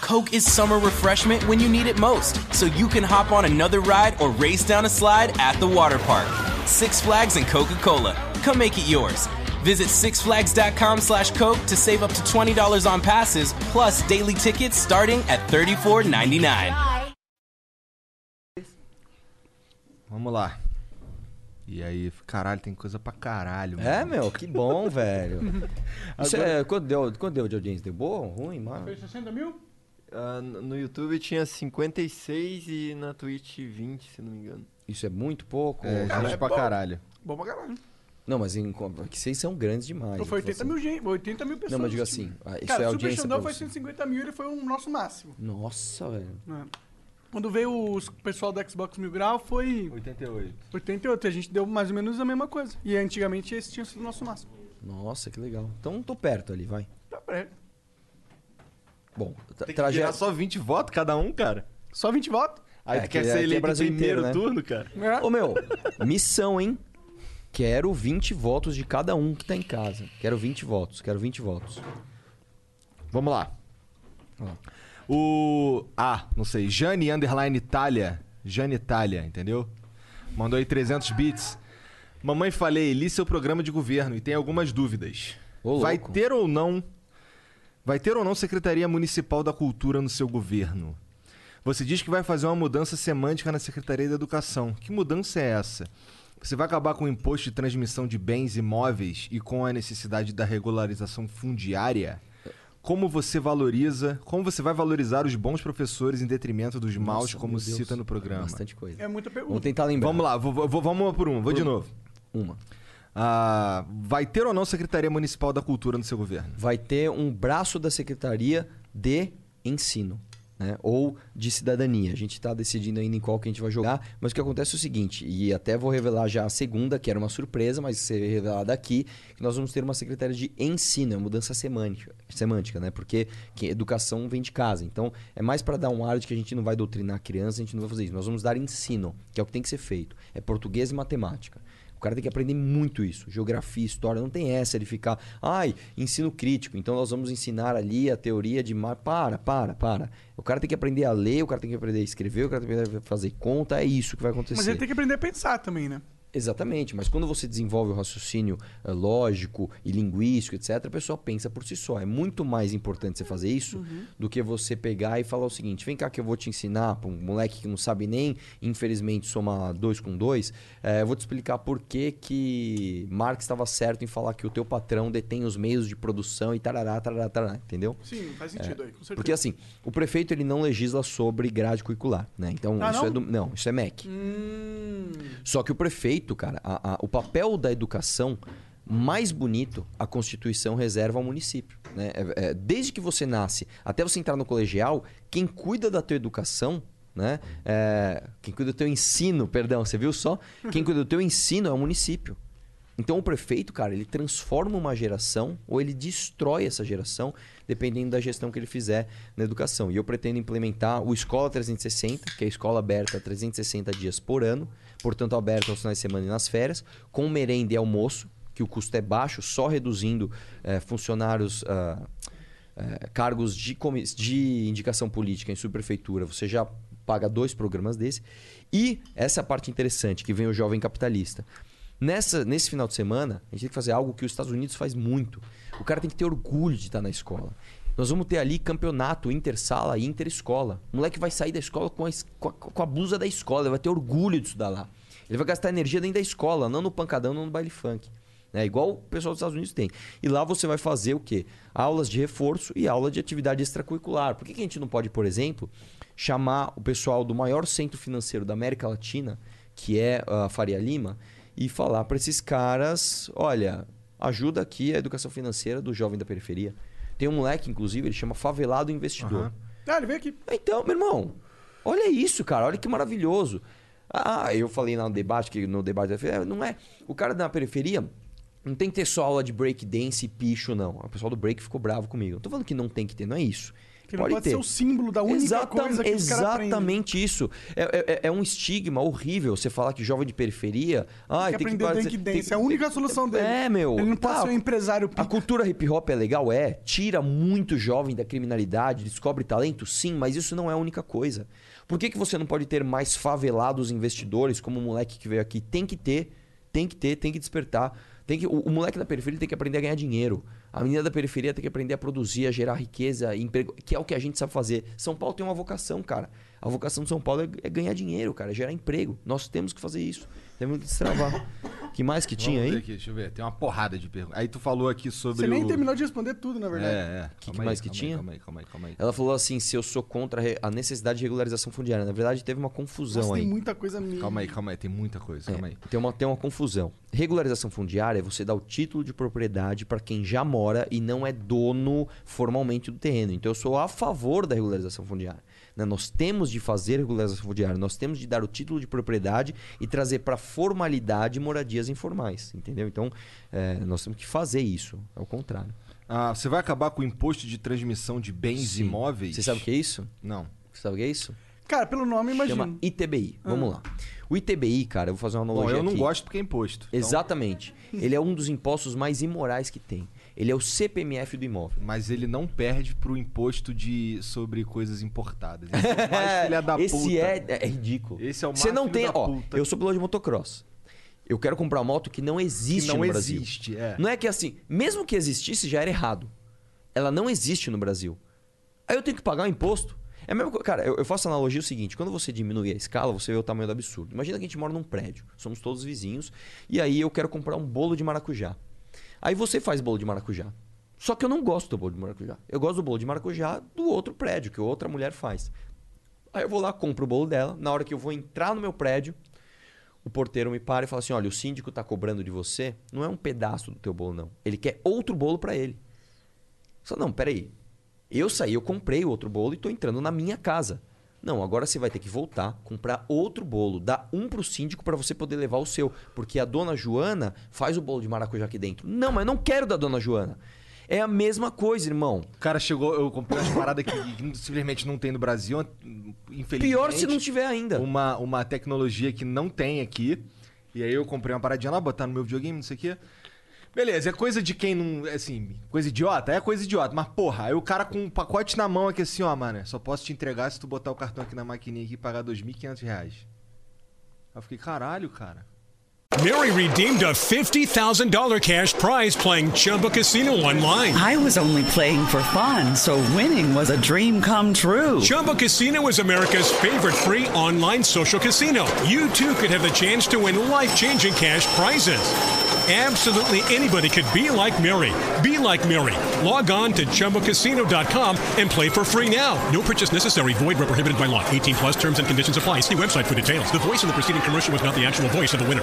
Coke is summer refreshment when you need it most, so you can hop on another ride or race down a slide at the water park. Six Flags and Coca Cola. Come make it yours. Visit sixflags.com slash Coke to save up to $20 on passes, plus daily tickets starting at $34.99. Vamos lá. E aí, caralho, tem coisa pra caralho. É, meu, que bom, velho. [LAUGHS] Isso é, quanto, deu, quanto deu de audiência? Deu bom? Ruim? Mal? Fez 60 mil? Ah, no YouTube tinha 56 e na Twitch 20, se não me engano. Isso é muito pouco? É, gente pra caralho. Bom pra caralho. Não, mas em, que vocês são grandes demais. Então foi 80 Assim. mil, gente, 80 mil pessoas. Não, mas digo assim, ah, isso Cara, é o Super audiência Xandão foi você. 150 mil, ele foi o nosso máximo. Nossa, velho. né? Quando veio o pessoal do Xbox Mil Grau foi 88. 88, a gente deu mais ou menos a mesma coisa. E antigamente esse tinha sido o nosso máximo. Nossa, que legal. Então tô perto ali, vai. Tá perto. Bom, Tem que traje- tirar só 20 votos cada um, cara. Só 20 votos? Aí É, tu que quer aqui ser é eleito Brasil em primeiro né? turno, cara? É. Ô meu, missão, hein? Quero 20 votos de cada um que tá em casa. Quero 20 votos, quero 20 votos. Vamos lá. O. Ah, não sei. Jane Underline Itália. Jane Itália, entendeu? Mandou aí 300 bits. Mamãe falei, li seu programa de governo e tem algumas dúvidas. Ô, Vai ter ou não. Vai ter ou não Secretaria Municipal da Cultura no seu governo? Você diz que vai fazer uma mudança semântica na Secretaria da Educação. Que mudança é essa? Você vai acabar com o imposto de transmissão de bens imóveis e com a necessidade da regularização fundiária? Como você valoriza, como você vai valorizar os bons professores em detrimento dos maus, Nossa, como se Deus. cita no programa? Bastante coisa. É muita pergunta. Vamos tentar lembrar. Vamos lá, vou, vou- vamos uma por uma, vou de novo. Uma. Ah, vai ter ou não Secretaria Municipal da Cultura no seu governo? Vai ter um braço da Secretaria de Ensino. Né? Ou de cidadania. A gente está decidindo ainda em qual que a gente vai jogar. Mas o que acontece é o seguinte, e até vou revelar já a segunda, que era uma surpresa, mas ser revelada aqui, que nós vamos ter uma secretaria de ensino, é mudança semântica, semântica, né? Porque que educação vem de casa. Então, é mais para dar um ar de que a gente não vai doutrinar a criança, a gente não vai fazer isso. Nós vamos dar ensino, que é o que tem que ser feito. É português e matemática. O cara tem que aprender muito isso. Geografia, história, não tem essa de ficar, ai, ensino crítico, então nós vamos ensinar ali a teoria de mar. Para, para, para. O cara tem que aprender a ler, o cara tem que aprender a escrever, o cara tem que aprender a fazer conta, é isso que vai acontecer. Mas ele tem que aprender a pensar também, né? Exatamente, mas quando você desenvolve o raciocínio eh, lógico e linguístico, etc., a pessoa pensa por si só. É muito mais importante você fazer isso do que você pegar e falar o seguinte: vem cá que eu vou te ensinar, para um moleque que não sabe nem, infelizmente, somar dois com dois, eh, eu vou te explicar por que, que Marx estava certo em falar que o teu patrão detém os meios de produção e tarará, tarará, tarará, entendeu? Sim, faz sentido aí, com certeza. Porque assim, o prefeito ele não legisla sobre grade curricular, né? Então, Ah, isso não? é do. Não, isso é MEC. Hum. Só que o prefeito, cara, a- a- o papel da educação mais bonito a Constituição reserva ao município. Né? É- é, desde que você nasce até você entrar no colegial, quem cuida da tua educação, né? É, quem cuida do teu ensino, perdão, você viu só? Quem cuida do teu ensino é o município. Então o prefeito, cara, ele transforma uma geração ou ele destrói essa geração, dependendo da gestão que ele fizer na educação. E eu pretendo implementar o Escola 360, que é a escola aberta 360 dias por ano, portanto aberta aos finais de semana e nas férias, com merenda e almoço, que o custo é baixo, só reduzindo eh, funcionários. ah, eh, cargos de, de indicação política em subprefeitura, você já paga dois programas desse. E essa é parte interessante, que vem o jovem capitalista. Nessa, nesse final de semana, a gente tem que fazer algo que os Estados Unidos faz muito. O cara tem que ter orgulho de estar na escola. Nós vamos ter ali campeonato intersala e interescola. O moleque vai sair da escola com a, com a- com a blusa da escola, ele vai ter orgulho de estudar lá. Ele vai gastar energia dentro da escola, não no pancadão, não no baile funk. É igual o pessoal dos Estados Unidos tem. E lá você vai fazer o quê? Aulas de reforço e aula de atividade extracurricular. Por que, que a gente não pode, por exemplo, chamar o pessoal do maior centro financeiro da América Latina, que é a Faria Lima, e falar para esses caras: olha, ajuda aqui a educação financeira do jovem da periferia. Tem um moleque, inclusive, ele chama Favelado Investidor. Ah, ele veio aqui. Então, meu irmão, olha isso, cara, olha que maravilhoso. Ah, eu falei lá no debate, que no debate da feira, não é. O cara da periferia não tem que ter só aula de break dance e picho, não. O pessoal do break ficou bravo comigo. Não tô falando que não tem que ter, não é isso. Que não pode ser o símbolo da única Exatam- coisa que. Exatamente isso. É, é- é um estigma horrível você falar que jovem de periferia. Ah, Tem que aprender break dance, é a única solução dele. É, meu. Ele não pode tá, ser um empresário A cultura hip hop é legal? É. Tira muito jovem da criminalidade, descobre talento? Sim, mas isso não é a única coisa. Por que, que você não pode ter mais favelados investidores, como o moleque que veio aqui? Tem que ter, tem que ter, tem que despertar. Tem que, o, o moleque da periferia tem que aprender a ganhar dinheiro. A menina da periferia tem que aprender a produzir, a gerar riqueza, emprego, que é o que a gente sabe fazer. São Paulo tem uma vocação, cara. A vocação de São Paulo é, é ganhar dinheiro, cara, é gerar emprego. Nós temos que fazer isso. Temos que destravar. que mais que tinha Vamos aí? aqui, deixa eu ver. Tem uma porrada de perguntas. Aí tu falou aqui sobre. Você nem o... terminou de responder tudo, na verdade. É, é. que Calma aí, mais que calma aí, tinha? Calma aí, calma aí, calma aí. Ela falou assim: se eu sou contra a necessidade de regularização fundiária. Na verdade, teve uma confusão Nossa, aí. tem muita coisa minha. Calma aí, calma aí. Tem muita coisa. Calma aí. Tem uma, tem uma confusão. Regularização fundiária é você dar o título de propriedade para quem já mora e não é dono formalmente do terreno. Então eu sou a favor da regularização fundiária. Né? Nós temos de fazer regularização fundiária, nós temos de dar o título de propriedade e trazer para formalidade moradias informais. Entendeu? Então é, nós temos que fazer isso. É o contrário. Ah, você vai acabar com o imposto de transmissão de bens Sim. imóveis? Você sabe o que é isso? Não. Você sabe o que é isso? Cara, pelo nome, imagina. Chama ITBI. Vamos Ah. lá. O ITBI, cara, eu vou fazer uma Bom, analogia eu não aqui. gosto porque é imposto. então- Exatamente. Ele é um dos impostos mais imorais que tem. Ele é o CPMF do imóvel. Mas ele não perde pro imposto de sobre coisas importadas. Esse é o mais [LAUGHS] filha da Esse puta. é, é ridículo. Esse é o mais Você não tem, ó, puta. eu sou piloto de motocross. Eu quero comprar uma moto que não existe Que não no Brasil. existe, é. Não é que assim, mesmo que existisse já era errado. Ela não existe no Brasil. Aí eu tenho que pagar o imposto. É coisa. Cara, eu, eu faço a analogia o seguinte: quando você diminui a escala, você vê o tamanho do absurdo. Imagina que a gente mora num prédio, somos todos vizinhos, e aí eu quero comprar um bolo de maracujá. Aí você faz bolo de maracujá. Só que eu não gosto do bolo de maracujá. Eu gosto do bolo de maracujá do outro prédio, que outra mulher faz. Aí eu vou lá, compro o bolo dela. Na hora que eu vou entrar no meu prédio, o porteiro me para e fala assim: olha, o síndico tá cobrando de você, não é um pedaço do teu bolo, não. Ele quer outro bolo para ele. Só não, peraí. Eu saí, eu comprei o outro bolo e tô entrando na minha casa. Não, agora você vai ter que voltar, comprar outro bolo, dar um pro síndico para você poder levar o seu, porque a dona Joana faz o bolo de maracujá aqui dentro. Não, mas eu não quero da dona Joana. É a mesma coisa, irmão. O cara chegou, eu comprei umas paradas que, que simplesmente não tem no Brasil, infelizmente. Pior se não tiver ainda. Uma, uma tecnologia que não tem aqui. E aí eu comprei uma paradinha lá, botar no meu videogame, não sei o quê. Beleza, é coisa de quem não. Assim, coisa idiota? É coisa idiota. Mas, porra, aí o cara com um pacote na mão aqui assim, ó, mano, só posso te entregar se tu botar o cartão aqui na maquininha aqui e pagar 2.500 reais. Aí eu fiquei, caralho, cara. Mary redeemed a $50,000 cash prize playing Chumba Casino online. I was only playing for fun, so winning was a dream come true. Chumba Casino is America's favorite free online social casino. You too could have the chance to win life changing cash prizes. Absolutely anybody could be like Mary. Be like Mary. Log on to ChumboCasino.com and play for free now. No purchase necessary. Void where prohibited by law. 18 plus terms and conditions apply. See website for details. The voice in the preceding commercial was not the actual voice of the winner.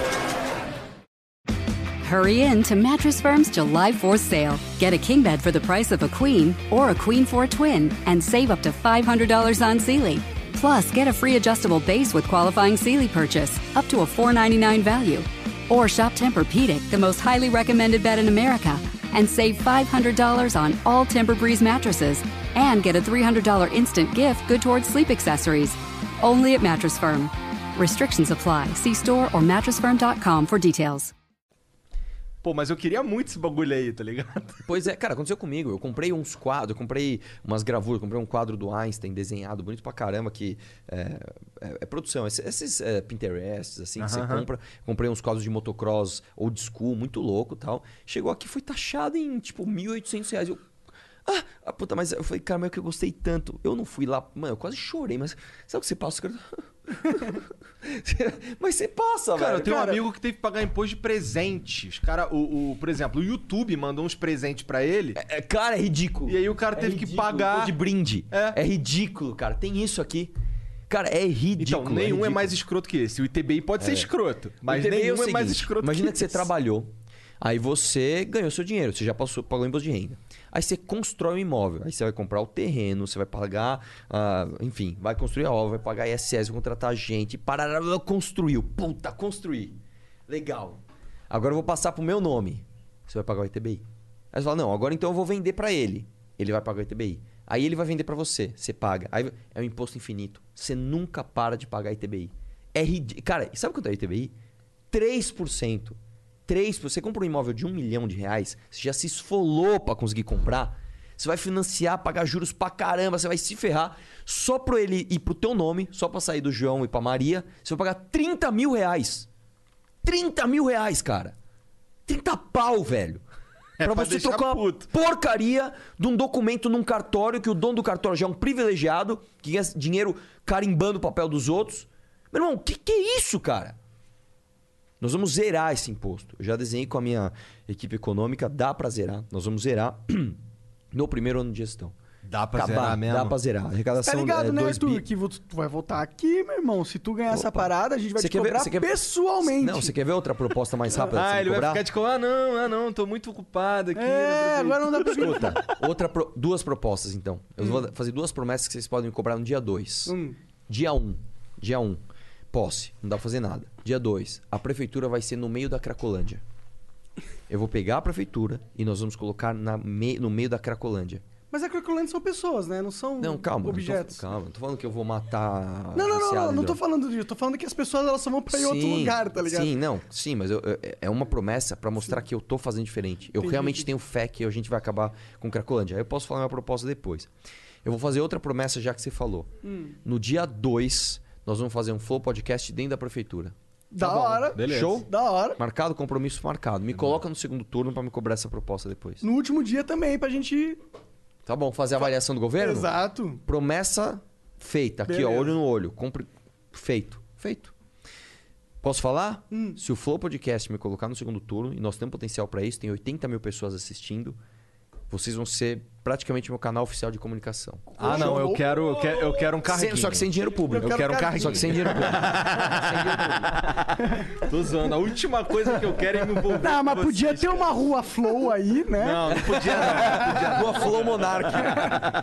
Hurry in to Mattress Firm's July 4th sale. Get a king bed for the price of a queen or a queen for a twin and save up to $500 on Sealy. Plus, get a free adjustable base with qualifying Sealy purchase up to a 499 value. Or shop Tempur-Pedic, the most highly recommended bed in America, and save $500 on all Tempur-Breeze mattresses and get a $300 instant gift good towards sleep accessories. Only at Mattress Firm. Restrictions apply. See store or mattressfirm.com for details. Pô, mas eu queria muito esse bagulho aí, tá ligado? [LAUGHS] Pois é, cara, aconteceu comigo. Eu comprei uns quadros, eu comprei umas gravuras, comprei um quadro do Einstein desenhado, bonito pra caramba, que é, é- é produção. Esses, esses, é, Pinterests, assim, que você compra. Comprei uns quadros de motocross old school, muito louco e tal. Chegou aqui, foi taxado em, tipo, 1.800 reais. Eu, ah, ah, puta, mas eu falei, cara, mas é que eu gostei tanto. Eu não fui lá, mano, eu quase chorei, mas sabe o que você passa? Cara? [LAUGHS] [LAUGHS] mas você passa, Cara, velho. eu tenho Cara, um amigo que teve que pagar imposto de presentes. Cara, o, o- por exemplo, o YouTube mandou uns presentes pra ele. É, cara, é ridículo. E aí o cara É teve que ridículo, pagar. pô, de brinde. É. ridículo, cara. Tem isso aqui. Cara, é ridículo. Então, nenhum é, ridículo. mais escroto que esse. O ITBI pode ser É. escroto, mas nenhum é, mais seguinte, escroto Imagina que, que você trabalhou, aí você ganhou seu dinheiro, você já passou, pagou imposto de renda. Aí você constrói um imóvel, aí você vai comprar o terreno, você vai pagar, ah, enfim, vai construir a obra, vai pagar ISS, vai contratar gente, parará, construiu. Puta, construir. Legal. Agora eu vou passar pro meu nome. Você vai pagar o ITBI. Aí você fala, não, agora então eu vou vender pra ele. Ele vai pagar o ITBI. Aí ele vai vender pra você, você paga. Aí é um imposto infinito. Você nunca para de pagar ITBI. É ridículo. Cara, sabe quanto é o ITBI? 3%. 3%. Você compra um imóvel de um milhão de reais, você já se esfolou pra conseguir comprar. Você vai financiar, pagar juros pra caramba, você vai se ferrar. Só pra ele ir pro teu nome, só pra sair do João e pra Maria, você vai pagar 30 mil reais. 30 mil reais, cara. 30 pau, velho. [LAUGHS] É pra pra você trocar uma porcaria de um documento num cartório que o dono do cartório já é um privilegiado, que ganha dinheiro carimbando o papel dos outros. Meu irmão, o que, que é isso, cara? Nós vamos zerar esse imposto. Eu já desenhei com a minha equipe econômica, dá pra zerar. Nós vamos zerar [CLEARS THROAT] no primeiro ano de gestão. Dá pra zerar mesmo? Dá pra zerar. A Tá arrecadação ligado, é né, 2 Arthur? bi. Que tu vai voltar aqui, meu irmão. Se tu ganhar essa parada, a gente vai Você te quer ver- cobrar você quer- pessoalmente. Não, você quer ver outra proposta mais rápida? Ah, ele cobrar? vai ficar cobrar. Ah, não, ah, não, tô muito ocupado aqui. É, agora não dá pra [LAUGHS] Escuta, outra pro- duas propostas então. Eu vou fazer duas promessas que vocês podem me cobrar no dia 2. Hum. Dia 1. Um, dia 1. Um, posse, não dá pra fazer nada. Dia 2. A prefeitura vai ser no meio da Cracolândia. Eu vou pegar a prefeitura e nós vamos colocar na me- no meio da Cracolândia. Mas a Cracolândia são pessoas, né? Não são Não, calma. objetos. Não tô, calma, não tô falando que eu vou matar. Não, não, não, não, não tô falando disso. Tô falando que as pessoas elas só vão pra ir outro Sim, lugar, tá ligado? Sim, não, sim, mas eu- eu- é uma promessa pra mostrar que eu tô fazendo diferente. Eu Entendi, realmente tenho fé que a gente vai acabar com Cracolândia. Aí eu posso falar minha proposta depois. Eu vou fazer outra promessa já que você falou. Hum. No dia 2, nós vamos fazer um Flow Podcast dentro da prefeitura. Da Tá bom. hora. Beleza. Show? Da hora. Marcado, compromisso marcado. Me coloca no segundo turno pra me cobrar essa proposta depois. No último dia também, pra gente. Tá bom, fazer a avaliação do governo? Exato. Promessa feita. Aqui, ó, olho no olho. Compre... Feito. Feito. Posso falar? Hum. Se o Flow Podcast me colocar no segundo turno, e nós temos potencial pra isso, tem 80 mil pessoas assistindo, vocês vão ser praticamente meu canal oficial de comunicação. Ah, não, eu quero, eu quero, eu quero um carrinho. Sem- só que sem dinheiro público. Eu, quero um carrinho. Só que sem dinheiro público. [LAUGHS] Tô zoando. A última coisa que eu quero é me envolver Não, mas com podia vocês, ter uma rua Flow aí, né? Não, não podia não. Podia. Rua Flow Monark.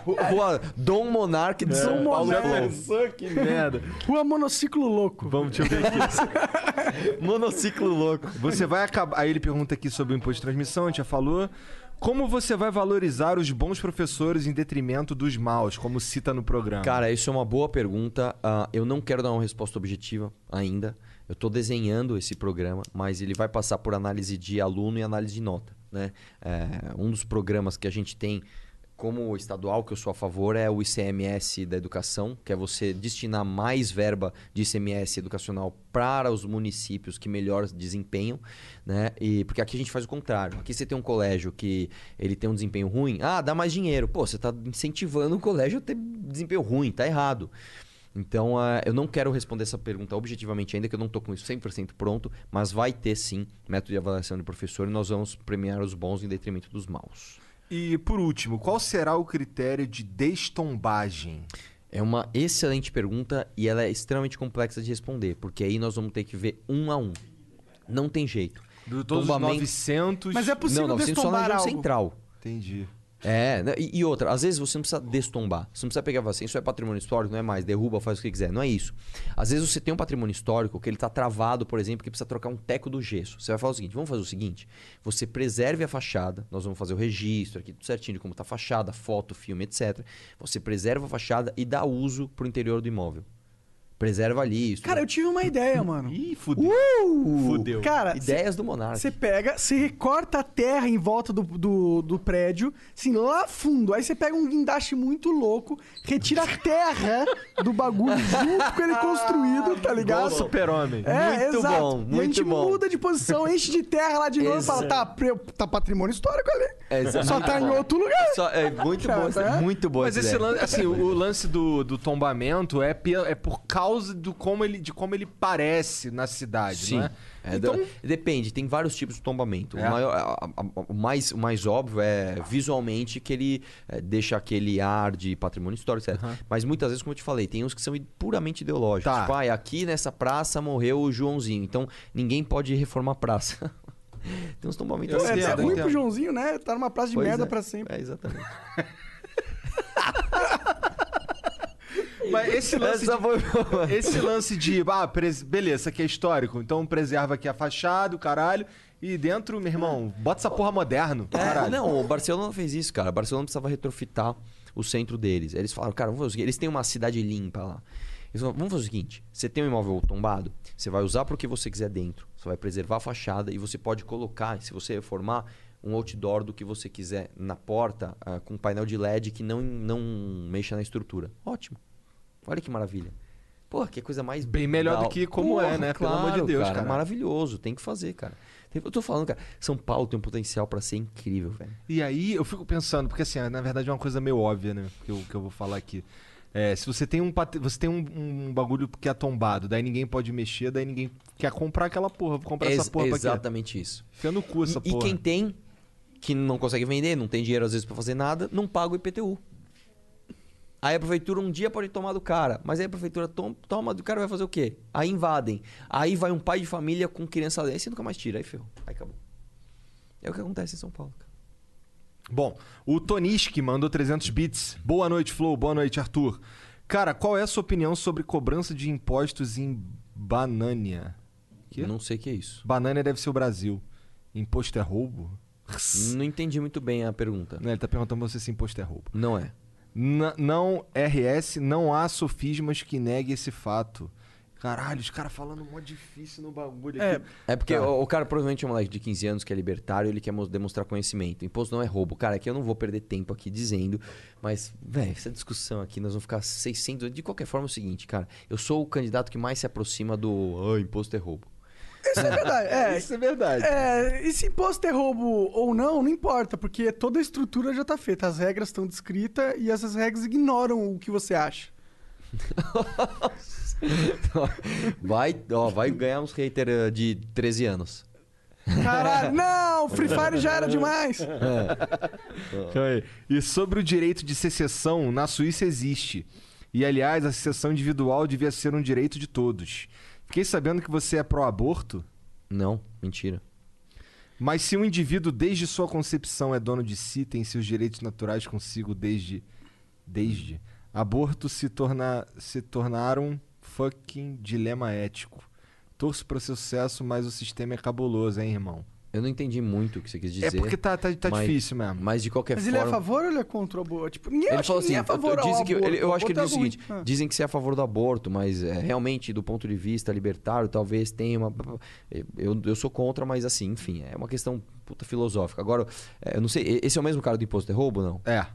Ru- Rua Dom Monark de São Dom Paulo. Pensou que merda. Rua Monociclo Louco. Vamos, deixa eu ver aqui. [LAUGHS] Monociclo louco. Você vai acabar. Aí ele pergunta aqui sobre o imposto de transmissão, a gente já falou. Como você vai valorizar os bons professores em detrimento dos maus, como cita no programa? Cara, isso é uma boa pergunta. Ah, eu não quero dar uma resposta objetiva ainda. Eu estou desenhando esse programa, mas ele vai passar por análise de aluno e análise de nota. Né? É, um dos programas que a gente tem como estadual, que eu sou a favor, é o ICMS da educação, que é você destinar mais verba de ICMS educacional para os municípios que melhor desempenham, né? E porque aqui a gente faz o contrário. Aqui você tem um colégio que ele tem um desempenho ruim, ah, dá mais dinheiro. Pô, você está incentivando o colégio a ter desempenho ruim, tá errado. Então, uh, eu não quero responder essa pergunta objetivamente ainda, que eu não estou com isso 100% pronto, mas vai ter sim método de avaliação de professor e nós vamos premiar os bons em detrimento dos maus. E por último, qual será o critério de destombagem? É uma excelente pergunta e ela é extremamente complexa de responder, porque aí nós vamos ter que ver um a um. Não tem jeito. De todos os 900... Mas é possível não, 900 só na destombar região algo. central. Entendi. É, e, e outra, às vezes você não precisa destombar. Você não precisa pegar assim, isso é patrimônio histórico, não é mais, derruba, faz o que quiser. Não é isso. Às vezes você tem um patrimônio histórico que ele está travado, por exemplo, que precisa trocar um teco do gesso. Você vai falar o seguinte: vamos fazer o seguinte: você preserve a fachada, nós vamos fazer o registro aqui, tudo certinho de como está a fachada, foto, filme, etc. Você preserva a fachada e dá uso para o interior do imóvel. Preserva ali. Isso Cara, eu tive uma ideia, mano. Ih, fudeu. Uh! Fudeu. Cara, Ideias do Monarca. Você pega, você recorta a terra em volta do, do, do prédio, assim, lá fundo. Aí você pega um guindaste muito louco, retira a terra do bagulho [LAUGHS] junto com ele construído, tá ligado? O super-homem. É, Muito exato. bom, e a muito gente bom. muda de posição, enche de terra lá de novo e fala, tá, tá patrimônio histórico ali. É, é Só muito tá em bom. outro lugar. Só- é muito bom, essa- Tá? muito bom Mas essa esse ideia. lance, assim, o, o lance do, do tombamento é, é por causa do como ele, de como ele parece na cidade, Sim. não é? É, então, da- depende, tem vários tipos de tombamento. É? O, maior- a- a- o mais, o mais óbvio é visualmente que ele é, deixa aquele ar de patrimônio histórico, etc. Mas muitas vezes, como eu te falei, tem uns que são puramente ideológicos. Tá. Tipo, ah, aqui nessa praça morreu o Joãozinho, então ninguém pode reformar a praça. [LAUGHS] tem uns tombamentos Eu É, eu ruim pro Joãozinho, né? Tá numa praça de Pois merda é. pra sempre. É, exatamente. [LAUGHS] mas esse lance, de, foi... esse lance de, ah, pres- beleza, isso aqui é histórico, então preserva aqui a fachada, o caralho, e dentro, meu irmão, bota essa porra moderno, É, caralho. não, o Barcelona fez isso, cara. O Barcelona precisava retrofitar o centro deles. Eles falaram, cara, vamos fazer o seguinte, eles têm uma cidade limpa lá. Eles falaram, vamos fazer o seguinte: você tem um imóvel tombado, você vai usar para o que você quiser dentro. Você vai preservar a fachada e você pode colocar, se você reformar, um outdoor do que você quiser na porta ah, com painel de LED que não, não mexa na estrutura. Ótimo. Olha que maravilha. Pô, que coisa mais. Bem melhor legal. do que como é, né? Pelo amor de Claro, Deus, cara. cara. Maravilhoso, tem que fazer, cara. Eu tô falando, cara, São Paulo tem um potencial pra ser incrível, velho. E aí eu fico pensando, porque assim, na verdade é uma coisa meio óbvia, né? Que eu, que eu vou falar aqui. É, se você tem um você tem um, um bagulho que é tombado, daí ninguém pode mexer, daí ninguém quer comprar aquela porra. Vou comprar essa porra exatamente isso. Enfia no cu essa E, e porra. quem tem, que não consegue vender, não tem dinheiro às vezes pra fazer nada, não paga o IPTU. Aí a prefeitura um dia pode tomar do cara, mas aí a prefeitura tom- toma do cara vai fazer o quê? Aí invadem. Aí vai um pai de família com criança dessa e nunca mais tira. Aí ferrou. Aí acabou. É o que acontece em São Paulo, cara. Bom, o Toniski mandou 300 bits. Boa noite, Flow. Boa noite, Arthur. Cara, qual é a sua opinião sobre cobrança de impostos em Banânia? Que? Não sei o que é isso. Banânia deve ser o Brasil. Imposto é roubo? Não entendi muito bem a pergunta. Não, ele tá perguntando pra você se imposto é roubo. Não é. N- não, RS, não há sofismas que neguem esse fato. Caralho, os caras falando mó difícil no bagulho aqui. É porque Tá. o, o cara provavelmente é um moleque de 15 anos que é libertário, ele quer mo- demonstrar conhecimento. Imposto não é roubo. Cara, aqui eu não vou perder tempo aqui dizendo, mas, velho, essa discussão aqui, nós vamos ficar 600... De qualquer forma é o seguinte, cara, eu sou o candidato que mais se aproxima do ah, imposto é roubo. Isso é verdade. É, [LAUGHS] Isso é verdade. É, e se imposto é roubo ou não, não importa, porque toda a estrutura já tá feita, as regras estão descritas e essas regras ignoram o que você acha. [LAUGHS] Vai, ó, vai ganhar uns haters eh, de 13 anos. Caralho, [LAUGHS] não! Free Fire já era demais! Aí. E sobre o direito de secessão, na Suíça existe. E aliás, a secessão individual devia ser um direito de todos. Fiquei sabendo que você é pró-aborto, Não, mentira. mas se um indivíduo desde sua concepção é dono de si, tem seus direitos naturais consigo desde desde aborto se torna se tornar um fucking dilema ético. Torço pro seu sucesso, mas o sistema é cabuloso, hein, irmão? Eu não entendi muito o que você quis dizer. porque tá- tá- tá mas- difícil mesmo. Mas de qualquer Mas forma. ele é a favor ou ele é contra o aborto? Tipo, ninguém Ele acha falou que assim, é a favor ao dizem que, ele- eu aborto. acho que ele diz o aborto é seguinte. Ah. dizem que você é a favor do aborto, mas é, realmente, do ponto de vista libertário, talvez tenha uma... Eu, eu sou contra, mas assim, enfim, é uma questão puta filosófica. Agora, é, eu não sei, esse é o mesmo cara do imposto de roubo, não? É.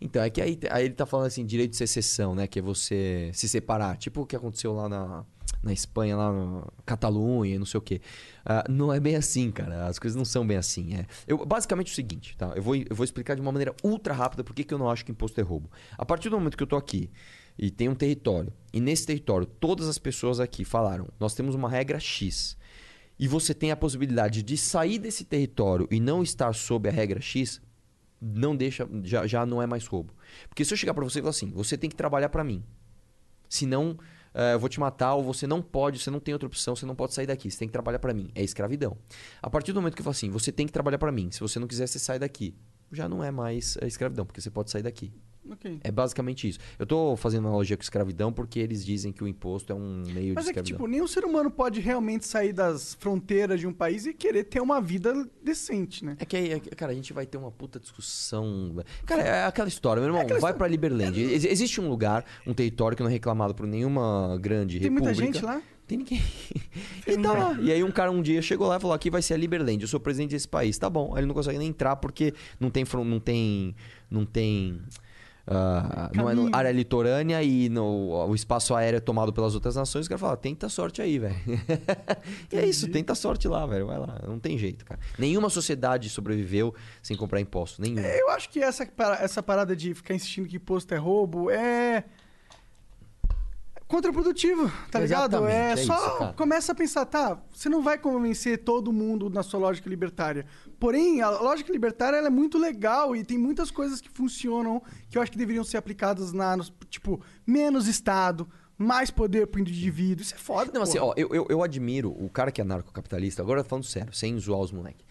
Então, é que aí, aí ele tá falando assim, direito de secessão, né? Que é você se separar. Tipo o que aconteceu lá na, na Espanha, lá na Catalunha, não sei o quê. Ah, não é bem assim, cara. As coisas não são bem assim. É. Eu, basicamente é o seguinte, tá? Eu vou, eu vou explicar de uma maneira ultra rápida por que eu não acho que imposto é roubo. A partir do momento que eu tô aqui e tem um território, e nesse território todas as pessoas aqui falaram, nós temos uma regra X. E você tem a possibilidade de sair desse território e não estar sob a regra X, não deixa, já, já não é mais roubo. Porque se eu chegar pra você e falar assim, você tem que trabalhar pra mim. Senão, eh, eu vou te matar, ou você não pode, você não tem outra opção, você não pode sair daqui, você tem que trabalhar pra mim. É escravidão. A partir do momento que eu falo assim, você tem que trabalhar pra mim, se você não quiser, você sai daqui. Já não é mais eh, escravidão, porque você pode sair daqui. Ok. É basicamente isso. Eu tô fazendo analogia com escravidão porque eles dizem que o imposto é um meio Mas de é que, escravidão. tipo, nenhum ser humano pode realmente sair das fronteiras de um país e querer ter uma vida decente, né? É que aí, é cara, a gente vai ter uma puta discussão. Cara, é aquela história, meu irmão. vai pra Liberland. Ex- existe um lugar, um território que não é reclamado por nenhuma grande Tem república. muita gente lá? Tem ninguém. [LAUGHS] e tá lá. E aí um cara um dia chegou lá e falou: aqui vai ser a Liberland, eu sou presidente desse país. Tá bom. Aí ele não consegue nem entrar porque não tem. Não tem. Não tem. Ah, não é no- área litorânea e no, o espaço aéreo é tomado pelas outras nações. O cara fala: tenta sorte aí, velho. [LAUGHS] e é isso, tenta sorte lá, velho. Vai lá. Não tem jeito, cara. Nenhuma sociedade sobreviveu sem comprar imposto. Nenhuma. Eu acho que essa, essa parada de ficar insistindo que imposto é roubo é. Contraprodutivo, tá ligado? É, é só isso, começa a pensar, tá, você não vai convencer todo mundo na sua lógica libertária. Porém, a lógica libertária ela é muito legal e tem muitas coisas que funcionam que eu acho que deveriam ser aplicadas na, tipo, menos Estado, mais poder pro indivíduo. Isso é foda, Não, assim, porra. ó, eu, eu, eu admiro o cara que é anarcocapitalista, agora falando sério, sem zoar os moleques.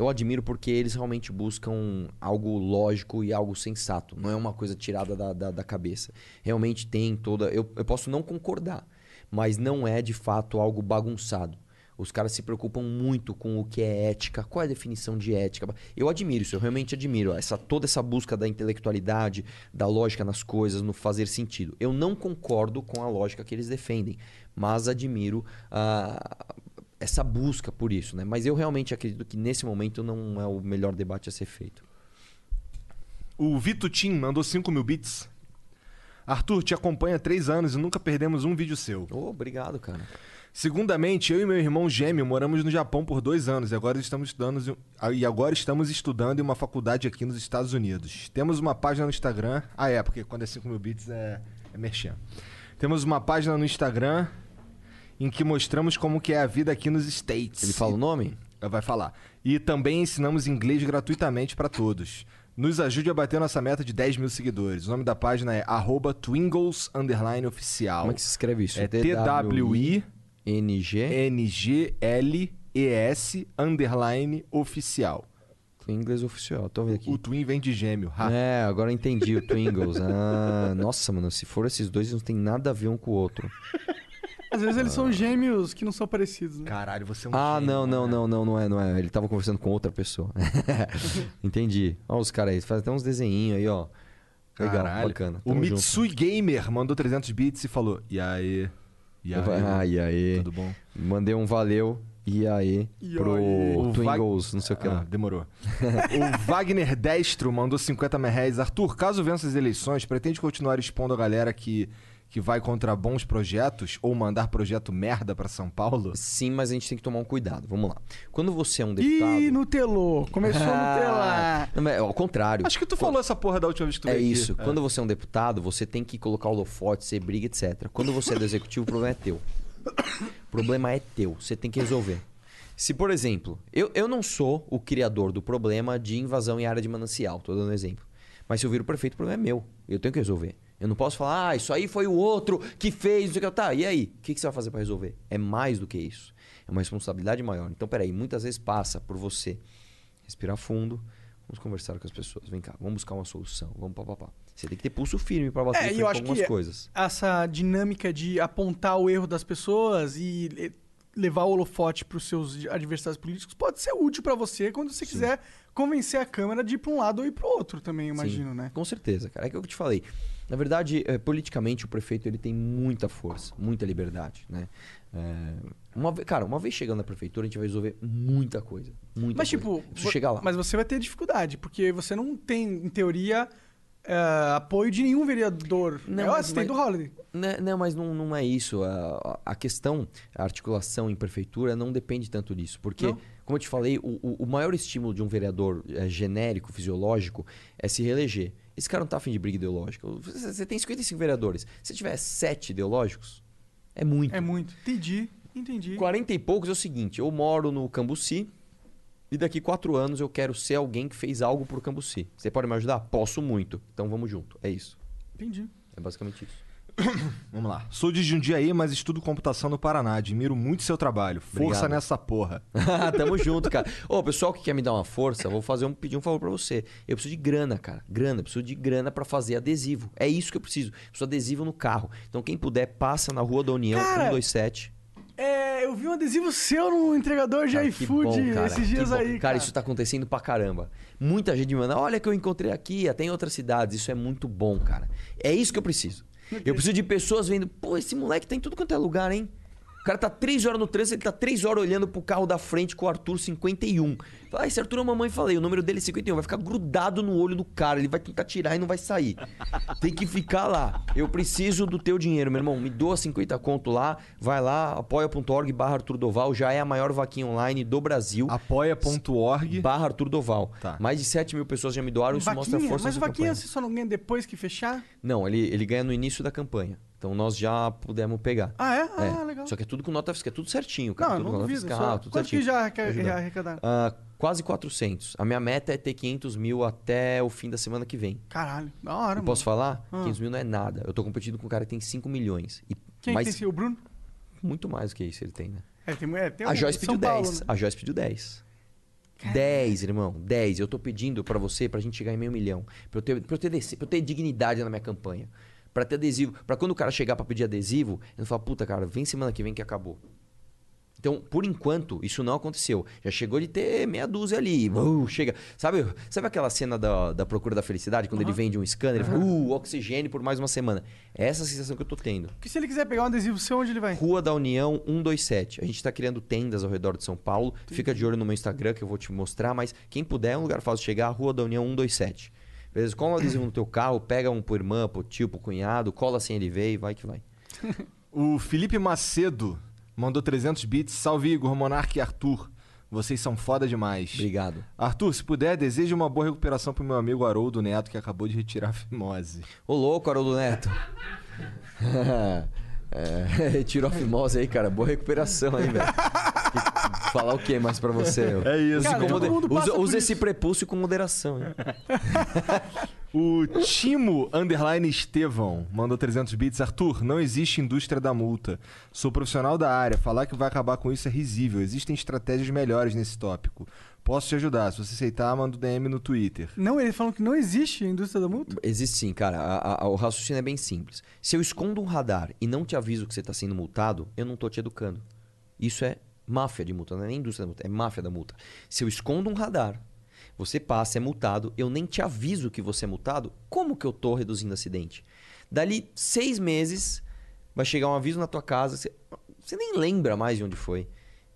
Eu admiro porque eles realmente buscam algo lógico e algo sensato. Não é uma coisa tirada da, da, da cabeça. Realmente tem toda. Eu, eu posso não concordar, mas não é de fato algo bagunçado. Os caras se preocupam muito com o que é ética, qual é a definição de ética. Eu admiro isso, eu realmente admiro essa, toda essa busca da intelectualidade, da lógica nas coisas, no fazer sentido. Eu não concordo com a lógica que eles defendem, mas admiro ah, essa busca por isso. Né? Mas eu realmente acredito que nesse momento não é o melhor debate a ser feito. O Vito Tim mandou 5 mil bits. Arthur, te acompanha há três anos e nunca perdemos um vídeo seu. Oh, obrigado, cara. Segundamente, eu e meu irmão gêmeo moramos no Japão por dois anos e agora estamos estudando, e agora estamos estudando em uma faculdade aqui nos Estados Unidos. Temos uma página no Instagram. Ah, é, porque quando é 5 mil bits é, é merchan. Temos uma página no Instagram em que mostramos como que é a vida aqui nos States. Ele fala o nome? Vai falar. E também ensinamos inglês gratuitamente para todos. Nos ajude a bater nossa meta de 10 mil seguidores. O nome da página é arroba Twingles oficial. Como é que se escreve isso? É T-W-I... NG N-G-L-E-S underline oficial. Twingles oficial, tô vendo aqui. O Twin vem de gêmeo. ha. É, agora eu entendi o Twingles. Ah, [LAUGHS] nossa, mano, se for esses dois, não tem nada a ver um com o outro. Às vezes eles são gêmeos que não são parecidos, né? Caralho, você é um Ah, gênio, não, não, né? não, não, não é, não é. Ele tava conversando com outra pessoa. [LAUGHS] Entendi. Olha os caras aí, faz até uns desenhinhos aí, ó. Legal, Caralho. bacana. O Tamo junto. Mitsui Gamer mandou 300 bits e falou: E aí? E aí? Ah, e aí? Tudo bom? Mandei um valeu. E aí? E pro aí? O Twingles, Vag- não sei o que Ah, lá. demorou. [LAUGHS] o Wagner Destro mandou 50 mil reais. Arthur, caso vença as eleições, pretende continuar expondo a galera que, que vai contra bons projetos ou mandar projeto merda pra São Paulo? Sim, mas a gente tem que tomar um cuidado. Vamos lá. Quando você é um deputado. Ih, Nutelou. Começou a Nutelar. Não, mas, ao contrário. Acho que tu falou essa porra da última vez que tu É veio aqui. isso. Quando você é um deputado, você tem que colocar o holofote, ser briga, etc. Quando você é do executivo, o problema é teu. O problema é teu. Você tem que resolver. Se, por exemplo, eu, eu não sou o criador do problema de invasão em área de manancial, tô dando um exemplo. Mas se eu viro prefeito, o problema é meu. Eu tenho que resolver. Eu não posso falar, ah, isso aí foi o outro que fez, não sei o que. Tá, e aí? O que, que você vai fazer para resolver? É mais do que isso. É uma responsabilidade maior. Então, peraí, muitas vezes passa por você respirar fundo, vamos conversar com as pessoas. Vem cá, vamos buscar uma solução, vamos papapá. Você tem que ter pulso firme para bater É, eu acho algumas que coisas. essa dinâmica de apontar o erro das pessoas e levar o holofote para os seus adversários políticos pode ser útil para você quando você quiser convencer a Câmara de ir para um lado ou ir para o outro também, eu imagino, Sim, né? Com certeza, cara. É que eu te falei. Na verdade, eh, politicamente, o prefeito ele tem muita força, muita liberdade, né? É, uma cara, uma vez chegando na prefeitura, a gente vai resolver muita coisa. Muita Mas, coisa. tipo, Eu vo- chegar lá. mas você vai ter dificuldade, porque você não tem, em teoria, é, apoio de nenhum vereador. Não, é, você tem mas- do Holiday. Né, Não, mas não, não é isso. A, a questão, a articulação em prefeitura não depende tanto disso. Porque, Não? como eu te falei, o, o- maior estímulo de um vereador eh, genérico, fisiológico, é se reeleger. Esse cara não tá afim de briga ideológica. Você, tem 55 vereadores. Se tiver 7 ideológicos, é muito. É muito. Entendi, entendi. 40 e poucos é o seguinte: eu moro no Cambuci e daqui quatro anos eu quero ser alguém que fez algo pro Cambuci. Você pode me ajudar? Posso muito. Então vamos junto. É isso. Entendi. É basicamente isso. [COUGHS] Vamos lá. Sou de Jundiaí, mas estudo computação no Paraná. Admiro muito seu trabalho. Força Obrigado. nessa porra. [LAUGHS] Tamo junto, cara. Ô, pessoal que quer me dar uma força, vou fazer um, pedir um favor pra você. Eu preciso de grana, cara. Grana. Eu preciso de grana pra fazer adesivo. É isso que eu preciso. Preciso de adesivo no carro. Então quem puder, passa na Rua da União, Cara, 127. É, eu vi um adesivo seu no entregador de Cara, iFood bom, cara, esses dias aí. Cara, Cara, isso tá acontecendo pra caramba. Muita gente me manda, olha que eu encontrei aqui, até em outras cidades. Isso é muito bom, cara. É isso que eu preciso. Eu preciso de pessoas vendo, pô, esse moleque tá em tudo quanto é lugar, hein? O cara tá três horas no trânsito, ele tá três horas olhando pro carro da frente com o Arthur 51. Fala, ah, esse Arthur é mamãe falei, o número dele é 51. Vai ficar grudado no olho do cara, ele vai tentar tirar e não vai sair. Tem que ficar lá. Eu preciso do teu dinheiro, meu irmão. Me doa 50 conto lá, vai lá, apoia.org barra Arthur Doval, já é a maior vaquinha online do Brasil. Apoia.org barra Arthur Doval. Mais de 7 mil pessoas já me doaram, isso mostra a vaquinha, força mas vaquinha campanha. você só não ganha depois que fechar? Não, ele, ele ganha no início da campanha. Então nós já pudemos pegar. Ah, é? Ah, legal. Só que é tudo com nota fiscal, é tudo certinho, cara. Não, tudo não com nota duvido, fiscal, só- tudo quanto certinho. que já arreca- arrecadaram? Ah, quase 400. A minha meta é ter 500 mil até o fim da semana que vem. Caralho, da hora, Eu mano. posso falar? Ah. 500 mil não é nada. Eu tô competindo com um cara que tem 5 milhões. E Quem mais... tem? O Bruno? Muito mais do que isso ele tem, né? É, tem, é, tem a Joyce pediu Paulo, 10. né? A Joyce pediu 10. 10, irmão. 10. Eu tô pedindo pra você pra gente chegar em meio milhão. Pra eu ter, pra eu ter, pra eu ter dignidade na minha campanha. Pra ter adesivo. Pra quando o cara chegar pra pedir adesivo, ele fala, puta, cara, vem semana que vem que acabou. Então, por enquanto, isso não aconteceu. Já chegou de ter meia dúzia ali. Uh, chega. Sabe, sabe aquela cena da, da Procura da Felicidade, quando ele vende um scanner? Ele fala, uh, oxigênio por mais uma semana. É essa sensação que eu tô tendo. Porque se ele quiser pegar um adesivo seu, onde ele vai? Rua da União 127. A gente tá criando tendas ao redor de São Paulo. Fica de olho no meu Instagram que eu vou te mostrar, mas quem puder, é um lugar fácil chegar, Rua da União 127. Beleza? Cola adesivo no teu carro, pega um pro irmã, pro tio, pro cunhado, cola sem ele ver e vai que vai. [LAUGHS] O Felipe Macedo mandou 300 bits. Salve Igor, Monark e Arthur. Vocês são foda demais. Obrigado. Arthur, se puder, deseje uma boa recuperação pro meu amigo Haroldo Neto, que acabou de retirar a fimose. Ô louco, Haroldo Neto. [LAUGHS] é, [LAUGHS] tirou a fimose aí, cara. Boa recuperação aí, velho. Falar o que mais pra você? [LAUGHS] É isso. Use Cara, com todo moder- mundo passa Usa, por usa isso. esse prepúcio com moderação. hein? [LAUGHS] O Timo Underline Estevão mandou 300 bits. Arthur, não existe indústria da multa. Sou profissional da área. Falar que vai acabar com isso é risível. Existem estratégias melhores nesse tópico. Posso te ajudar. Se você aceitar, manda o DM no Twitter. Não, ele falou que não existe a indústria da multa? Existe sim, cara. A- a- o raciocínio é bem simples. Se eu escondo um radar e não te aviso que você está sendo multado, eu não estou te educando. Isso é máfia de multa, não é nem indústria da multa, é máfia da multa. Se eu escondo um radar, você passa, é multado, eu nem te aviso que você é multado, como que eu estou reduzindo acidente? Dali seis meses, vai chegar um aviso na tua casa, você, você nem lembra mais de onde foi.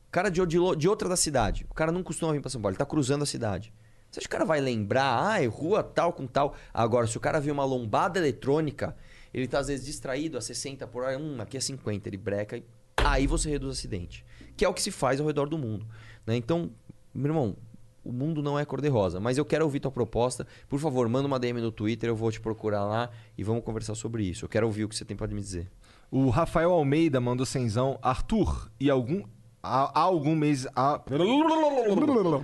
O cara de, de, de outra da cidade, o cara não costuma vir para São Paulo, ele está cruzando a cidade. Você acha que o cara vai lembrar, ah, é rua tal com tal? Agora, se o cara vê uma lombada eletrônica, ele tá às vezes distraído a 60 por hora, hum, aqui é 50, ele breca aí você reduz o acidente. Que é o que se faz ao redor do mundo. né? Então, meu irmão, o mundo não é cor-de-rosa, mas eu quero ouvir tua proposta. Por favor, manda uma DM no Twitter, eu vou te procurar lá e vamos conversar sobre isso. Eu quero ouvir o que você tem para me dizer. O Rafael Almeida mandou cenzão. Arthur, e algum. Há, há algum mês. Há...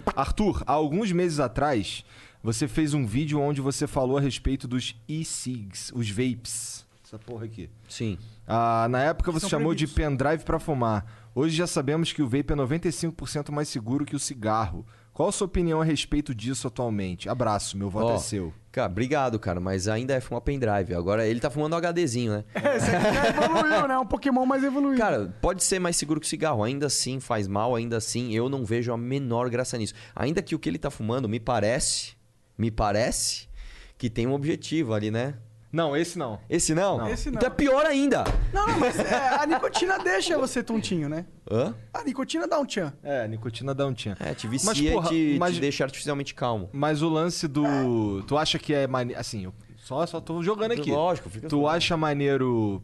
[LAUGHS] Arthur, há alguns meses atrás, você fez um vídeo onde você falou a respeito dos e-cigs, os vapes. Essa porra aqui. Sim. Ah, na época você São chamou de pendrive pra fumar. Hoje já sabemos que o vape é 95% mais seguro que o cigarro. Qual a sua opinião a respeito disso atualmente? Abraço, meu voto Ó, é seu. Cara, obrigado, cara, mas ainda é fumar pendrive. Agora ele tá fumando um HDzinho, né? Esse aqui já evoluiu, né? Um Pokémon mais evoluído. Cara, pode ser mais seguro que o cigarro. Ainda assim faz mal, ainda assim eu não vejo a menor graça nisso. Ainda que o que ele tá fumando me parece, me parece que tem um objetivo ali, né? Não, esse não. Esse não? Não. Esse não. Então é pior ainda. Não, não, mas é, a nicotina deixa você tontinho, né? Hã? A nicotina dá um tchan. É, a nicotina dá um tchan. É, te vicia e te, te deixa artificialmente calmo. Mas o lance do. Tu acha que é maneiro. Assim, eu só, só tô jogando aqui. Lógico, fica Tu suave. acha maneiro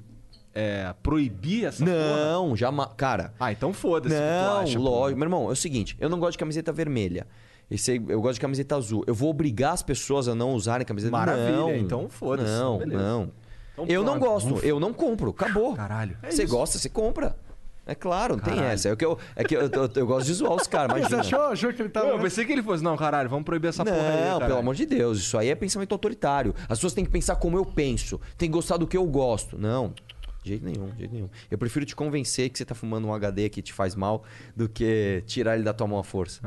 é, proibir essa porra? Não, jamais. Cara. Ah, então foda-se. o que tu Não, acha, lógico. Meu irmão, é o seguinte: eu não gosto de camiseta vermelha. Esse, eu gosto de camiseta azul. Eu vou obrigar as pessoas a não usarem camiseta Maravilha, Não, então foda-se, Não, beleza. não. Então eu não gosto, eu não compro. Acabou. Caralho. Você gosta, você compra. É claro, não tem Caralho. essa. É que eu, é que eu, eu- eu gosto de zoar os caras, [LAUGHS] Você imagina. achou, achou que ele tava. Eu pensei que ele fosse, não, caralho, vamos proibir essa porra aí. Não, pelo amor de Deus, isso aí é pensamento autoritário. As pessoas têm que pensar como eu penso, tem que gostar do que eu gosto. Não, de jeito nenhum, de jeito nenhum. Eu prefiro te convencer que você tá fumando um HD que te faz mal do que tirar ele da tua mão à força.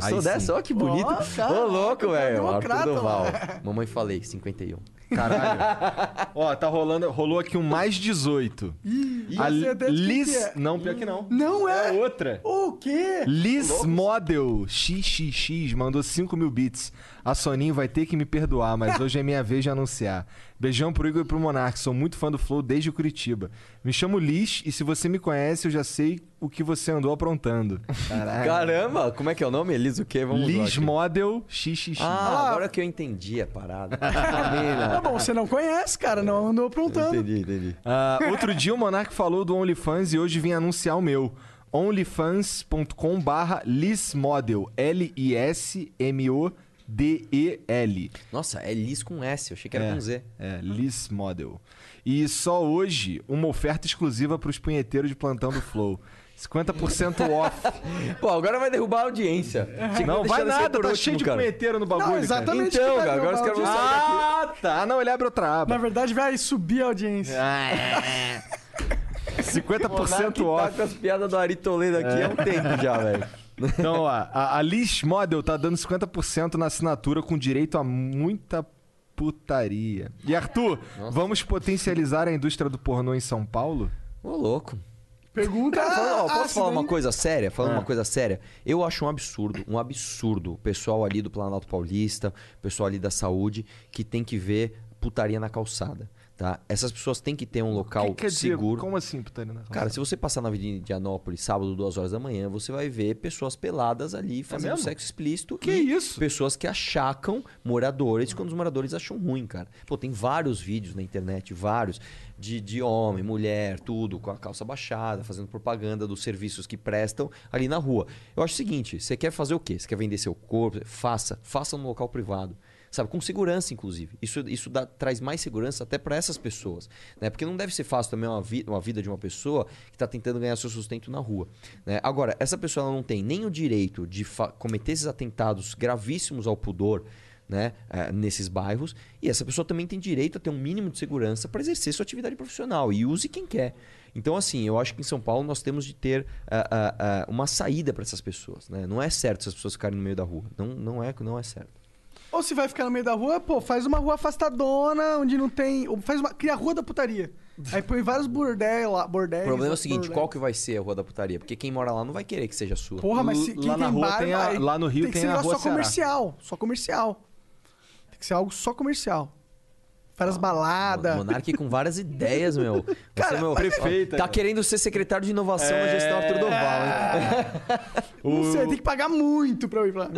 Gostou Aí dessa? sim. Olha que bonito. Ô, cara, louco, velho. Arthur mano. Mamãe falei, 51. Caralho. [LAUGHS] Ó, tá rolando, rolou aqui um mais 18. Ih, A quem Liz. que é. Não, pior que não. Não é? É outra. O quê? Liz Model XXX mandou 5 mil bits. A Soninho vai ter que me perdoar, mas [LAUGHS] hoje é minha vez de anunciar. Beijão pro Igor e pro Monark, sou muito fã do Flow desde Curitiba. Me chamo Liz e se você me conhece, eu já sei o que você andou aprontando. Caramba, como é que é o nome? Elis o quê? Vamos lá Liz. Model XXX. Ah, agora que eu entendi a parada. [LAUGHS] Tá bom, você não conhece, cara, não andou aprontando. Entendi, entendi. Ah, outro dia o Monark falou do OnlyFans e hoje vim anunciar o meu. onlyfans.com barra lismodel. L-I-S-M-O-D-E-L. Nossa, é Liz com S, eu achei que era com Z. É, Liz Model. E só hoje, uma oferta exclusiva para os punheteiros de plantão do Flow. 50% [LAUGHS] off. Pô, agora vai derrubar a audiência. Não vai nada, tá último, cheio de cara. punheteiro no bagulho. Não, cara. exatamente. Então, que vai cara, agora os caras vão a sair audiência. Ah, tá. Não, ele abre outra aba. Na verdade, vai subir a audiência. 50% Tá off. com as piadas do Ari Toledo aqui há um tempo já, velho. Então, ó, a, a Liz Model tá dando 50% na assinatura com direito a muita putaria. E Arthur, vamos potencializar a indústria do pornô em São Paulo? Ô, louco. Pergunta. Cara, fala- ó, ah, posso se falar uma coisa séria? Falando Ah. uma coisa séria, eu acho um absurdo, um absurdo o pessoal ali do Planalto Paulista, o pessoal ali da saúde, que tem que ver putaria na calçada, tá? Essas pessoas têm que ter um local que quer dizer? seguro. Como assim, putaria na Cara, se você passar na Avenida Indianópolis sábado, duas horas da manhã, você vai ver pessoas peladas ali fazendo mesmo? sexo explícito. Que isso? Pessoas que achacam moradores quando os moradores acham ruim, cara. Pô, tem vários vídeos na internet, vários, de, de homem, mulher, tudo, com a calça baixada, fazendo propaganda dos serviços que prestam ali na rua. Eu acho o seguinte: você quer fazer o quê? Você quer vender seu corpo? Faça. Faça no local privado. Sabe, com segurança, inclusive. Isso, isso dá- traz mais segurança até para essas pessoas. Né? Porque não deve ser fácil também uma, vi- uma vida de uma pessoa que está tentando ganhar seu sustento na rua. né? Agora, essa pessoa não tem nem o direito de cometer esses atentados gravíssimos ao pudor. Né, eh, nesses bairros, e essa pessoa também tem direito a ter um mínimo de segurança para exercer sua atividade profissional e use quem quer. Então, assim, eu acho que em São Paulo nós temos de ter ah, ah, ah, uma saída para essas pesas. Né? Não é certo essas pessoas ficarem no meio da rua. Não, não, é, não é certo. Ou se vai ficar no meio da rua, pô, faz uma rua afastadona, onde não tem. ou Faz uma. Cria a rua da putaria. Aí põe vários bordéis lá. Bordéis, O problema é o seguinte, bordéis. qual que vai ser a Rua da Putaria? Porque quem mora lá não vai querer que seja sua. Porra, mas se, quem Lá na tem rua bar, tem a- vai. lá no Rio tem que tem ser a negócio Rua só Ceará. comercial. Só comercial. Tem que ser algo só comercial. Várias baladas. Monarque com várias ideias, meu. [LAUGHS] Você, Cara, meu, mas é- Prefeita. Tá querendo ser secretário de inovação na gestão Arthur Doval, hein? [LAUGHS] Não sei, tem que pagar muito pra eu ir lá.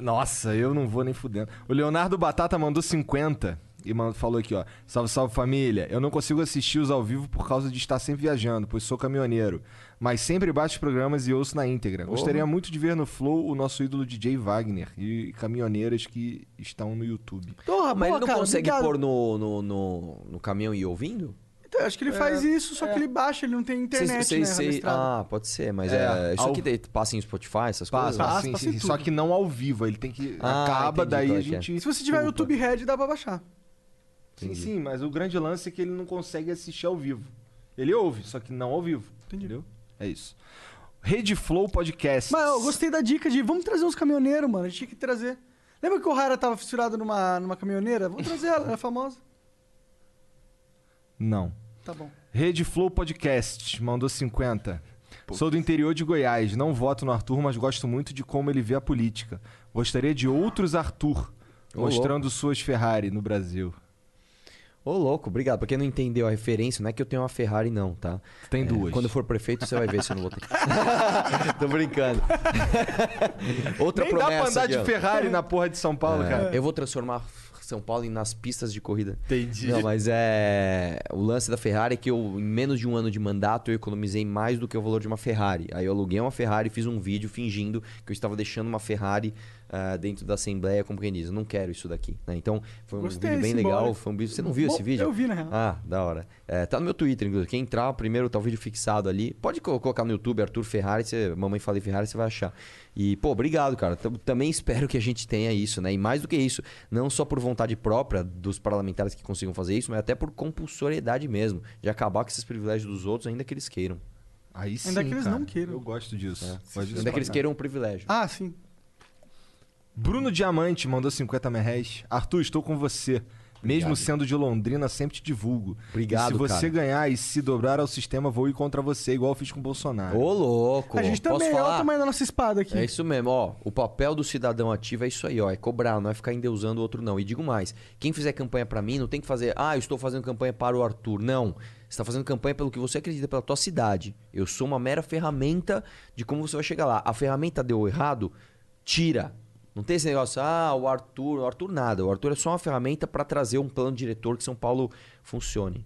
Nossa, eu não vou nem fudendo. O Leonardo Batata mandou 50 e falou aqui, ó. Salve, salve família. Eu não consigo assistir os ao vivo por causa de estar sempre viajando, pois sou caminhoneiro. Mas sempre baixo os programas e ouço na íntegra. Gostaria muito de ver no Flow o nosso ídolo DJ Wagner e caminhoneiras que estão no YouTube. Porra, Mas ele não cara, consegue obrigado. pôr no, no, no, no caminhão e ir ouvindo? Então, eu acho que ele faz isso, só que ele baixa, ele não tem internet, Cês- né? cês- cês- registrado. ah, pode ser, mas É, é, isso ao- aqui passa em Spotify, essas coisas? Passa, Passa, sim, passa sim, sim. Só que não ao vivo. Ele tem que. Ah, acaba, entendi daí a é é. gente. Se você tiver chupa. YouTube Red, dá pra baixar. Sim, sim, mas o grande lance é que ele não consegue assistir ao vivo. Ele ouve, só que não ao vivo. Entendeu? É isso. Rede Flow Podcast. Mas eu gostei da dica de vamos trazer uns caminhoneiros, mano. A gente tinha que trazer. Lembra que o Rara tava fissurado numa, numa caminhoneira? Vamos trazer ela, ela é famosa. Não. Tá bom. Rede Flow Podcast mandou 50. Sou do interior de Goiás. Não voto no Arthur, mas gosto muito de como ele vê a política. Gostaria de outros Arthur mostrando suas Ferrari no Brasil. Ô, louco, obrigado. Pra quem não entendeu a referência, não é que eu tenho uma Ferrari, não, tá? Tem É, duas. Quando eu for prefeito, você vai ver se eu não vou ter. [LAUGHS] Tô brincando. [LAUGHS] Outra Nem dá promessa. pra andar de Diego. Ferrari na porra de São Paulo, É, cara. Eu vou transformar São Paulo nas pistas de corrida. Entendi. Não, mas é. O lance da Ferrari é que eu, em menos de um ano de mandato, eu economizei mais do que o valor de uma Ferrari. Aí eu aluguei uma Ferrari, fiz um vídeo fingindo que eu estava deixando uma Ferrari ah, dentro da Assembleia como quem diz. Eu não quero isso daqui. né? Então, foi um Gostei, vídeo bem legal. Foi um vídeo... Você não viu Bom, esse vídeo? eu vi, na real. Ah, da hora. É, tá no meu Twitter, inclusive. Quem entrar primeiro, tá o vídeo fixado ali. Pode co- colocar no YouTube Arthur Ferrari, você, Mamãe Falei Ferrari, você vai achar. E, pô, obrigado, cara. Tam- Também espero que a gente tenha isso, né? E mais do que isso, não só por vontade própria dos parlamentares que consigam fazer isso, mas até por compulsoriedade mesmo. De acabar com esses privilégios dos outros, ainda que eles queiram. Aí sim, Ainda que eles cara. não queiram. Eu gosto disso. É. Gosto disso Ainda que eles queiram um privilégio. Ah, sim. Bruno Diamante mandou 50 merréis. Arthur, estou com você. Mesmo sendo de Londrina, sempre te divulgo. Obrigado, e se você cara. ganhar e se dobrar ao sistema, vou ir contra você, igual eu fiz com o Bolsonaro. Ô, louco! A gente Posso também, o falar? tamanho da nossa espada aqui. É isso mesmo, ó. O papel do cidadão ativo é isso aí, ó. É cobrar, não é ficar endeusando o outro, não. E digo mais: quem fizer campanha pra mim não tem que fazer, ah, eu estou fazendo campanha para o Arthur. Não. Você está fazendo campanha pelo que você acredita, pela tua cidade. Eu sou uma mera ferramenta de como você vai chegar lá. A ferramenta deu errado, tira. Não tem esse negócio, ah, o Arthur. O Arthur nada. O Arthur é só uma ferramenta pra trazer um plano diretor que São Paulo funcione.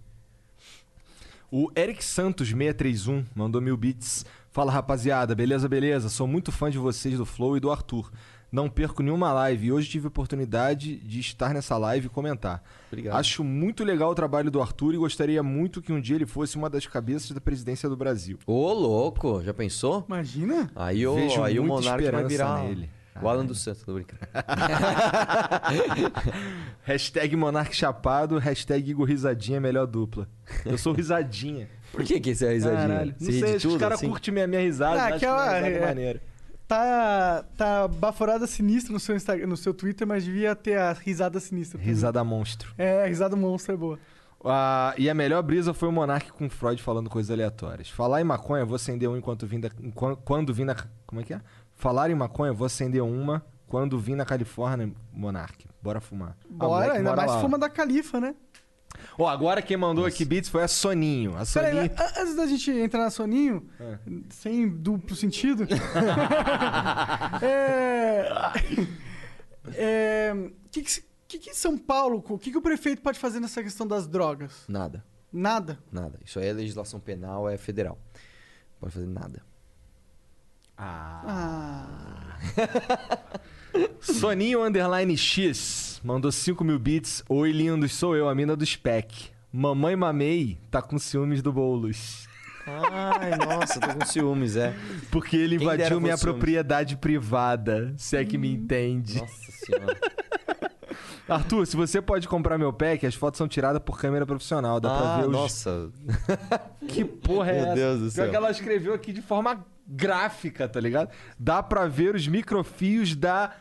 O Eric Santos 631 mandou mil bits. Fala rapaziada, beleza, beleza? Sou muito fã de vocês do Flow e do Arthur. Não perco nenhuma live e hoje tive a oportunidade de estar nessa live e comentar. Obrigado. Acho muito legal o trabalho do Arthur e gostaria muito que um dia ele fosse uma das cabeças da presidência do Brasil. Ô, louco, já pensou? Imagina. Aí o, Vejo aí o Monark vai virar nele. O Alan dos Santos, tô brincando. [LAUGHS] hashtag Monark Chapado, hashtag Igor Risadinha, melhor dupla. Eu sou risadinha. Por que, que esse é risadinha? Caralho, Você Não ri sei, de os tudo, caras assim? curtem minha, minha risada. Ah, aquela- minha risada é- maneira. Tá, tá baforada sinistra no seu, Instagram, no seu Twitter, mas devia ter a risada sinistra. também. Risada monstro. É, a risada monstro é boa. Ah, e a melhor brisa foi o Monark com o Freud falando coisas aleatórias. Falar em maconha, vou acender um enquanto vim da. enquan- Quando vim na. Como é que é? Falar em maconha, vou acender uma quando vim na Califórnia, Monark. Bora fumar. Ah, Bora, moleque ainda mais lá. fuma da Califa, né? Ó, agora quem mandou aqui beats foi a Soninho. A Peraí, Soninho. a- antes da gente entrar na Soninho, É. sem duplo sentido. [LAUGHS] é. É. O que, que, que, que São Paulo, o que, que o prefeito pode fazer nessa questão das drogas? Nada, Nada. nada. Isso aí é legislação penal, é federal. Não pode fazer nada. Ah. Soninho Underline X mandou 5 mil bits. Oi, lindos, sou eu, a mina do Spec. Mamãe Mamei tá com ciúmes do Boulos. Ai, nossa, tô com ciúmes, é. Porque ele Quem invadiu minha propriedade privada, se é que me entende. Nossa senhora. [LAUGHS] Arthur, se você pode comprar meu pack, as fotos são tiradas por câmera profissional. Dá pra Ah, ver os. nossa. [LAUGHS] Que porra é Meu essa? Deus do Pior céu. que ela escreveu aqui de forma gráfica, tá ligado? Dá pra ver os microfios da.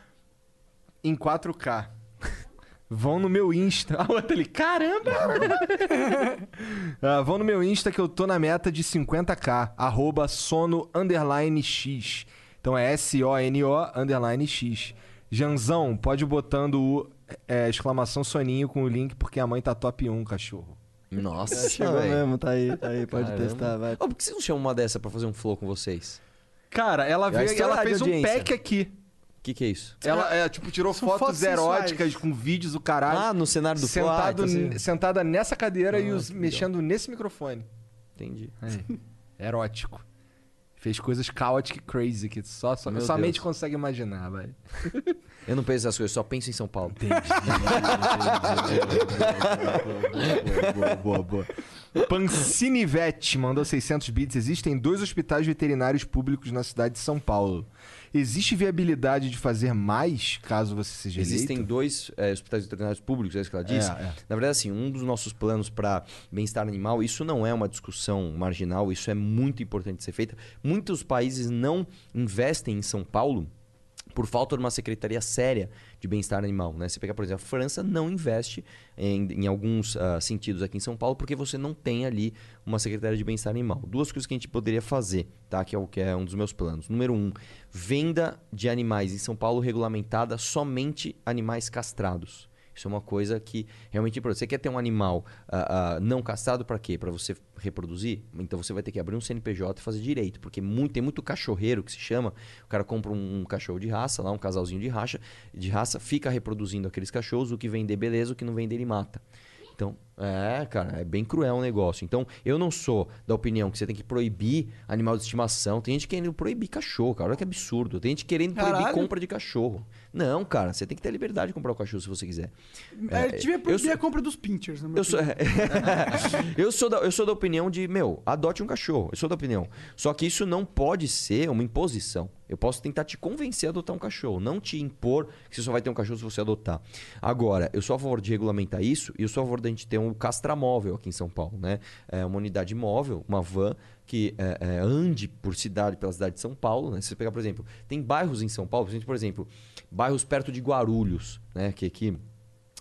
em 4K. [LAUGHS] Vão no meu Insta. [LAUGHS] A outra ali, caramba! [LAUGHS] Ah, vão no meu Insta que eu tô na meta de 50k. Arroba sono underline x. Então é S-O-N-O underline x. Janzão, pode ir botando o é, exclamação soninho com o link porque a mãe tá top 1, cachorro. Nossa, Chegou velho. mesmo, tá aí, tá aí, pode Caramba. testar, vai. Ô, por que você não chama uma dessa pra fazer um flow com vocês? Cara, ela veio, ela fez um audiência. pack aqui. O que, que é isso? Ela, é, tipo, tirou São fotos, fotos eróticas com vídeos, o caralho. Ah, no cenário do flow. Ah, sentado, então sentada nessa cadeira e Ah, os- que legal. mexendo nesse microfone. Entendi. Aí, Erótico. Fez coisas chaotic crazy que só, só Meu somente Deus. consegue imaginar, vai. [LAUGHS] Eu não penso essas coisas, só penso em São Paulo. [LAUGHS] boa, boa, boa. Pancinivete mandou 600 bits. Existem dois hospitais veterinários públicos na cidade de São Paulo. Existe viabilidade de fazer mais caso você seja Existem eleito? dois é, hospitais veterinários públicos, é isso que ela disse. É, é. Na verdade, assim, um dos nossos planos para bem-estar animal, isso não é uma discussão marginal, isso é muito importante de ser feita. Muitos países não investem em São Paulo por falta de uma secretaria séria de bem-estar animal. Né? Você pegar, por exemplo, a França não investe em, em alguns ah, sentidos aqui em São Paulo porque você não tem ali uma secretaria de bem-estar animal. Duas coisas que a gente poderia fazer, tá? que, é o, que é um dos meus planos. Número um, venda de animais em São Paulo regulamentada somente animais castrados. Isso é uma coisa que realmente é importante. Você quer ter um animal ah, ah, não castrado para quê? Para você reproduzir? Então você vai ter que abrir um CNPJ e fazer direito. Porque muito, tem muito cachorreiro que se chama. O cara compra um, um cachorro de raça, lá um casalzinho de raça, de raça, fica reproduzindo aqueles cachorros. O que vender, beleza. O que não vender, ele mata. Então, é, cara, é bem cruel o negócio. Então, eu não sou da opinião que você tem que proibir animal de estimação. Tem gente querendo proibir cachorro, cara. Olha que absurdo. Tem gente querendo proibir Caralho. compra de cachorro. Não, cara, você tem que ter liberdade de comprar o cachorro se você quiser. É, devia proibir sou- a compra dos pinchers. eu sou, opinião. [LAUGHS] eu, sou da, eu sou da opinião de, meu, adote um cachorro. Eu sou da opinião. Só que isso não pode ser uma imposição. Eu posso tentar te convencer a adotar um cachorro, não te impor que você só vai ter um cachorro se você adotar. Agora, eu sou a favor de regulamentar isso e eu sou a favor da gente ter um castramóvel aqui em São Paulo, né? É uma unidade móvel, uma van que é, é, ande por cidade, pela cidade de São Paulo, né? Se você pegar, por exemplo, tem bairros em São Paulo, por exemplo, bairros perto de Guarulhos, né? Que aqui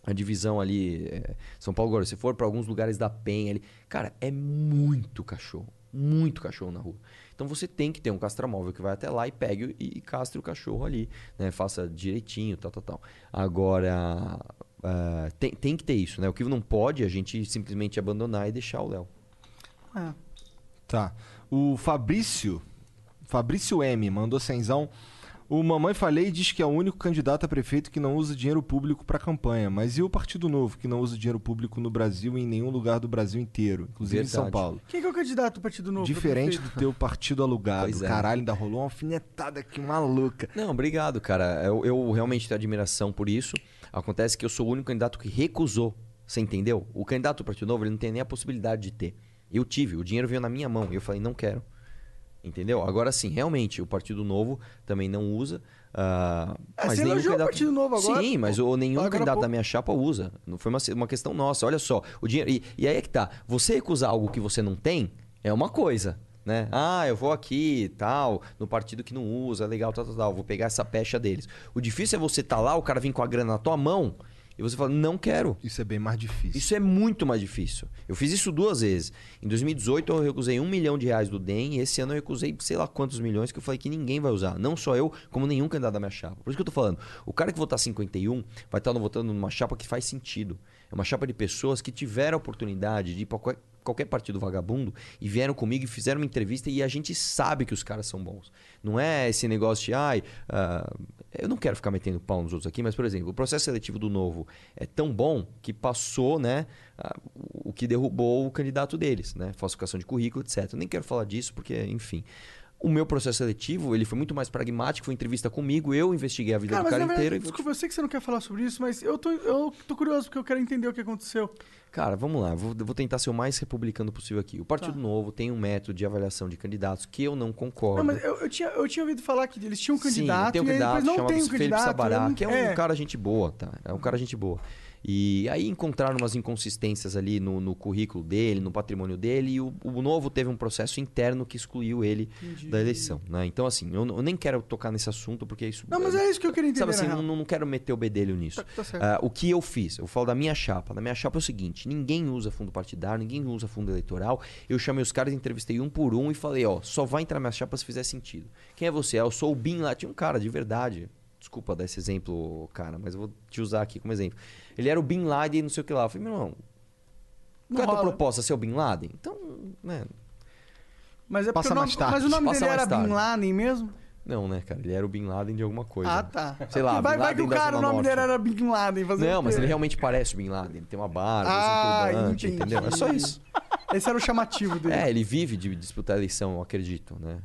a divisão ali, é, São Paulo, agora, se for para alguns lugares da Penha ali, cara, é muito cachorro, muito cachorro na rua. Então você tem que ter um castramóvel que vai até lá e pegue e, e castre o cachorro ali, né? Faça direitinho, tal, tal, tal. Agora, ah, tem, tem que ter isso, né? O que não pode é a gente simplesmente abandonar e deixar o Léo. É. Tá. O Fabrício, Fabrício M, mandou cenzão. O Mamãe Falei diz que é o único candidato a prefeito que não usa dinheiro público para campanha. Mas e o Partido Novo, que não usa dinheiro público no Brasil e em nenhum lugar do Brasil inteiro, inclusive em São Verdade. Paulo? Quem que é o candidato do Partido Novo? Diferente do teu partido alugado. Pois é. Caralho, ainda rolou uma alfinetada aqui maluca. Não, obrigado, cara. Eu, eu realmente tenho admiração por isso. Acontece que eu sou o único candidato que recusou. Você entendeu? O candidato do Partido Novo ele não tem nem a possibilidade de ter. Eu tive, o dinheiro veio na minha mão. E eu falei, não quero. Entendeu? Agora sim, realmente, o Partido Novo também não usa. É, mas você nenhum elogiou o candidato... Partido Novo agora, Sim, mas o, nenhum agora candidato pouco. da minha chapa usa. Não foi uma, uma questão nossa. Olha só, o dinheiro. E, e aí é que tá. Você recusar algo que você não tem é uma coisa. Né? Ah, eu vou aqui tal, no partido que não usa, legal, tal, tal, tal. Vou pegar essa pecha deles. O difícil é você tá lá, o cara vem com a grana na tua mão e você fala, não quero. Isso é bem mais difícil. Isso é muito mais difícil. Eu fiz isso duas vezes. Em 2018 eu recusei um milhão de reais do DEM e esse ano eu recusei sei lá quantos milhões que eu falei que ninguém vai usar. Não só eu, como nenhum candidato da minha chapa. Por isso que eu tô falando. O cara que votar 51 vai estar votando numa chapa que faz sentido. É uma chapa de pessoas que tiveram a oportunidade de ir para qualquer, partido vagabundo e vieram comigo e fizeram uma entrevista e a gente sabe que os caras são bons. Não é esse negócio de, ai, ah, eu não quero ficar metendo pau nos outros aqui, mas, por exemplo, o processo seletivo do Novo é tão bom que passou, né, ah, o que derrubou o candidato deles, né, falsificação de currículo, etc. Eu nem quero falar disso porque, enfim... O meu processo seletivo, ele foi muito mais pragmático, foi entrevista comigo, eu investiguei a vida Cara, do mas cara na verdade, inteiro. desculpa, eu sei que você não quer falar sobre isso, mas eu tô, eu tô curioso porque eu quero entender o que aconteceu. Cara, vamos lá, vou, vou tentar ser o mais republicano possível aqui. O Partido Tá. Novo tem um método de avaliação de candidatos que eu não concordo. Não, mas eu, eu tinha, eu tinha ouvido falar que eles tinham um candidato Sim, tem um e aí candidato não tem um Felipe candidato. Sabará, eu não- que é um cara gente boa, tá? É um cara gente boa. E aí encontraram umas inconsistências ali no, no currículo dele, no patrimônio dele, e o, o Novo teve um processo interno que excluiu ele Entendi. da eleição, né? Então, assim, eu, eu nem quero tocar nesse assunto, porque isso... Não, mas é isso que eu queria entender, Sabe assim, na não, não quero meter o bedelho nisso. tá certo. Ah, o que eu fiz? Eu falo da minha chapa. Da minha chapa é o seguinte: ninguém usa fundo partidário, ninguém usa fundo eleitoral. Eu chamei os caras, entrevistei um por um e falei: ó, só vai entrar na minha chapa se fizer sentido. Quem é você? Ah, eu sou o Bin lá. Tinha um cara de verdade. Desculpa dar esse exemplo, cara, mas eu vou te usar aqui como exemplo. Ele era o Bin Laden, não sei o que lá. Eu falei, meu irmão, qual é a tua proposta? Ser o Bin Laden? Então, né. Mas é Passa porque o nome, mais tarde. mas o nome Passa dele mais era tarde. Bin Laden mesmo? Não, né, cara? Ele era o Bin Laden de alguma coisa. Ah, tá. Sei lá, vai, Bin vai que Laden o da cara, o Zona nome Norte. dele era Bin Laden. Fazer Não, o mas quê? ele realmente parece o Bin Laden. Ele tem uma barba, Ah, usa um turbante, entendi. entendeu? É só isso. Esse era o chamativo dele. É, ele vive de disputar a eleição, eu acredito, né?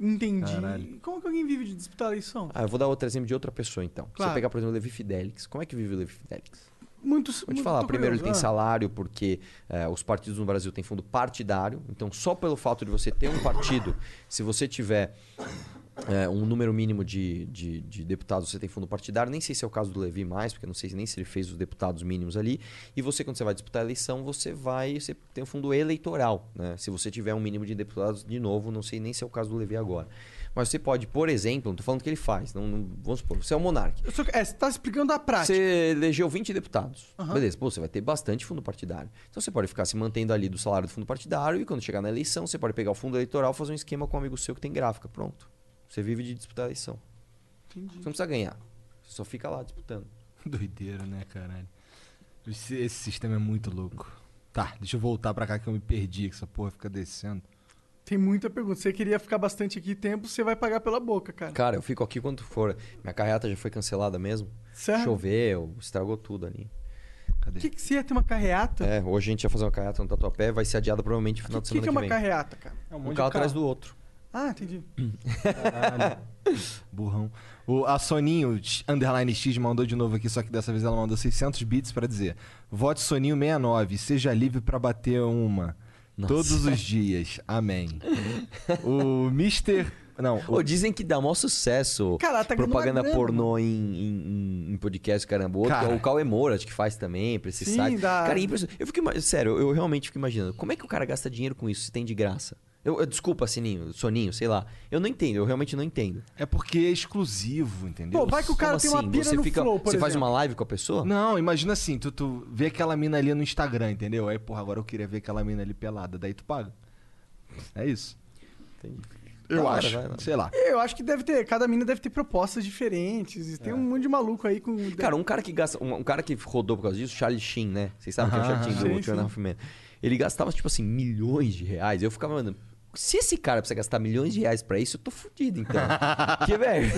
Entendi. Caralho. Como que alguém vive de disputar a eleição? Ah, eu vou dar outro exemplo de outra pessoa, então. Se Claro. você pegar, por exemplo, o Levi Fidelix. Como é que vive o Levi Fidelix? Muito Vou te muito- falar, tô primeiro ele curioso. tem Ah. salário, porque eh, os partidos no Brasil têm fundo partidário. Então, só pelo fato de você ter um partido, se você tiver é, um número mínimo de, de, de deputados você tem fundo partidário. Nem sei se é o caso do Levi mais, porque não sei nem se ele fez os deputados mínimos ali. E você, quando você vai disputar a eleição, você vai. Você tem um fundo eleitoral. Né? Se você tiver um mínimo de deputados, de novo, não sei nem se é o caso do Levi agora. Mas você pode, por exemplo, não tô falando o que ele faz. Não, não- vamos supor, você é um monarca. Só- é, você tá explicando a prática. Você elegeu 20 deputados. Aham. Beleza, pô, você vai ter bastante fundo partidário. Então você pode ficar se mantendo ali do salário do fundo partidário e quando chegar na eleição, você pode pegar o fundo eleitoral, fazer um esquema com um amigo seu que tem gráfica. Pronto. Você vive de disputar a eleição. Você não precisa ganhar. Você só fica lá disputando. [LAUGHS] Doideira, né, caralho? Esse, esse sistema é muito louco. Tá, deixa eu voltar pra cá que eu me perdi, que essa porra fica descendo. Tem muita pergunta. Você queria ficar bastante aqui tempo, você vai pagar pela boca, cara. Cara, eu fico aqui quando for. Minha carreata já foi cancelada mesmo. Sério? Choveu, estragou tudo ali. O que, que você ia ter uma carreata? É, hoje a gente ia fazer uma carreata no Tatuapé, vai ser adiada provavelmente no final O de que, semana que é que uma vem. carreata, cara? É um Um de carro atrás carro. do outro. Ah, entendi. Caralho. Burrão. O, a Soninho, underline X, mandou de novo aqui, só que dessa vez ela mandou 600 bits pra dizer: Vote Soninho69, seja livre pra bater uma. Nossa. Todos os dias. Amém. o Mr. Não, o- Ô, dizem que dá maior sucesso Cara, tá propaganda pornô em, em, em- podcast, caramba. Outro, Cara. é o Cauê Moura, acho que faz também, pra esse Sim, site. dá. Cara, é impressionante. Eu fico Sério, eu realmente fico imaginando. Como é que o cara gasta dinheiro com isso se tem de graça? Eu, eu- desculpa, Sininho, Soninho, sei lá. Eu não entendo, eu realmente não entendo. é porque é exclusivo, entendeu? Pô, vai que o cara Como tem uma assim? pira Você no fica- Flow, por Você faz exemplo. uma live com a pessoa? Não, imagina assim, tu, tu vê aquela mina ali no Instagram, entendeu? Aí, porra, agora eu queria ver aquela mina ali pelada, daí tu paga. É isso. Entendi. Eu hora, acho, vai sei lá. Eu acho que deve ter, cada mina deve ter propostas diferentes. E tem um monte de maluco aí com. Cara, um cara que gasta. Um, um cara que rodou por causa disso, Charlie Sheen, né? Vocês sabem quem é o Sheen sim, do sim. Men. Ele gastava, tipo assim, milhões de reais. Eu ficava, mano. Se esse cara precisa gastar milhões de reais pra isso, eu tô fudido, então. [LAUGHS] Porque, velho.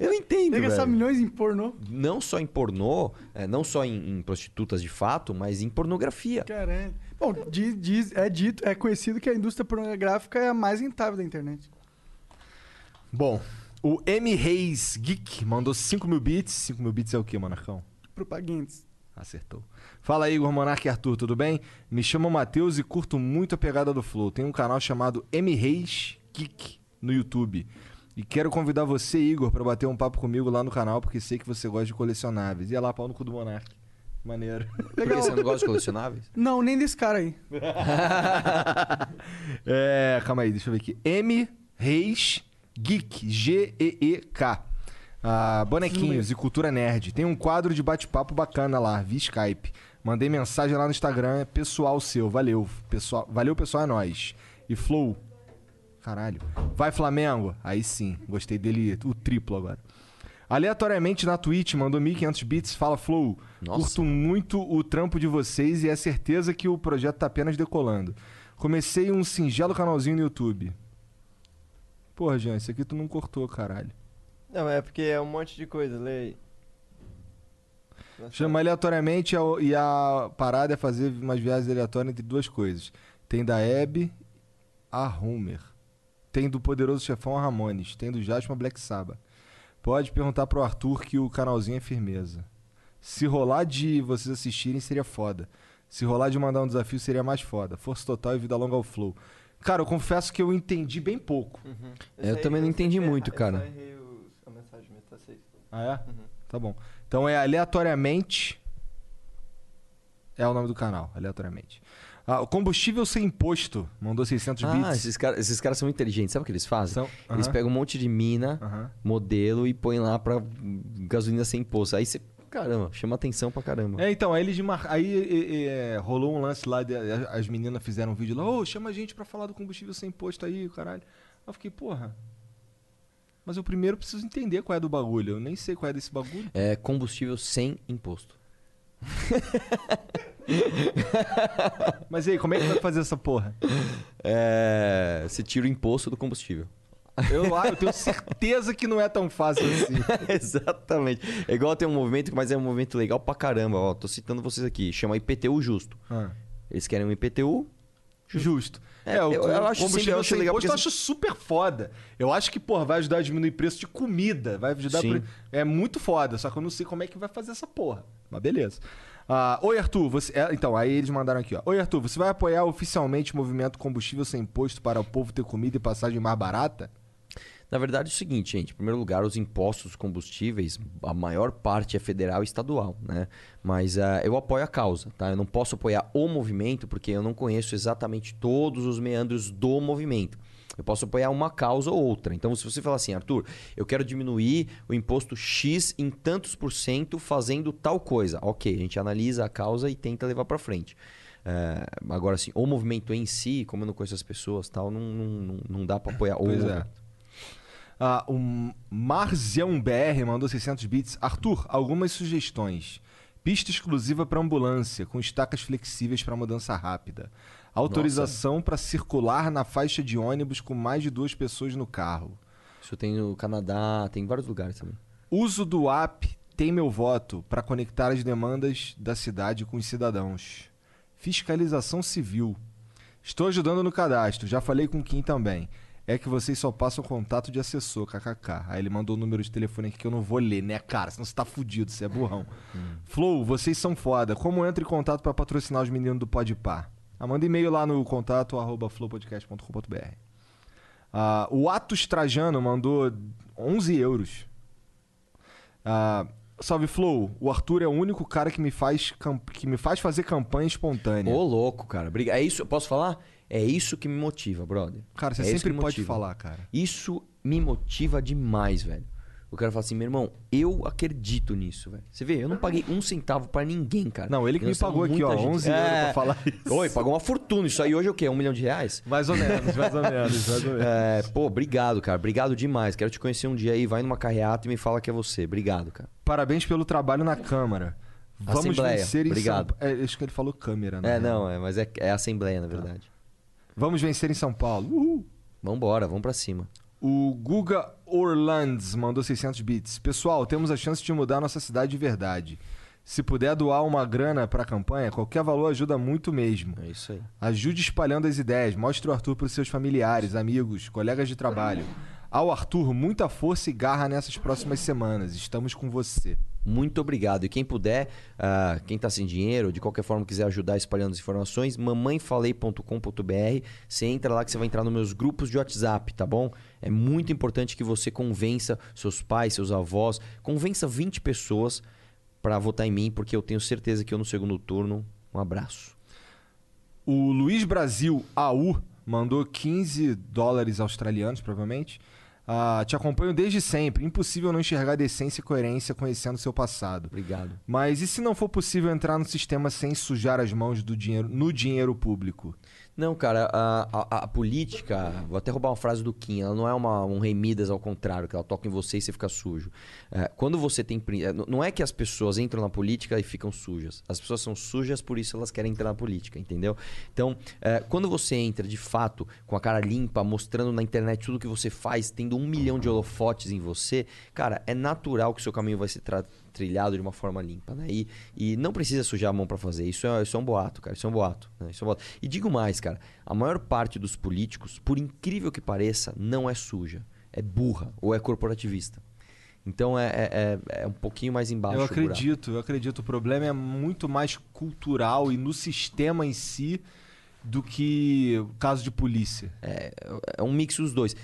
eu não entendo. Tem que gastar milhões em pornô. Não só em pornô, é, não só em, em prostitutas de fato, mas em pornografia. Caralho. Bom, diz, diz- é dito, é conhecido que a indústria pornográfica é a mais rentável da internet. Bom, o M Reis Geek mandou 5 mil bits. 5 mil bits é o que, Monarcão? Propagandas. Acertou. Fala aí, Igor Monark e Arthur, tudo bem? Me chamo Matheus e curto muito a pegada do Flow. Tem um canal chamado M Reis Geek no YouTube. E quero convidar você, Igor, pra bater um papo comigo lá no canal, porque sei que você gosta de colecionáveis. Ia lá, pau no cu do Monark. Maneiro. [LAUGHS] Por que você não gosta de colecionáveis? Não, nem desse cara aí. [LAUGHS] É, calma aí, deixa eu ver aqui. M Reis Geek, G-E-E-K. Ah, bonequinhos e cultura nerd. Tem um quadro de bate-papo bacana lá, via Skype. Mandei mensagem lá no Instagram, é pessoal seu, valeu. Pessoal, valeu, pessoal, é nóis. E Flow. Caralho. Vai, Flamengo. Aí sim, gostei dele, o triplo agora. Aleatoriamente na Twitch, mandou 1500 bits, fala Flow. Nossa. Curto muito o trampo de vocês e é certeza que o projeto tá apenas decolando. Comecei um singelo canalzinho no YouTube. Porra, Jean, isso aqui tu não cortou, caralho. Não, é porque é um monte de coisa, lê aí. Chama aleatoriamente a- e a parada é fazer umas viagens aleatórias entre duas coisas. Tem da Hebe a Homer. Tem do Poderoso Chefão a Ramones. Tem do Jasper a Black Sabbath. Pode perguntar pro Arthur que o canalzinho é firmeza. Se rolar de vocês assistirem, seria foda. Se rolar de mandar um desafio, seria mais foda. Força total e vida longa ao flow. Cara, eu confesso que eu entendi bem pouco. Eu também não entendi muito, cara. Eu só errei os- a mensagem, tá safe. Ah, é? Tá bom. Então é aleatoriamente. É o nome do canal, aleatoriamente. Ah, o combustível sem imposto mandou 600 Ah, bits. esses, cara- esses caras são inteligentes. Sabe o que eles fazem? São- Eles pegam um monte de mina, modelo e põem lá pra gasolina sem imposto. Aí você, caramba, chama atenção pra caramba. É, então, aí eles mar... aí e- e, é, rolou um lance lá, de- as meninas fizeram um vídeo lá, ô, chama a gente pra falar do combustível sem imposto aí, caralho. Eu fiquei, porra. Mas eu primeiro preciso entender qual é do bagulho. Eu nem sei qual é desse bagulho. É combustível sem imposto. [LAUGHS] Mas e aí, como é que vai fazer essa porra? É, você tira o imposto do combustível. Eu, ah, eu tenho certeza que não é tão fácil assim. [LAUGHS] Exatamente. É igual tem um movimento, mas é um movimento legal pra caramba. Ó, tô citando vocês aqui. Chama IPTU justo. Ah. Eles querem um IPTU Justo. É, o eu- eu acho combustível sem legal imposto eu acho super foda. Eu acho que, porra, vai ajudar a diminuir o preço de comida. Vai ajudar. Sim. É muito foda, só que eu não sei como é que vai fazer essa porra. Mas beleza. Ah, Oi, Arthur. Você... é, então, aí eles mandaram aqui, ó. Oi, Arthur. Você vai apoiar oficialmente o movimento combustível sem imposto para o povo ter comida e passagem mais barata? Na verdade é o seguinte, gente. Em primeiro lugar, os impostos combustíveis, a maior parte é federal e estadual, né? Mas ah, eu apoio a causa, tá? Eu não posso apoiar o movimento porque eu não conheço exatamente todos os meandros do movimento. Eu posso apoiar uma causa ou outra. Então, se você falar assim, Arthur, eu quero diminuir o imposto X em tantos por cento fazendo tal coisa. Ok, a gente analisa a causa e tenta levar para frente. É, agora, assim, o movimento em si, como eu não conheço as pessoas tal, não, não, não, dá para apoiar Pois é. Movimento. Ah, o Marzião BR mandou 600 bits. Arthur, algumas sugestões. Pista exclusiva para ambulância, com estacas flexíveis para mudança rápida. Autorização para circular na faixa de ônibus com mais de duas pessoas no carro. Isso tem no Canadá, tem em vários lugares também. Uso do app Tem Meu Voto para conectar as demandas da cidade com os cidadãos. Fiscalização civil. Estou ajudando no cadastro, já falei com o Kim também. É que vocês só passam contato de assessor, kkk. Aí ele mandou o número de telefone aqui que eu não vou ler, né, cara? Senão você tá fudido, você é burrão. Flow, vocês são foda. Como entra em contato para patrocinar os meninos do Podpah? Ah, manda e-mail lá no contato arroba flowpodcast.com.br. Ah, o Atos Trajano mandou 11 euros. Ah, salve Flow, o Arthur é o único cara que me faz, que me faz fazer campanha espontânea. Ô, louco, cara. Briga- É isso, posso falar? É isso que me motiva, brother. Cara, você É sempre pode falar, cara. Isso me motiva demais, velho. O cara fala assim, meu irmão, eu acredito nisso, velho. Você vê, eu não paguei um centavo pra ninguém, cara. Não, ele que me pagou aqui, ó, gente. 11 euros pra falar isso. Oi, pagou uma fortuna. Isso aí hoje é o quê? Um milhão de reais? Mais ou menos, mais ou menos, mais ou menos. [LAUGHS] É, pô, obrigado, cara. Obrigado demais. Quero te conhecer um dia aí. Vai numa carreata e me fala que é você. Obrigado, cara. Parabéns pelo trabalho na Câmara. Vamos Assembleia, vencer em obrigado. São Paulo. acho que ele falou câmera, né? É, não, é, mas é, é assembleia, na verdade. Vamos vencer em São Paulo. Uhul. Vambora, vamos pra cima. O Guga Orlands mandou 600 bits. Pessoal, temos a chance de mudar nossa cidade de verdade. Se puder doar uma grana pra campanha, qualquer valor ajuda muito mesmo. É isso aí. Ajude espalhando as ideias. Mostre o Arthur para os seus familiares, amigos, colegas de trabalho. Ao Arthur, muita força e garra nessas próximas semanas. Estamos com você. Muito obrigado. E quem puder, ah, quem tá sem dinheiro, de qualquer forma quiser ajudar espalhando as informações, mamãefalei.com.br. Você entra lá que você vai entrar nos meus grupos de WhatsApp, tá bom? É muito importante que você convença seus pais, seus avós, convença 20 pessoas para votar em mim, porque eu tenho certeza que eu no segundo turno. Um abraço. O Luiz Brasil AU mandou 15 dólares australianos, provavelmente. Ah, te acompanho desde sempre. Impossível não enxergar decência e coerência conhecendo seu passado. Obrigado. Mas e se não for possível entrar no sistema sem sujar as mãos do dinheiro, no dinheiro público? Não, cara, a, a- a política, vou até roubar uma frase do Kim, ela não é uma, um rei Midas ao contrário, que ela toca em você e você fica sujo. É, quando você tem. é, Não é que as pessoas entram na política e ficam sujas. As pessoas são sujas, por isso elas querem entrar na política, entendeu? Então, é, quando você entra de fato com a cara limpa, mostrando na internet tudo que você faz, tendo um milhão de holofotes em você, cara, é natural que o seu caminho vai ser tra- trilhado de uma forma limpa, né? E, e não precisa sujar a mão pra fazer. Isso é, isso é um boato, cara. Isso é um boato, né? Isso é um boato. E digo mais, cara. A maior parte dos políticos, por incrível que pareça, não é suja. É burra ou é corporativista. Então é, é, é- é um pouquinho mais embaixo. eu acredito, eu acredito. O problema é muito mais cultural e no sistema em si do que o caso de polícia. É, é um mix dos dois.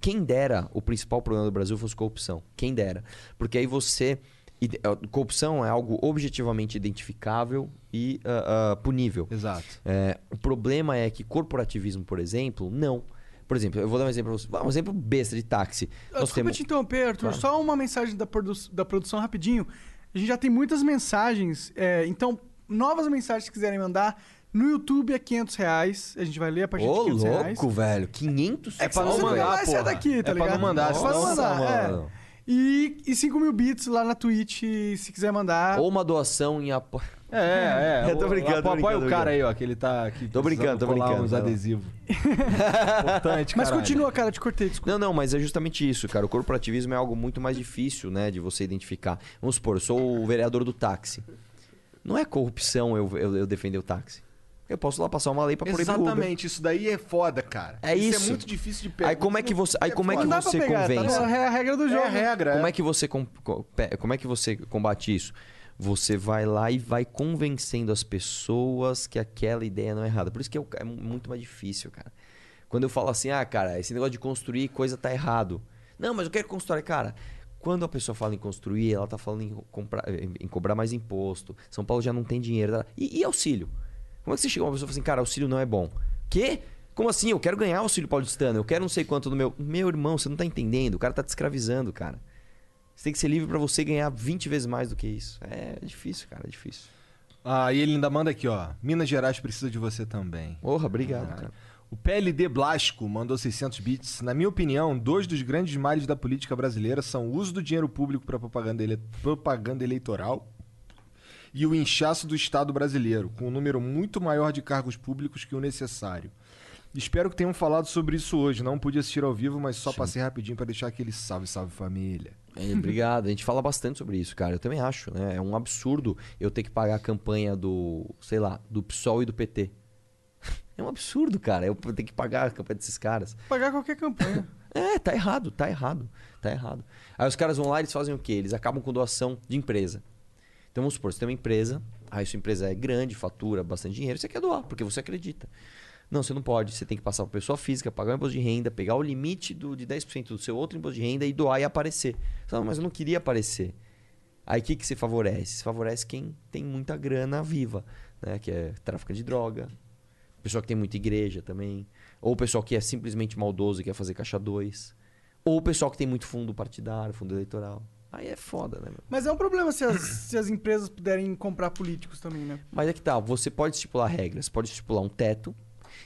Quem dera o principal problema do Brasil fosse corrupção. Quem dera. Porque aí você. Eh, Corrupção é algo objetivamente identificável e ah, ah, punível. Exato. É, o problema é que corporativismo, por exemplo, não. Por exemplo, eu vou dar um exemplo pra você. Um exemplo besta de táxi. Ah, Desculpa te interromper, Arthur. Claro. Só uma mensagem da, produ- da produção rapidinho. A gente já tem muitas mensagens. é, então, novas mensagens que quiserem mandar. No YouTube é 500 reais. A gente vai ler a partir Ô, de 500 reais. louco, velho. 500 É que senão você não vai sair daqui, tá É pra ligado? não mandar, É pra não senão- mandar, é. E, e 5 mil bits lá na Twitch, se quiser mandar. Ou uma doação em apoio. É, é. [LAUGHS] Eu tô O- brincando, tô Apoia brincando, o cara aí, ó, que ele tá aqui. Tô brincando, tô brincando, uns adesivos. [LAUGHS] Importante, Mas caralho. continua, cara, te cortei, desculpa. Não, não, mas é justamente isso, cara. O corporativismo é algo muito mais difícil, né, de você identificar. Vamos supor, eu sou o vereador do táxi. Não é corrupção eu, eu, eu defender o táxi. Eu posso lá passar uma lei pra proibir. Exatamente, isso daí é foda, cara. É isso. é muito difícil de pegar. Aí como é que você, aí como é que Não dá pra você pegar, tá convence? no- é a regra do jogo. É a regra, Como é. é que você como é que você combate isso? Você vai lá e vai convencendo as pessoas que aquela ideia não é errada. Por isso que é, é muito mais difícil, cara. Quando eu falo assim, ah, cara, esse negócio de construir coisa tá errado. Não, mas eu quero construir. Cara, quando a pessoa fala em construir, ela tá falando em, comprar, em, em cobrar mais imposto. São Paulo já não tem dinheiro. tá? E, e auxílio? Como é que você chega uma pessoa e fala assim, cara, auxílio não é bom? Quê? Como assim? Eu quero ganhar auxílio paulistano, eu quero não sei quanto do meu. Meu irmão, você não tá entendendo. O cara tá te escravizando, cara. Você tem que ser livre pra você ganhar 20 vezes mais do que isso. É difícil, cara, é difícil. Ah, e ele ainda manda aqui, ó. Minas Gerais precisa de você também. Porra, obrigado, Ah, cara. O PLD Blasco mandou 600 bits. Na minha opinião, dois dos grandes males da política brasileira são o uso do dinheiro público para propaganda, ele- propaganda eleitoral e o inchaço do Estado brasileiro, com um número muito maior de cargos públicos que o necessário. Espero que tenham falado sobre isso hoje. Não pude assistir ao vivo, mas só passei rapidinho para deixar aquele salve, salve família. É, obrigado. A gente fala bastante sobre isso, cara. Eu também acho, né? É um absurdo eu ter que pagar a campanha do, sei lá, do PSOL e do PT. É um absurdo, cara. Eu ter que pagar a campanha desses caras. Pagar qualquer campanha. É, tá errado, tá errado, tá errado. Aí os caras vão lá e eles fazem o quê? Eles acabam com doação de empresa. Então vamos supor, você tem uma empresa, aí sua empresa é grande, fatura bastante dinheiro, você quer doar, porque você acredita. Não, você não pode. Você tem que passar para pessoa física, pagar o imposto de renda, pegar o limite do, de 10% do seu outro imposto de renda e doar e aparecer. Você fala, mas eu não queria aparecer. Aí o que, que se favorece? Se favorece quem tem muita grana viva, né? Que é traficante de droga, pessoa que tem muita igreja também, ou o pessoal que é simplesmente maldoso e quer fazer caixa 2, ou o pessoal que tem muito fundo partidário, fundo eleitoral. Aí é foda, né, meu? Mas é um problema se as, se as empresas puderem comprar políticos também, né? Mas é que tá, você pode estipular regras, pode estipular um teto,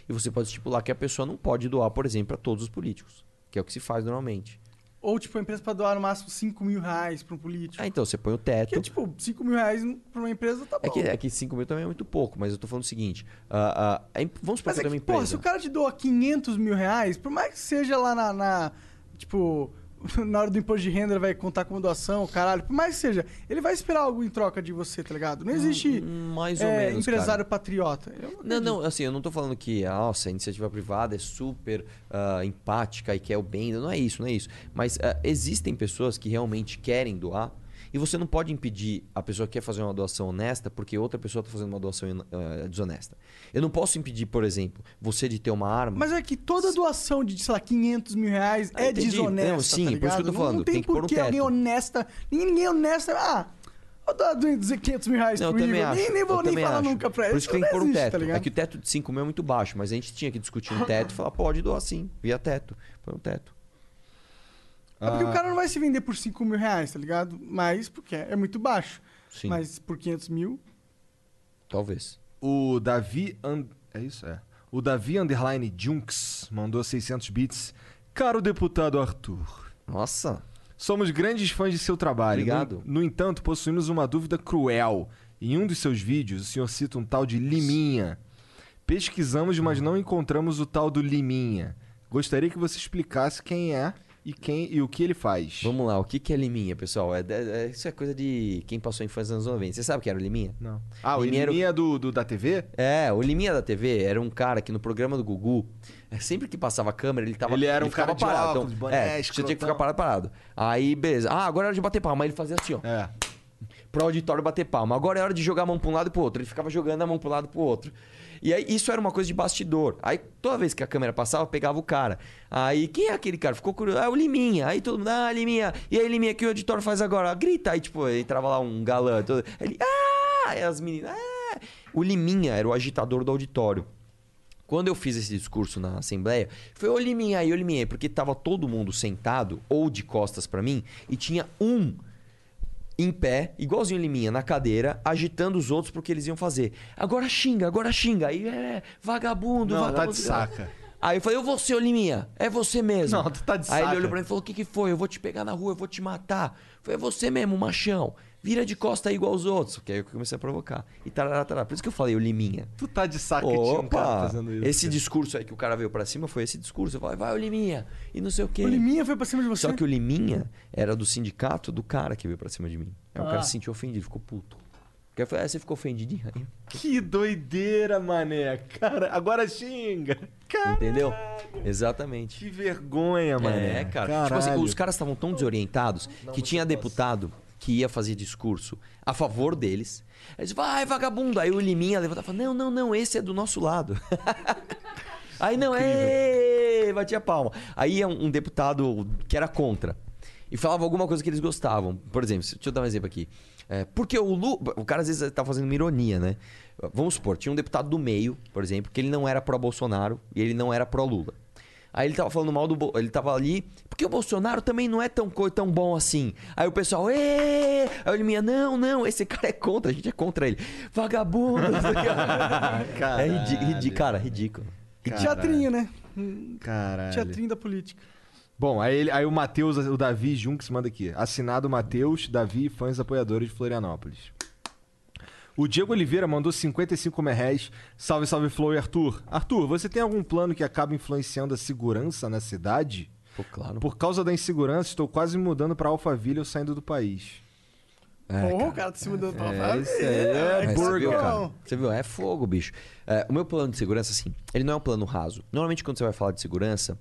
e você pode estipular que a pessoa não pode doar, por exemplo, para todos os políticos, que é o que se faz normalmente. Ou, tipo, a empresa pra doar no máximo 5 mil reais pra um político. Ah, então você põe o teto. Que, tipo, 5 mil reais pra uma empresa tá bom. É que, é que 5 mil também é muito pouco, mas eu tô falando o seguinte: a em- vamos que é eu tenho uma que, pô, empresa. se o cara te doa 500 mil reais, por mais que seja lá na, na- tipo, [LAUGHS] na hora do imposto de renda ele vai contar como doação, caralho, por mais que seja, ele vai esperar algo em troca de você, tá ligado? Não existe Hum, mais ou é, menos, empresário cara. patriota. Eu Não, não, assim, eu não tô falando que nossa, a iniciativa privada é super ah, empática e quer o bem. Não é isso, não é isso. Mas ah, existem pessoas que realmente querem doar e você não pode impedir a pessoa que quer fazer uma doação honesta porque outra pessoa está fazendo uma doação ah, desonesta. Eu não posso impedir, por exemplo, você de ter uma arma. Mas é que toda doação de, sei lá, 500 mil reais Ah, é entendi. desonesta, Não, sim, tá por isso que eu tô Não- falando, Não, tem, tem que um por que alguém teto. honesta... Ninguém, ninguém honesta... Ah, vou dar 500 mil reais Não, também acho. Nem, nem vou nem falar acho. nunca pra ele. Por isso que tem que pôr um teto. tá é que o teto de 5 mil é muito baixo, mas a gente tinha que discutir um teto e falar, pode doar sim, via teto. Põe um teto. É porque Ah. o cara não vai se vender por 5 mil reais, tá ligado? Mas porque é muito baixo. Sim. Mas por 500 mil... Talvez. O Davi. And- É isso? É. O Davi Underline Junks mandou 600 bits. Caro deputado Arthur. Nossa. Somos grandes fãs de seu trabalho. Obrigado. No, no entanto, possuímos uma dúvida cruel. Em um dos seus vídeos, o senhor cita um tal de Liminha. Pesquisamos, mas não encontramos o tal do Liminha. Gostaria que você explicasse quem é e quem e o que ele faz. Vamos lá, o que, que é liminha, pessoal? É, é- é- isso é coisa de quem passou a infância nos anos 90. Você sabe o que era o liminha? Não. Ah, o Liminha era Liminha do, do- da TV? É, o Liminha da TV era um cara que no programa do Gugu, é, sempre que passava a câmera, ele tava. Ele era um ficava cara de parado. óculos, então, boné, é, você tinha que ficar parado, parado. Aí, beleza. Ah, agora é hora de bater palma. Aí ele fazia assim, ó. É. Pro auditório bater palma. Agora é hora de jogar a mão pra um lado e pro outro. Ele ficava jogando a mão pro lado e pro outro. E aí, isso era uma coisa de bastidor. Aí, toda vez que a câmera passava, pegava o cara. Aí, quem é aquele cara? Ficou curioso. Ah, o Liminha. Aí todo mundo, ah, Liminha. E aí, Liminha, o que o auditório faz agora? Grita. Aí, tipo, entrava lá um galã. Todo... Ele, ah! Aí as meninas, ah! O Liminha era o agitador do auditório. Quando eu fiz esse discurso na Assembleia, foi ô Liminha aí, ô Liminha porque tava todo mundo sentado ou de costas pra mim e tinha um em pé, igualzinho o Liminha, na cadeira, agitando os outros porque eles iam fazer. Agora xinga, agora xinga. Aí é vagabundo, Não, tá vagabundo. de saca. Aí eu falei, eu vou ser, ô Liminha, é você mesmo. Não, tu tá de Aí saca. ele olhou pra mim e falou, o que que foi? Eu vou te pegar na rua, eu vou te matar. Eu falei, é você mesmo, machão. Vira de costa aí igual os outros. Que aí eu comecei a provocar. E tarará, tarará. Por isso que eu falei, o Liminha. Tu tá de que tinha um cara Opa, fazendo isso. esse discurso aí que o cara veio pra cima foi esse discurso. Eu falei, vai, o Liminha. E não sei o quê. O Liminha foi pra cima de você? Só que o Liminha era do sindicato do cara que veio pra cima de mim. Aí o Ah. cara se sentiu ofendido, ficou puto. Porque eu falei, ah, você ficou ofendido? Que doideira, mané. Cara, agora xinga. Entendeu? Exatamente. Que vergonha, mané. É, cara. Tipo assim, Caralho. os caras estavam tão desorientados que tinha deputado que ia fazer discurso a favor deles. Eles, vai, vagabundo. Aí o Liminha levantava e falava, não, não, não, esse é do nosso lado. [LAUGHS] Aí não, é, batia palma. Aí um, um deputado que era contra e falava alguma coisa que eles gostavam. Por exemplo, deixa eu dar um exemplo aqui. É, porque o Lula. O cara às vezes tá fazendo uma ironia, né? Vamos supor, tinha um deputado do meio, por exemplo, que ele não era pró-Bolsonaro e ele não era pró-Lula. Aí ele tava falando mal do. Bo- Ele tava ali. Porque o Bolsonaro também não é tão, tão bom assim. Aí o pessoal. Ê! Aí ele minha, não, não, esse cara é contra, a gente é contra ele. Vagabundo. [LAUGHS] é ridículo, cara, ridículo. Teatrinho, né? Caralho. Teatrinho da política. Bom, aí, ele- aí o Matheus, o Davi Junks manda aqui. Assinado Matheus, Davi, fãs apoiadores de Florianópolis. O Diego Oliveira mandou 55 reais. Salve, salve, Flow e Arthur. Arthur, você tem algum plano que acaba influenciando a segurança na cidade? Pô, claro. Por causa da insegurança, estou quase me mudando para Alphaville ou saindo do país. Porra, o cara tá se mudando pra lá. isso aí é Mas você viu, burger. cara? Você viu? É fogo, bicho. É, o meu plano de segurança, assim, ele não é um plano raso. Normalmente, quando você vai falar de segurança,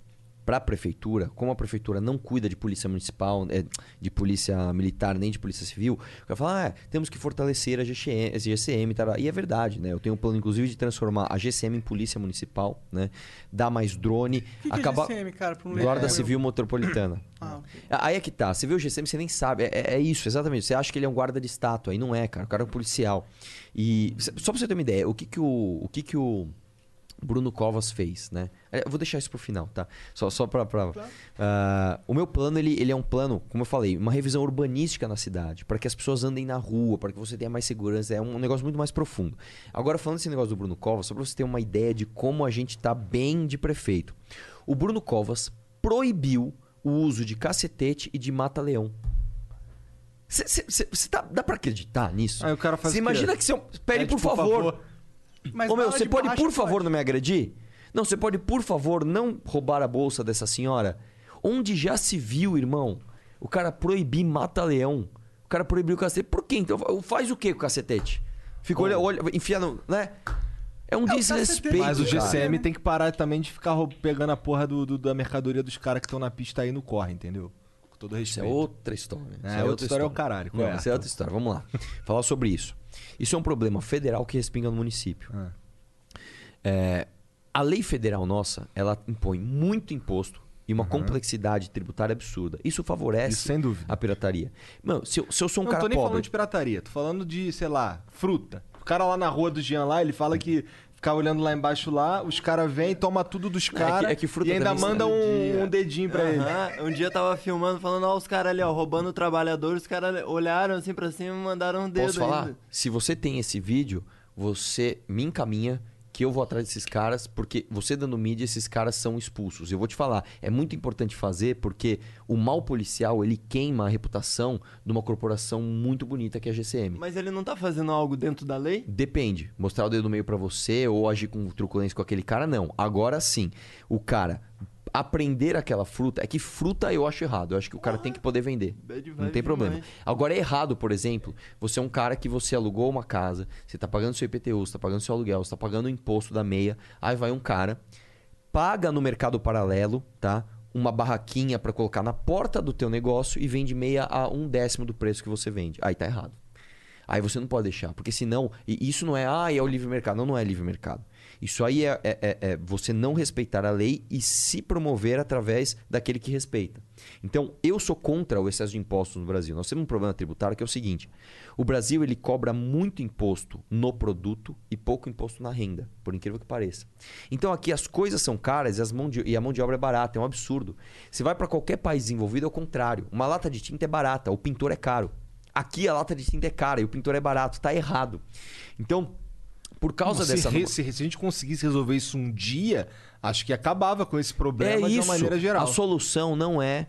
pra prefeitura, como a prefeitura não cuida de polícia municipal, é, de polícia militar, nem de polícia civil, o cara fala, ah, é, temos que fortalecer a GCM, a GCM tal. e é verdade, né? Eu tenho um plano, inclusive, de transformar a GCM em polícia municipal, né? Dar mais drone, que, que é GCM, cara? Um Guarda leigo? Civil Metropolitana. [COUGHS] Ah, ok. Aí é que tá. Você vê o GCM, você nem sabe. É, é- é isso, exatamente. Você acha que ele é um guarda de estátua. Aí não é, cara. O cara é um policial. E só pra você ter uma ideia, o que que o, o, que que o Bruno Covas fez, né? É, Eu vou deixar isso pro final, tá? Só, só pra... pra Ah, o meu plano, ele, ele é um plano, como eu falei, uma revisão urbanística na cidade. para que as pessoas andem na rua, para que você tenha mais segurança. É um negócio muito mais profundo. Agora, falando desse negócio do Bruno Covas, só pra você ter uma ideia de como a gente tá bem de prefeito. O Bruno Covas proibiu o uso de cacetete e de mata-leão. Você tá, dá pra acreditar nisso? Aí o cara faz Você imagina que você. Pede, É, por tipo, por favor. favor. Mas Ô meu, você de pode, por favor, pode. não me agredir? Não, você pode, por favor, não roubar a bolsa dessa senhora? Onde já se viu, irmão, o cara proibir mata-leão? O cara proibiu o cacete. Por quê? Então faz o quê com o cacetete? Fica olha, olha, enfia no. né? É um desrespeito. Mas o cara. GCM tem que parar também de ficar pegando a porra do, do- da mercadoria dos caras que estão na pista aí no corre, entendeu? Todo Isso é respeito. outra história. É, Isso outra história é o caralho, Não, é, isso é outra história. Vamos lá. Falar sobre isso. Isso é um problema federal que respinga no município. Ah. É, a lei federal nossa, ela impõe muito imposto e uma complexidade tributária absurda. Isso favorece Isso sem dúvida. a pirataria. Mano, se eu, se eu sou um não cara tô nem pobre... falando de pirataria, tô falando de, sei lá, fruta. O cara lá na rua do Jean lá, ele fala que ficar olhando lá embaixo lá, os caras vêm, toma tudo dos é que- caras é que e ainda manda um, um dedinho pra ele. Aham, Um dia eu tava filmando, falando, ó, os caras ali, ó, roubando o trabalhador, os caras olharam assim pra cima e mandaram um dedo Posso falar? ainda. Se você tem esse vídeo, você me encaminha que eu vou atrás desses caras, porque você dando mídia, esses caras são expulsos. Eu vou te falar, é muito importante fazer, porque o mal policial, ele queima a reputação de uma corporação muito bonita que é a GCM. Mas ele não tá fazendo algo dentro da lei? Depende. Mostrar o dedo no meio pra você ou agir com truculência com aquele cara, não. Agora sim, o cara aprender aquela fruta. É que fruta eu acho errado. Eu acho que o cara tem que poder vender. Não tem problema. demais. Agora é errado, por exemplo, você é um cara que você alugou uma casa, você tá pagando seu IPTU, você tá pagando seu aluguel, você tá pagando o imposto da meia. Aí vai um cara, paga no mercado paralelo, tá? Uma barraquinha pra colocar na porta do teu negócio e vende meia a um décimo do preço que você vende. Aí tá errado. Aí você não pode deixar, porque senão. E isso não é, ah, é o livre mercado. Não, não é livre mercado. Isso aí é, é- é- é você não respeitar a lei e se promover através daquele que respeita. Então, eu sou contra o excesso de impostos no Brasil. Nós temos um problema tributário que é o seguinte: o Brasil ele cobra muito imposto no produto e pouco imposto na renda, por incrível que pareça. Então, aqui as coisas são caras e, mão de, e a mão de obra é barata, é um absurdo. Você vai para qualquer país desenvolvido, é o contrário. Uma lata de tinta é barata, o pintor é caro. Aqui a lata de tinta é cara e o pintor é barato, tá errado. Então, por causa se, dessa re- se, se a gente conseguisse resolver isso um dia, acho que acabava com esse problema é de uma maneira geral. A solução não é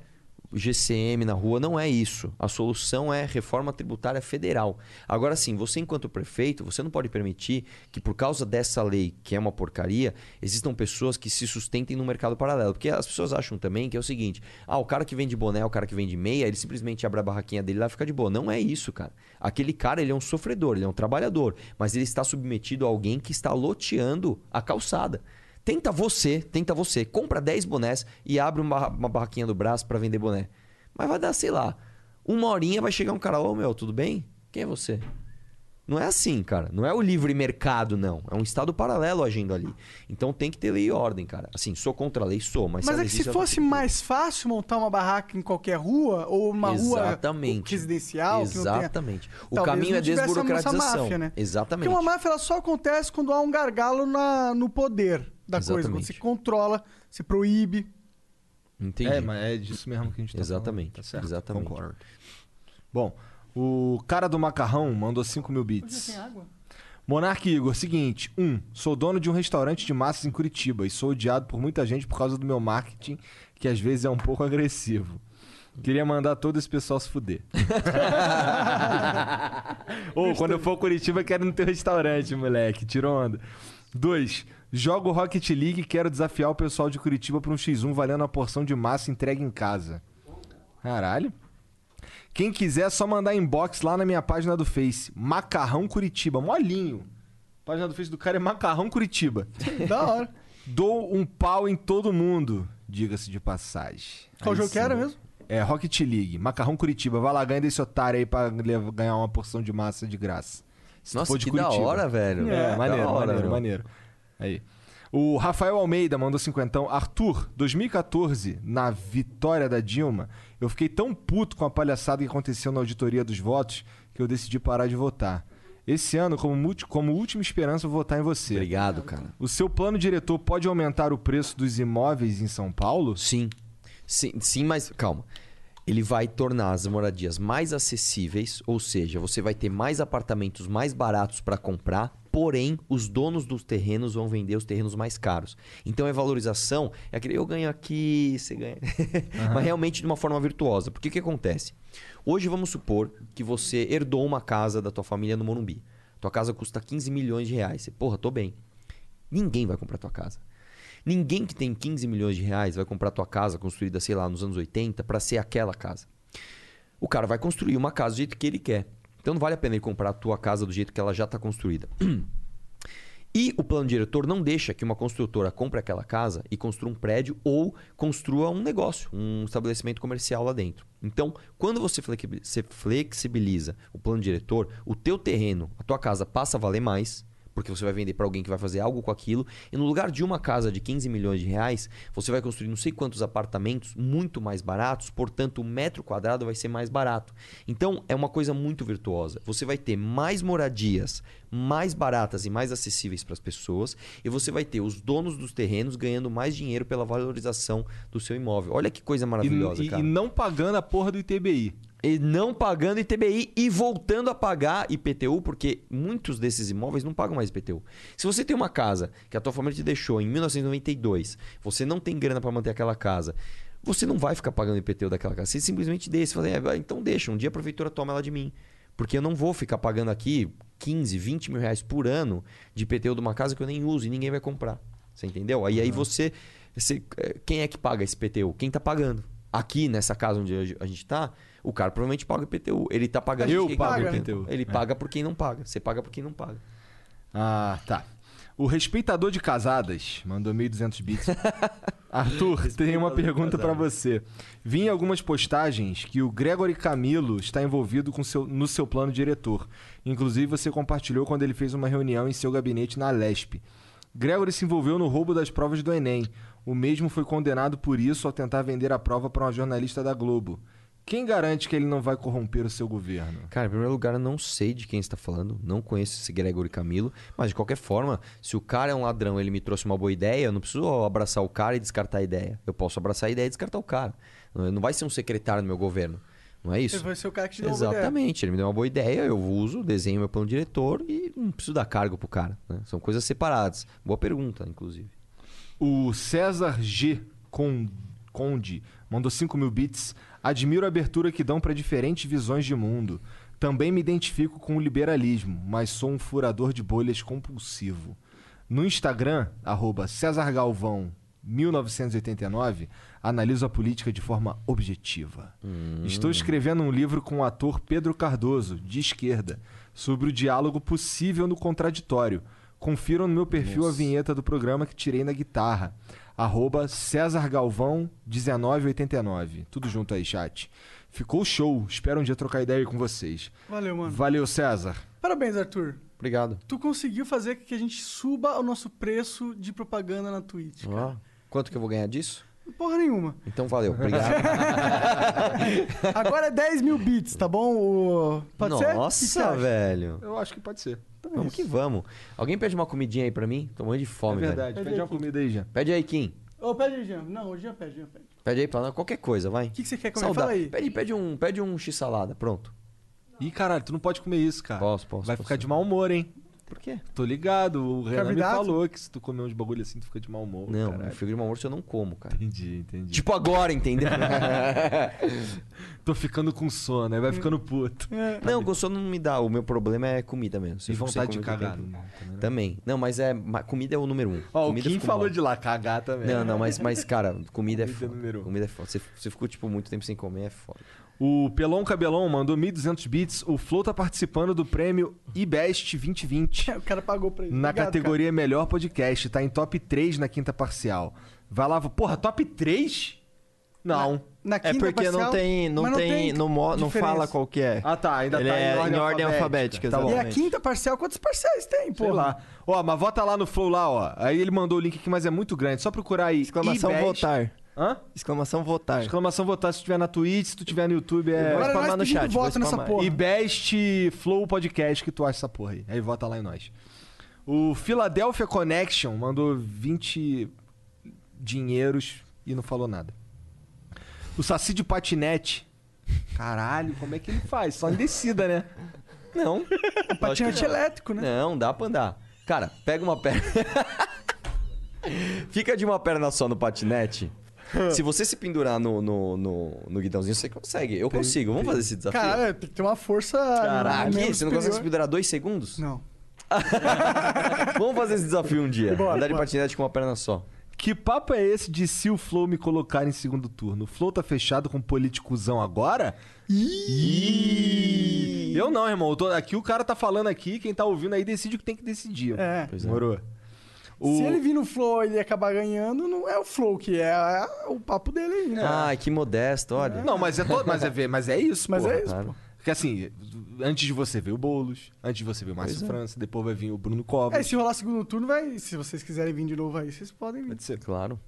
GCM na rua, não é isso. A solução é reforma tributária federal. Agora sim, você enquanto prefeito, você não pode permitir que por causa dessa lei, que é uma porcaria, existam pessoas que se sustentem no mercado paralelo. Porque as pessoas acham também que é o seguinte: ah, o cara que vende boné, o cara que vende meia, ele simplesmente abre a barraquinha dele lá e fica de boa. Não é isso, cara. Aquele cara, ele é um sofredor, ele é um trabalhador, mas ele está submetido a alguém que está loteando a calçada. Tenta você, tenta você, compra 10 bonés e abre uma, uma barraquinha do braço pra vender boné. Mas vai dar, sei lá, uma horinha vai chegar um cara, ô meu, tudo bem? Quem é você? Não é assim, cara. Não é o livre mercado, não. É um estado paralelo agindo ali. Então tem que ter lei e ordem, cara. Assim, sou contra a lei, sou, mas, Mas é que se tem fosse mais fácil montar uma barraca em qualquer rua, ou uma Exatamente. rua residencial, que não tenha- Exatamente. O Talvez caminho é desburocratização. máfia, né? Exatamente. Porque uma máfia ela só acontece quando há um gargalo na, no poder da coisa. Quando Exatamente. se controla, se proíbe. Entendi. É, mas é disso mesmo que a gente tá Exatamente. falando. Tá certo, Exatamente. Concordo. Bom, o cara do macarrão mandou 5 mil bits. água? Monark Igor, seguinte. Um, sou dono de um restaurante de massas em Curitiba e sou odiado por muita gente por causa do meu marketing, que às vezes é um pouco agressivo. Queria mandar todo esse pessoal se fuder. [LAUGHS] Ou quando eu for a Curitiba, quero no teu restaurante, moleque. Tirou onda. Dois, jogo Rocket League e quero desafiar o pessoal de Curitiba para um X1 valendo uma porção de massa entregue em casa. Caralho. Quem quiser é só mandar inbox lá na minha página do Face. Macarrão Curitiba. Molinho. A página do Face do cara é Macarrão Curitiba. [LAUGHS] da hora. Dou um pau em todo mundo, diga-se de passagem. Qual Aí jogo que sim. era mesmo? É Rocket League. Macarrão Curitiba. Vai lá, ganha desse otário aí pra ganhar uma porção de massa de graça. Se Nossa, for de que da Curitiba. hora, velho. É, Da maneiro, hora, maneiro, meu. maneiro. Aí. O Rafael Almeida mandou cinquentão. Arthur, 2014, na vitória da Dilma, eu fiquei tão puto com a palhaçada que aconteceu na auditoria dos votos que eu decidi parar de votar. Esse ano, como, como última esperança, eu vou votar em você. Obrigado, cara. O seu plano diretor pode aumentar o preço dos imóveis em São Paulo? Sim. Sim, sim, mas calma. Ele vai tornar as moradias mais acessíveis, ou seja, você vai ter mais apartamentos mais baratos para comprar, porém os donos dos terrenos vão vender os terrenos mais caros. Então é valorização, é aquele eu ganho aqui, você ganha. Mas realmente de uma forma virtuosa. Porque o que acontece? Hoje vamos supor que você herdou uma casa da tua família no Morumbi. Tua casa custa 15 milhões de reais. Você, porra, tô bem. Ninguém vai comprar tua casa. Ninguém que tem 15 milhões de reais vai comprar tua casa construída, sei lá, nos anos 80 para ser aquela casa. O cara vai construir uma casa do jeito que ele quer. Então não vale a pena ele comprar a tua casa do jeito que ela já está construída. [CLEARS THROAT] E o plano diretor não deixa que uma construtora compre aquela casa e construa um prédio ou construa um negócio, um estabelecimento comercial lá dentro. Então, quando você flexibi- você flexibiliza o plano diretor, o teu terreno, a tua casa passa a valer mais, porque você vai vender para alguém que vai fazer algo com aquilo, e no lugar de uma casa de 15 milhões de reais, você vai construir não sei quantos apartamentos muito mais baratos, portanto, o metro quadrado vai ser mais barato. Então, é uma coisa muito virtuosa. Você vai ter mais moradias mais baratas e mais acessíveis para as pessoas, e você vai ter os donos dos terrenos ganhando mais dinheiro pela valorização do seu imóvel. Olha que coisa maravilhosa, e, e- cara. e não pagando a porra do ITBI. E não pagando ITBI e voltando a pagar IPTU, porque muitos desses imóveis não pagam mais IPTU. Se você tem uma casa que a tua família te deixou em 1992, você não tem grana para manter aquela casa, você não vai ficar pagando IPTU daquela casa. Você simplesmente deixa. Você fala, "É, então deixa, um dia a prefeitura toma ela de mim. Porque eu não vou ficar pagando aqui 15, 20 mil reais por ano de IPTU de uma casa que eu nem uso e ninguém vai comprar. Você entendeu? Aí, aí você, você- eh, Quem é que paga esse IPTU? Quem tá pagando? Aqui, nessa casa onde a gente tá, o cara provavelmente paga o IPTU. Ele tá pagando. Eu pago paga IPTU. Ele É. paga por quem não paga. Você paga por quem não paga. Ah, tá. O respeitador de casadas mandou 1.200 bits. [LAUGHS] Arthur, tem uma pergunta pra você. Vi em algumas postagens que o Gregory Camilo está envolvido com seu, no seu plano diretor. Inclusive, você compartilhou quando ele fez uma reunião em seu gabinete na Lesp. Gregory se envolveu no roubo das provas do Enem. O mesmo foi condenado por isso ao tentar vender a prova para uma jornalista da Globo. Quem garante que ele não vai corromper o seu governo? Cara, em primeiro lugar, eu não sei de quem está falando, não conheço esse Gregory Camilo, mas de qualquer forma, se o cara é um ladrão ele me trouxe uma boa ideia, eu não preciso abraçar o cara e descartar a ideia. Eu posso abraçar a ideia e descartar o cara. Não vai ser um secretário no meu governo. Não é isso? Ele vai ser o cara que te deu uma boa ideia. Exatamente, ele me deu uma boa ideia, eu uso, desenho meu plano diretor e não preciso dar cargo pro cara. né? São coisas separadas. Boa pergunta, inclusive. O César G. Con- Conde mandou 5 mil bits. Admiro a abertura que dão para diferentes visões de mundo. Também me identifico com o liberalismo, mas sou um furador de bolhas compulsivo. No Instagram, arroba César Galvão 1989, analiso a política de forma objetiva. Estou escrevendo um livro com o ator Pedro Cardoso, de esquerda, sobre o diálogo possível no contraditório. Confiram no meu perfil a vinheta do programa que tirei na guitarra. Arroba César Galvão 1989. Tudo junto aí, chat. Ficou show. Espero um dia trocar ideia aí com vocês. Valeu, mano. Valeu, César. Parabéns, Arthur. Obrigado. Tu conseguiu fazer com que a gente suba o nosso preço de propaganda na Twitch. Ó, quanto que eu vou ganhar disso? Porra nenhuma. Então valeu, obrigado. [LAUGHS] Agora é 10 mil bits, tá bom? O... Pode ser? Que você Nossa, velho. Eu acho que pode ser. Vamos que vamos. Alguém pede uma comidinha aí pra mim? Tô morrendo de fome, é verdade. velho. Pede uma comida aí, já. Pede aí, Kim. Ô, pede aí, Jean. Não, o Jean pede, Jean pede. Pede aí pra nós qualquer coisa, vai. O que, que você quer comer? Fala aí. Pede, pede um, pede um x-salada, pronto. Ih, caralho, tu não pode comer isso, cara. Posso, posso. Vai posso. ficar de mau humor, hein? Por quê? Tô ligado. O Renan me falou que se tu comer uns bagulho assim, tu fica de mau humor. Não, caralho. eu fico de mau humor se eu não como, cara. Entendi, entendi. Tipo agora, entendeu? [LAUGHS] Tô ficando com sono, aí vai ficando puto. Não, com sono não me dá. O meu problema é comida mesmo. Se E vontade de cagar. né? tenho- Também. Não, mas é. Comida é o número um. Ó, o comida eu Kim falou mal. de lá cagar também. Não, não, mas, mas cara, comida é Comida é foda. número um. Comida é foda. Você, você ficou, tipo, muito tempo sem comer, é foda. O Pelon Cabelon mandou 1.200 bits. O Flow tá participando do prêmio eBest 2020. O cara pagou pra isso. Na Obrigado, categoria Melhor Podcast. Tá em top 3 na quinta parcial. Vai lá, porra, top 3? Não. Na É porque não tem, não tem, não, mo- não diferença. fala qual que é. Ah, tá. Ainda Ele tá é em ordem, em ordem alfabética, Tá bom. E a quinta parcial, quantos parciais tem, pô? Sei lá. Ó, mas vota lá no Flow lá, ó. Aí ele mandou o link aqui, mas é muito grande. Só procurar aí. Exclamação eBest. votar. Hã? Exclamação votar. Exclamação votar se tu tiver na Twitch, se tu tiver no YouTube, é. Agora spamar nós no chat, voto nessa porra. E Best Flow Podcast que tu acha essa porra aí. Aí vota lá em nós. O Philadelphia Connection mandou 20 dinheiros e não falou nada. O Saci de Patinete. Caralho, como é que ele faz? Só em descida, né? Não. Patinete elétrico, né? Não, dá pra andar. Cara, pega uma perna. [LAUGHS] Fica de uma perna só no patinete. [LAUGHS] Se você se pendurar no, no, no, no guidãozinho, você consegue. Eu consigo. Vamos fazer esse desafio? Cara, tem que ter uma força. Caraca, você não consegue se pendurar dois segundos? Não. [LAUGHS] Vamos fazer esse desafio um dia. Bora, Andar de bora. patinete com uma perna só. Que papo é esse de se o Flow me colocar em segundo turno? O Flow tá fechado com politicuzão agora? Ih! Eu não, irmão. Eu tô- Aqui o cara tá falando aqui, quem tá ouvindo aí decide o que tem que decidir. É. Pois é. Morou. O- Se ele vir no flow e ele acabar ganhando, não é o flow que é, é o papo dele aí, né? Ai, que modesto, olha. Não, mas é, todo, mas, é, mas é isso, Mas porra. é isso, Claro. pô. Porque assim, antes de você ver o Boulos, antes de você ver o Márcio é. França, depois vai vir o Bruno Covas. É, se rolar segundo turno, vai. Se vocês quiserem vir de novo aí, vocês podem vir. Pode ser. Claro.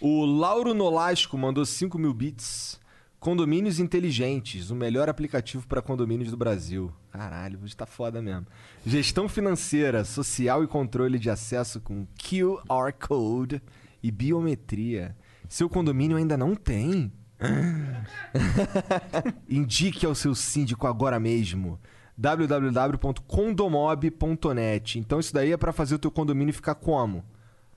O Lauro Nolasco mandou 5 mil bits. Condomínios inteligentes, o melhor aplicativo para condomínios do Brasil. Caralho, hoje tá foda mesmo. Gestão financeira, social e controle de acesso com QR Code e biometria. Seu condomínio ainda não tem? [LAUGHS] Indique ao seu síndico agora mesmo. www.condomob.net. Então isso daí é para fazer o teu condomínio ficar como?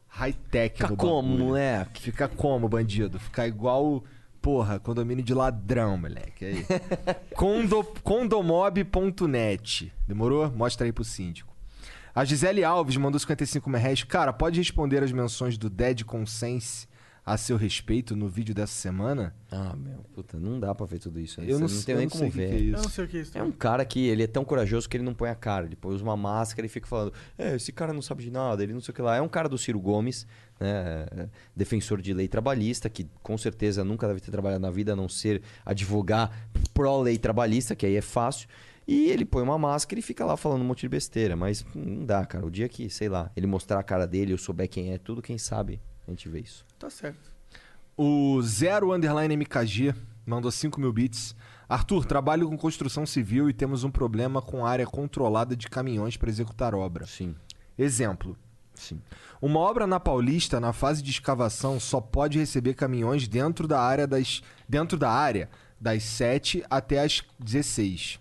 High-tech Fica no como, moleque? Fica como, bandido? Ficar igual, porra, condomínio de ladrão, moleque. Aí. [LAUGHS] Condo, condomob.net. Demorou? Mostra aí pro síndico. A Gisele Alves mandou 55 reais. Cara, pode responder as menções do Dead Consense a seu respeito no vídeo dessa semana? Ah, meu, puta, não dá pra ver tudo isso. Eu não, não eu nem não como sei o que ver. que é isso. Eu não sei o que é isso. É um cara que ele é tão corajoso que ele não põe a cara. Ele põe uma máscara e fica falando: É, esse cara não sabe de nada, ele não sei o que lá. É um cara do Ciro Gomes, né? Defensor de lei trabalhista, que com certeza nunca deve ter trabalhado na vida a não ser advogar pró-lei trabalhista, que aí é fácil. E ele põe uma máscara e fica lá falando um monte de besteira. Mas não dá, cara. O dia que, sei lá, ele mostrar a cara dele, eu souber quem é, tudo, quem sabe, a gente vê isso. Tá certo. O Zero Underline MKG mandou 5 mil bits. Arthur, trabalho com construção civil e temos um problema com área controlada de caminhões para executar obra. Sim. Exemplo. Sim. Uma obra na Paulista, na fase de escavação, só pode receber caminhões dentro da área das, dentro da área das 7 até as 16.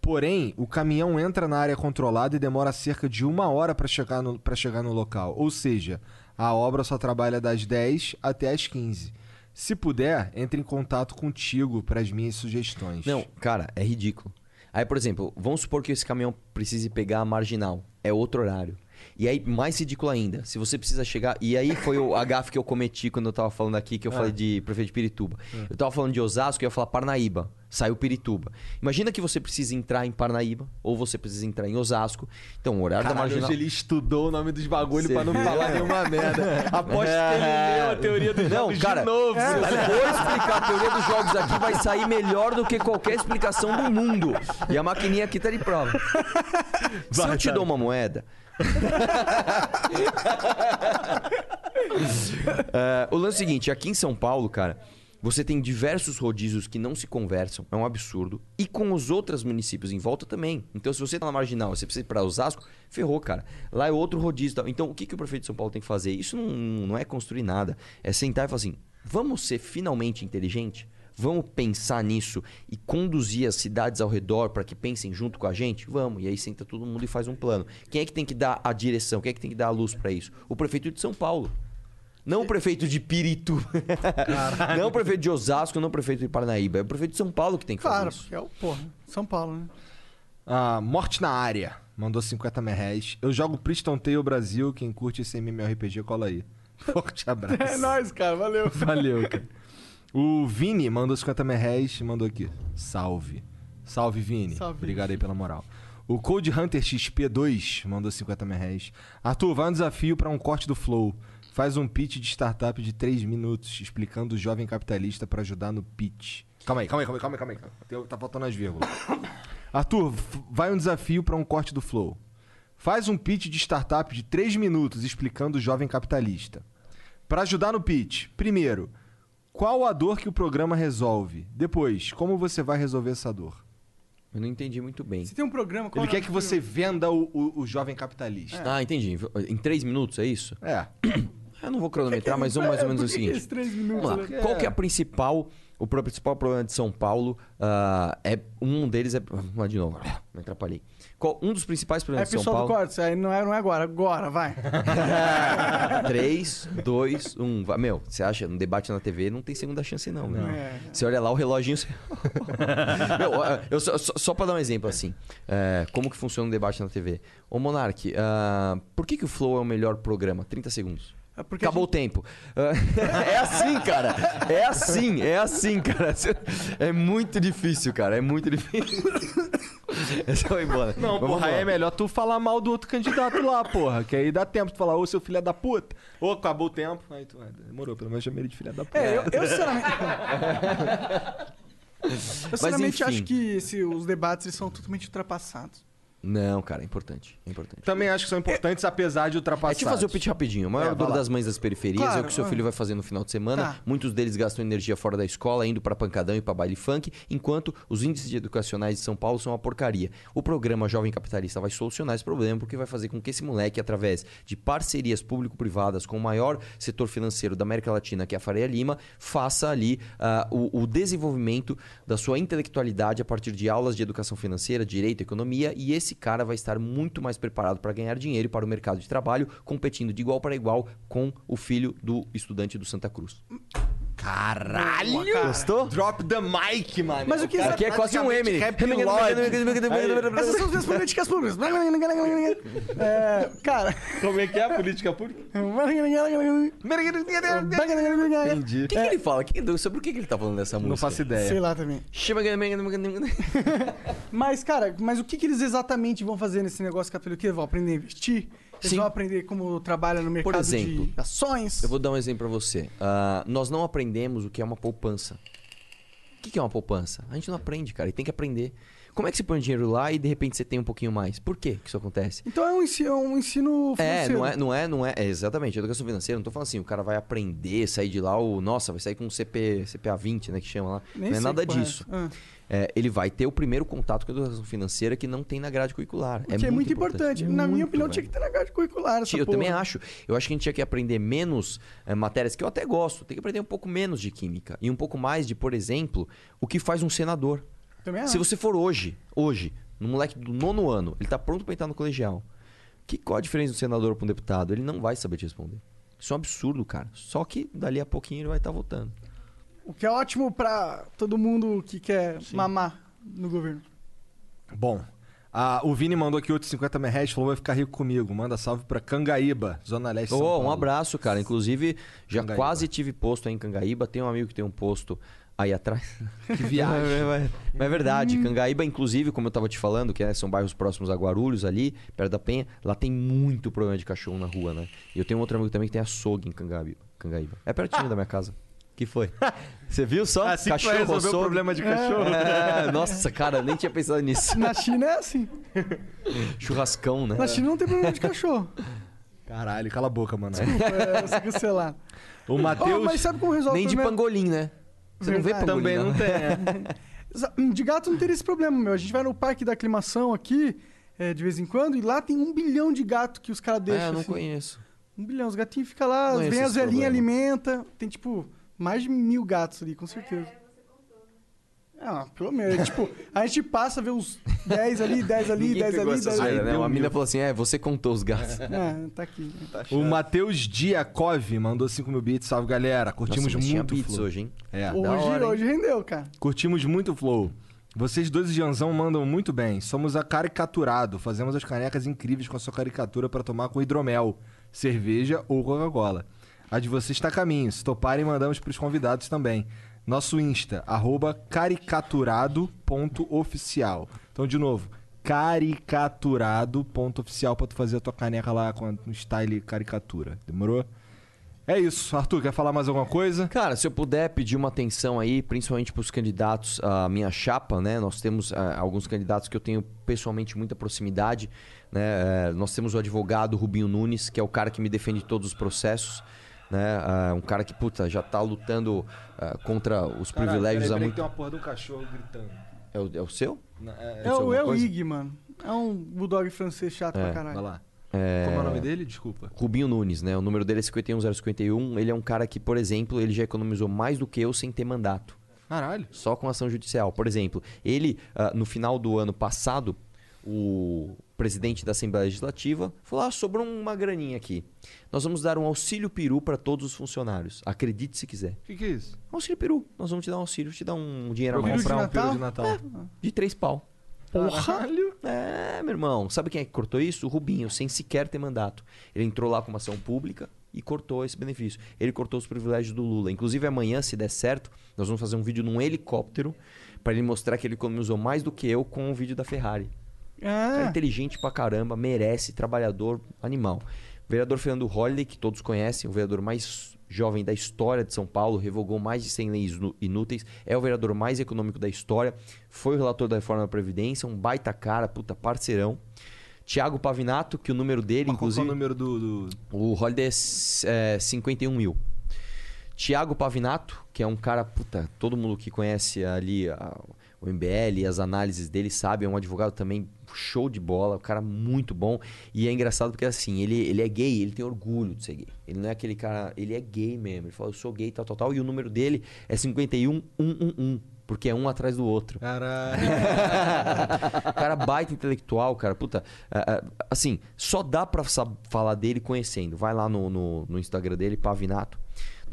Porém, o caminhão entra na área controlada e demora cerca de uma hora para chegar, no, pra chegar no local. Ou seja, a obra só trabalha das 10 até as 15. Se puder, entre em contato contigo para as minhas sugestões. Não, cara, é ridículo. Aí, por exemplo, vamos supor que esse caminhão precise pegar a marginal. É outro horário. E aí, mais ridículo ainda, se você precisa chegar. E aí foi o a gafe que eu cometi quando eu tava falando aqui, que eu Ah. falei de prefeito de Pirituba. Ah. Eu tava falando de Osasco e eu ia falar Parnaíba. Saiu Pirituba. Imagina que você precisa entrar em Parnaíba ou você precisa entrar em Osasco. Então, o horário da Caralho, marginal. hoje ele estudou o nome dos bagulho Você pra não viu? falar nenhuma [LAUGHS] merda. Aposto que ele leu a teoria dos Não, jogos cara, de novo. se eu explicar a teoria dos jogos aqui, vai sair melhor do que qualquer explicação do mundo. E a maquininha aqui tá de prova. [LAUGHS] Se eu te dou uma moeda. [LAUGHS] É, o lance é o seguinte, aqui em São Paulo, cara, você tem diversos rodízios que não se conversam, é um absurdo. E com os outros municípios em volta também. Então, se você tá na marginal, você precisa ir pra Osasco, ferrou, cara. Lá é outro rodízio. Então, o que, que o prefeito de São Paulo tem que fazer? Isso não, não é construir nada. É sentar e falar assim: vamos ser finalmente inteligente? Vamos pensar nisso e conduzir as cidades ao redor para que pensem junto com a gente? Vamos. E aí senta todo mundo e faz um plano. Quem é que tem que dar a direção? Quem é que tem que dar a luz para isso? O prefeito de São Paulo. Não o prefeito de Piritu. [LAUGHS] não o prefeito de Osasco, não o prefeito de Parnaíba. É o prefeito de São Paulo que tem que fazer Claro, isso. porque é o, porra, São Paulo, né? Ah, Morte na área. Mandou 50 merréis. Eu jogo Priston Tale Brasil. Quem curte esse MMORPG, cola aí. [LAUGHS] Forte abraço. É nóis, cara, valeu. Valeu, cara. O Vini mandou 50 merréis e mandou aqui. Salve. Salve, Vini. Salve. Obrigado aí pela moral. O Code Hunter XP2 mandou 50 merréis. Arthur, vai um desafio para um corte do Flow. Faz um pitch de startup de 3 minutos, explicando o jovem capitalista para ajudar no pitch. Calma aí, calma aí, calma aí, calma aí. Calma aí. Tem- Tá faltando as vírgulas. [COUGHS] Arthur, vai um desafio para um corte do Flow. Faz um pitch de startup de 3 minutos explicando o jovem capitalista. Para ajudar no pitch, primeiro, qual a dor que o programa resolve? Depois, como você vai resolver essa dor? Eu não entendi muito bem. Você tem um programa... qual Ele é quer que você venda o, o- o jovem capitalista. Ah, entendi. Em três minutos, é isso? É. [COUGHS] Eu não vou cronometrar, mas vamos mais ou menos o que seguinte. esses três minutos, Vamos lá. Qual que é a principal... O principal problema de São Paulo ah, é um deles é vamos lá de novo, me atrapalhei. Um dos principais problemas de São pessoal do Paulo. corte, aí não é, não é agora, agora, vai. 3, 2, 1. Meu, você acha, no debate na TV não tem segunda chance, não, meu. É. Você olha lá o reloginho. Você... [LAUGHS] meu, eu só, só, pra dar um exemplo assim. é, como que funciona um debate na TV? Ô Monark, ah, por que, que o Flow é o melhor programa? 30 segundos. É porque Acabou o tempo. Ah, [LAUGHS] é assim, cara. É assim, é assim, cara. É muito difícil, cara. É muito difícil. [LAUGHS] É só ir embora. Não, vamos porra, lá. é melhor tu falar mal do outro candidato lá, porra. Que aí dá tempo de falar, ô seu filho da puta. Ô, acabou o tempo. Aí tu, ah, demorou, pelo menos chamei ele de filha da puta. É, eu, [LAUGHS] eu sinceramente... eu sinceramente acho que esse- os debates eles são totalmente ultrapassados. Não, cara, é importante. É importante. Também acho que são importantes, apesar de ultrapassar. É te fazer o pitch rapidinho. A maior É, dor das mães das periferias é o Claro, que seu ah. filho vai fazer no final de semana. Tá. Muitos deles gastam energia fora da escola, indo pra pancadão e pra baile funk, enquanto os índices educacionais de São Paulo são uma porcaria. O programa Jovem Capitalista vai solucionar esse problema porque vai fazer com que esse moleque, através de parcerias público-privadas com o maior setor financeiro da América Latina, que é a Faria Lima, faça ali ah, o, o desenvolvimento da sua intelectualidade a partir de aulas de educação financeira, direito, economia, e esse cara vai estar muito mais preparado para ganhar dinheiro e para o mercado de trabalho, competindo de igual para igual com o filho do estudante do Santa Cruz. Caralho! Cara. Gostou? Drop the mic, mano. Mas o que- Aqui é quase um M. Essas são as minhas políticas públicas. É, cara... Como é que é a política pública? Entendi. O que, que ele fala? Que- sobre o que, que ele tá falando dessa música? Não faço ideia. Sei lá também. Mas, cara, mas o que, que eles exatamente vão fazer nesse negócio capitalista? Que eles vão aprender a investir? Eles Sim. vão aprender como trabalha no mercado exemplo, de ações? Eu vou dar um exemplo pra você. Ah, nós não aprendemos o que é uma poupança. O que é uma poupança? A gente não aprende, cara, e tem que aprender. Como é que você põe dinheiro lá e de repente você tem um pouquinho mais? Por que isso acontece? Então é um ensino, é um ensino É, financeiro. não é, não é, não é, é, exatamente, educação financeira, não tô falando assim, o cara vai aprender, sair de lá, o, nossa, vai sair com um CP, CPA 20, né, que chama lá. Nem não é nada é disso. Ah. É, ele vai ter o primeiro contato com a educação financeira que não tem na grade curricular. O que é muito importante. Na minha Muito, opinião, velho. tinha que ter na grade curricular essa eu porra. também acho. Eu acho que a gente tinha que aprender menos eh, matérias que eu até gosto. Tem que aprender um pouco menos de química e um pouco mais de, por exemplo, o que faz um senador. Também Se acho. você for hoje, hoje, no moleque do nono ano, ele tá pronto para entrar no colegial. Que qual a diferença do senador para um deputado? Ele não vai saber te responder. Isso é um absurdo, cara. Só que dali a pouquinho ele vai estar votando. O que é ótimo pra todo mundo que quer mamar no governo. Bom, ah, o Vini mandou aqui outros 50 merréis, falou vai ficar rico comigo. Manda salve pra Cangaíba, Zona Leste de São Paulo. um abraço, cara. Inclusive, já Cangaíba. quase tive posto aí em Cangaíba. Tem um amigo que tem um posto Aí atrás. Que viagem. Mas [LAUGHS] mas é verdade. Cangaíba, inclusive, como eu tava te falando, que né, são bairros próximos a Guarulhos ali, perto da Penha, lá tem muito problema de cachorro na rua, né? E eu tenho outro amigo também que tem açougue em Cangaíba. Cangaíba. É pertinho da minha casa. Que foi? Você viu só? [LAUGHS] Assim que vai resolver o problema de cachorro. [LAUGHS] É, nossa, cara, nem tinha pensado nisso. Na China é assim. Churrascão, né? Na China não tem problema de cachorro. Caralho, cala a boca, mano. Desculpa, é, você cancelar. O Matheus. Oh, mas sabe como resolve Nem o de pangolim, né? Você não vê Verdade. pangolim. Também né? não tem, é. [LAUGHS] Exa- De gato não teria esse problema, meu. A gente vai no parque da aclimação aqui, é, de vez em quando, e lá tem um bilhão de gato que os caras deixam. É, eu não assim. conheço. Um bilhão. Os gatinhos ficam lá, Não vem as velhinhas, alimenta. Tem, tipo, mais de mil gatos ali, com certeza. Ah, pelo menos. tipo, a gente passa, vê uns 10 ali, 10 ali, Ninguém 10 pegou ali, essa 10 ali. né? Uma mina falou assim: é, você contou os gatos. É, tá aqui. O Matheus Diakov mandou 5 mil bits. Salve, galera. Curtimos Nossa, muito o Flow. hoje, hein? É. Hoje, hora, hein? hoje rendeu, cara. Curtimos muito o Flow. Vocês dois e Janzão mandam muito bem. Somos a Caricaturado. Fazemos as canecas incríveis com a sua caricatura para tomar com hidromel, cerveja ou Coca-Cola. A de vocês está a caminho. Se toparem, mandamos para os convidados também. Nosso Insta, arroba caricaturado.oficial. Então, de novo, caricaturado.oficial para tu fazer a tua caneca lá com no style caricatura. Demorou? É isso. Arthur, quer falar mais alguma coisa? Cara, se eu puder pedir uma atenção aí, principalmente para os candidatos à minha chapa, né? Nós temos ah, alguns candidatos que eu tenho pessoalmente muita proximidade, né? Eh, nós temos o advogado Rubinho Nunes, que é o cara que me defende todos os processos, né? Ah, um cara que, puta, já tá lutando ah, contra os privilégios há muito... tem uma porra de um cachorro gritando. É o, é o seu? É, o, alguma é o coisa? Ig, mano. É um bulldog francês chato É, pra caralho. Vai lá. É... Como é o nome dele? Desculpa. Rubinho Nunes, né? O número dele é 51051. Ele é um cara que, por exemplo, ele já economizou mais do que eu sem ter mandato. Caralho. Só com ação judicial. Por exemplo, ele, ah, no final do ano passado, o presidente da Assembleia Legislativa falou: ah, sobrou uma graninha aqui. Nós vamos dar um auxílio peru para todos os funcionários. Acredite se quiser. O que, que é isso? Auxílio peru. Nós vamos te dar um auxílio, te dar um dinheiro a Pra mais. comprar um peru de Natal? Natal. De três pau. Caralho. É, meu irmão. Sabe quem é que cortou isso? O Rubinho, sem sequer ter mandato. Ele entrou lá com uma ação pública e cortou esse benefício. Ele cortou os privilégios do Lula. Inclusive, amanhã, se der certo, nós vamos fazer um vídeo num helicóptero para ele mostrar que ele economizou mais do que eu com o vídeo da Ferrari. Cara Ah, inteligente pra caramba, merece, trabalhador, animal. Vereador Fernando Holliday, que todos conhecem, o vereador mais jovem da história de São Paulo, revogou mais de 100 leis inúteis, é o vereador mais econômico da história, foi o relator da reforma da Previdência, um baita cara, puta parceirão. Tiago Pavinato, que o número dele, Mas qual que é inclusive. o número do. do... O Holiday é, é 51 mil. Tiago Pavinato, que é um cara, puta, todo mundo que conhece ali a- o MBL e as análises dele sabe, é um advogado também show de bola, um cara muito bom. E é engraçado porque assim, ele, ele é gay, ele tem orgulho de ser gay. Ele não é aquele cara, ele é gay mesmo. Ele fala, eu sou gay, tal, tal, tal. E o número dele é 51111, porque é um atrás do outro. Caralho. [LAUGHS] cara baita intelectual, cara. Puta, é, é, assim, só dá pra falar dele conhecendo. Vai lá no, no, no Instagram dele, Pavinato.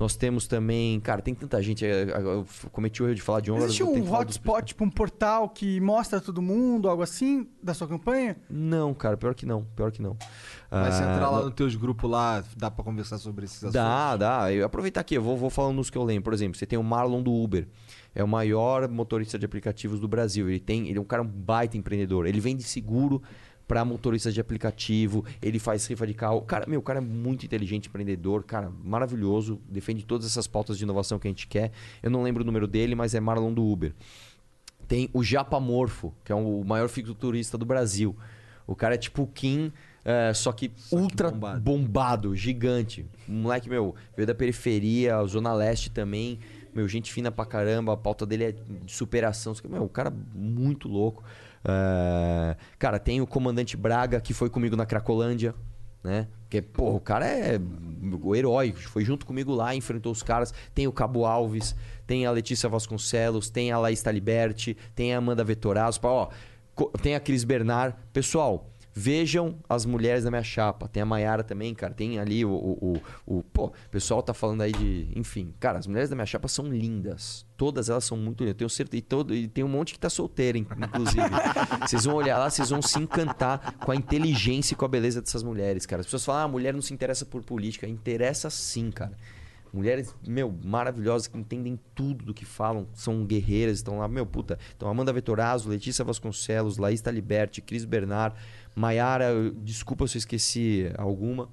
Nós temos também, cara, tem tanta gente. é, é, Eu cometi o erro de falar de honra. existe um hotspot, tipo um portal que mostra todo mundo, algo assim, da sua campanha? Não, cara, pior que não. Pior que não. Mas se Ah, entrar lá não- nos teus grupos lá, dá pra conversar sobre esses assuntos? Dá, dá. Eu aproveitar aqui, eu vou, vou falando nos que eu lembro. Por exemplo, você tem o Marlon do Uber. É o maior motorista de aplicativos do Brasil. Ele tem, ele é um cara um baita empreendedor. Ele vende seguro para motoristas de aplicativo. Ele faz rifa de carro. Cara, meu, o cara é muito inteligente, empreendedor, cara, maravilhoso. Defende todas essas pautas de inovação que a gente quer. Eu não lembro o número dele, mas é Marlon do Uber. Tem o Japamorfo, que é o maior fisiculturista do Brasil. O cara é tipo o Kim, é, só que ultra bombado. gigante. Um moleque, meu, veio da periferia, Zona Leste também. Meu, gente fina pra caramba, a pauta dele é de superação. Só que, Meu, o cara muito louco. É, Cara, tem o comandante Braga, que foi comigo na Cracolândia, né? Porque, pô, o cara é o herói. Foi junto comigo lá, enfrentou os caras. Tem o Cabo Alves, tem a Letícia Vasconcelos, tem a Laís Taliberti, tem a Amanda Vetorazzo. Ó, tem a Cris Bernard. Pessoal, vejam as mulheres da minha chapa. Tem a Maiara também, cara. Tem ali o, o, o, o- Pô, o pessoal tá falando aí de. Enfim, cara, as mulheres da minha chapa são lindas. Todas elas são muito lindas. Eu tenho certeza. E, todo, e tem um monte que tá solteira, in- inclusive. [LAUGHS] vocês vão olhar lá, vocês vão se encantar com a inteligência e com a beleza dessas mulheres, cara. As pessoas falam, ah, a mulher não se interessa por política. Interessa sim, cara. Mulheres, meu, maravilhosas, que entendem tudo do que falam, são guerreiras, estão lá, meu, puta. Então, Amanda Vetorazzo, Letícia Vasconcelos, Laís Taliberti, Cris Bernard, Maiara, desculpa se eu esqueci alguma.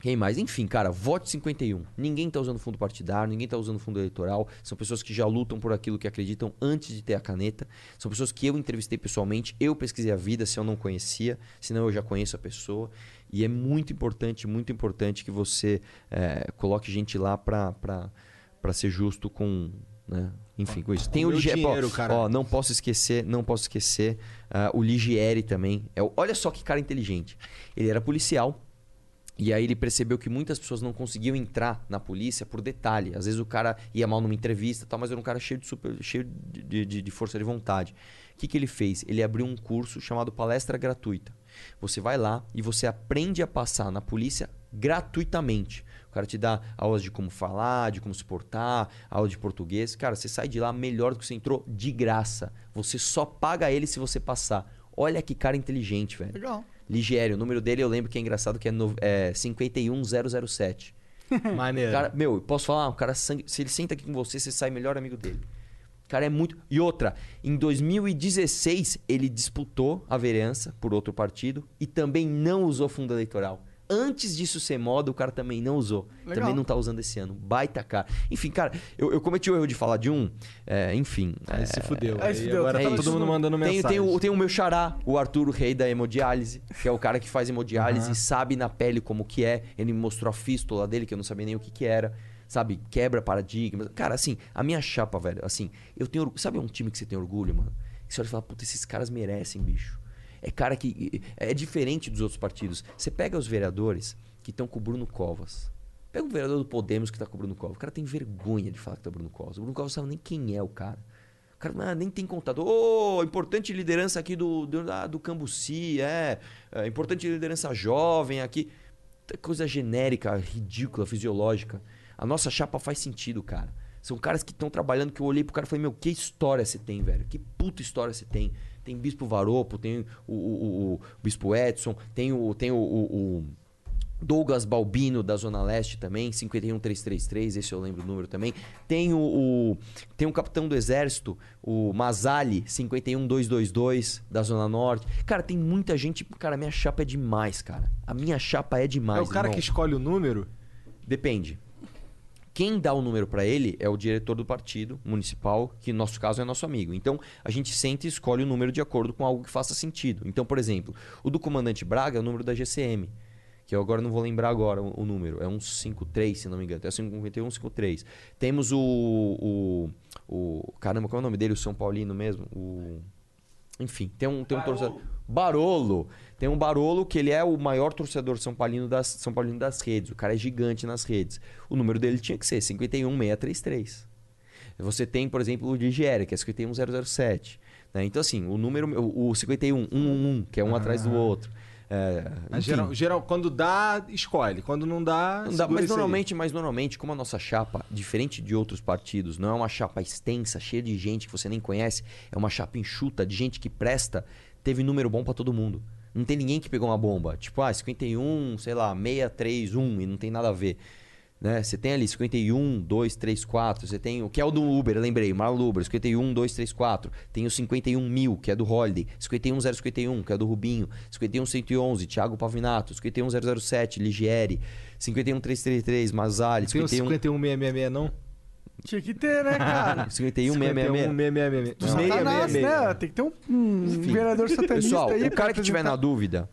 Quem mais? Enfim, cara, vote 51. Ninguém tá usando fundo partidário, ninguém tá usando fundo eleitoral. São pessoas que já lutam por aquilo que acreditam antes de ter a caneta. São pessoas que eu entrevistei pessoalmente, eu pesquisei a vida se eu não conhecia, senão eu já conheço a pessoa. E é muito importante, muito importante que você eh, coloque gente lá pra ser justo com. Né? Enfim, com isso. Tem o meu Ligieri. dinheiro, cara. Ó, não posso esquecer, não posso esquecer. ah, o Ligieri também. É, o- olha só que cara inteligente. Ele era policial. E aí ele percebeu que muitas pessoas não conseguiam entrar na polícia por detalhe. Às vezes o cara ia mal numa entrevista, tal, mas era um cara cheio de, super, cheio de, de- de força de vontade. O que, que ele fez? Ele abriu um curso chamado Palestra Gratuita. Você vai lá e você aprende a passar na polícia gratuitamente. O cara te dá aulas de como falar, de como se portar, aula de português. Cara, você sai de lá melhor do que você entrou de graça. Você só paga ele se você passar. Olha que cara inteligente, velho. Legal. Ligieri, o número dele eu lembro que é engraçado, que é, no, é 51007. [LAUGHS] Maneiro. Cara, meu, eu posso falar, o cara sangue, se ele senta aqui com você, você sai melhor amigo dele. O cara é muito. E outra, em 2016 ele disputou a vereança por outro partido e também não usou fundo eleitoral. Antes disso ser moda, o cara também não usou. Legal. Também não tá usando esse ano. Baita cara. Enfim, cara, eu, eu cometi o erro de falar de um. é, enfim. Aí é, se fudeu. Aí se fudeu, agora tá tá falando todo mundo isso. mandando tem, mensagem. tem, o, tem o meu xará, o Arthur, o rei da hemodiálise, que é o cara que faz hemodiálise e sabe na pele como que é. Ele me mostrou a fístula dele, que eu não sabia nem o que que era. Sabe, quebra paradigmas. Cara, assim, a minha chapa, velho, assim, eu tenho. Sabe um time que você tem orgulho, mano? Que você olha e fala, puta, esses caras merecem, bicho. É cara que. É diferente dos outros partidos. Você pega os vereadores que estão com o Bruno Covas. Pega o vereador do Podemos que tá com o Bruno Covas. O cara tem vergonha de falar que tá o Bruno Covas. O Bruno Covas não sabe nem quem é o cara. O cara ah, nem tem contato. Ô, importante liderança aqui do, do, ah, do Cambuci, é. é. Importante liderança jovem aqui. Coisa genérica, ridícula, fisiológica. A nossa chapa faz sentido, cara. São caras que estão trabalhando que eu olhei pro cara e falei, meu, que história você tem, velho? Que puta história você tem. Tem Bispo Varopo, tem o, o, o- Bispo Edson, tem o, tem o, o- Douglas Balbino da Zona Leste também, 51333, esse eu lembro o número também. Tem o, o- tem o capitão do exército, o Mazali, 51222 da Zona Norte. Cara, tem muita gente, cara, a minha chapa é demais, cara. A minha chapa é demais, É o cara irmão. que escolhe o número? Depende. Quem dá o número pra ele é o diretor do partido municipal, que no nosso caso é nosso amigo. Então, a gente senta e escolhe o número de acordo com algo que faça sentido. Então, por exemplo, o do comandante Braga é o número da GCM, que eu agora não vou lembrar agora o, o número. É 153, se não me engano. É 5153. Temos o, o, o. Caramba, qual é o nome dele? O São Paulino mesmo? O. Enfim, tem um, tem um torcedor. Barolo. Tem um Barolo que ele é o maior torcedor São Paulino, das, São Paulino das redes. O cara é gigante nas redes. O número dele tinha que ser 51633. Você tem, por exemplo, o Ligieri, que é 51007. Né? Então, assim, o número. O, o 51111, que é um atrás do outro. É, Mas geral, geral, quando dá, escolhe. Quando não dá, Não dá, mas aí. normalmente, mas normalmente, como a nossa chapa, diferente de outros partidos, não é uma chapa extensa, cheia de gente que você nem conhece, é uma chapa enxuta de gente que presta, teve número bom pra todo mundo. Não tem ninguém que pegou uma bomba. Tipo, ah, 51, sei lá, 631 e não tem nada a ver. Né? Você tem ali 51, 2, 3, 4. Você tem o que é o do Uber, lembrei, Marlon Uber, 51, 2, 3, 4. Tem o 51 mil, que é do Holiday. 51051, que é do Rubinho. 51111, Thiago Pavinato. 51007, Ligieri. 51333, Mazali. Tem o 51 51666, não? Tinha que ter, né, cara? 51 666. Do Satanás, né? Tem que ter um, um vereador satanista Pessoal, aí o cara que tiver na dúvida,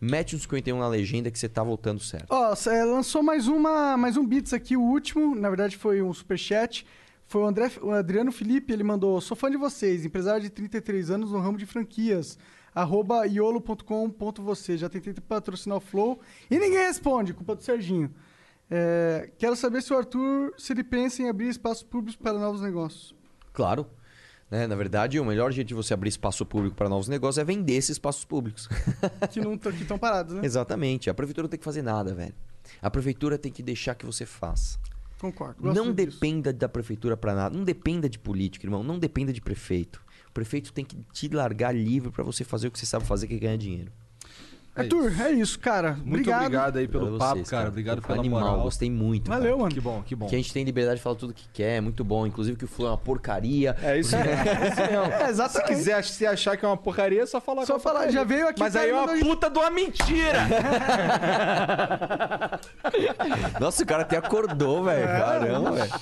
mete um 51 na legenda que você tá voltando certo. Ó, é, lançou mais uma, mais um Beats aqui, o último, na verdade foi um superchat. Foi o, André, o Adriano Felipe, ele mandou: Sou fã de vocês, empresário de 33 anos no ramo de franquias. Arroba iolo.com.você. Já tentei patrocinar o Flow e ninguém responde, culpa do Serginho. É, quero saber se o Arthur, se ele pensa em abrir espaços públicos para novos negócios. Claro. Né? Na verdade, o melhor jeito de você abrir espaço público para novos negócios é vender esses espaços públicos. [LAUGHS] Que não estão parados, né? Exatamente. A prefeitura não tem que fazer nada, velho. A prefeitura tem que deixar que você faça. Concordo. gosto Não disso. dependa da prefeitura para nada. Não dependa de político, irmão. Não dependa de prefeito. O prefeito tem que te largar livre para você fazer o que você sabe fazer, que é ganhar dinheiro. Arthur, é isso, cara. Muito obrigado. obrigado aí pelo papo, vocês, cara. Obrigado pela animal, moral. gostei muito. Valeu, cara. mano. Que bom, que bom. Que a gente tem liberdade de falar tudo que quer, é muito bom. Inclusive que o Flow é uma porcaria. É isso mesmo. [LAUGHS] É isso [LAUGHS] mesmo. É, exatamente. Se quiser se achar que é uma porcaria, é só falar Só é uma falar, porcaria. já veio aqui. Mas aí é uma mandou- puta de uma mentira! [LAUGHS] Nossa, o cara até acordou, velho. Caramba, velho.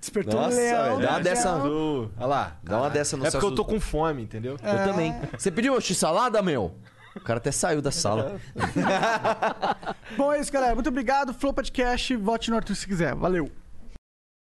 Despertou Nossa, um leão. velho, dá uma né, dessa- leão. Olha lá. Dá uma dessa no É porque eu tô com fome, entendeu? Eu também. Você pediu uma x-salada, meu? O cara até saiu da sala. [LAUGHS] Bom, é isso, galera. Muito obrigado. Flow Podcast. Vote no Arthur se quiser. Valeu.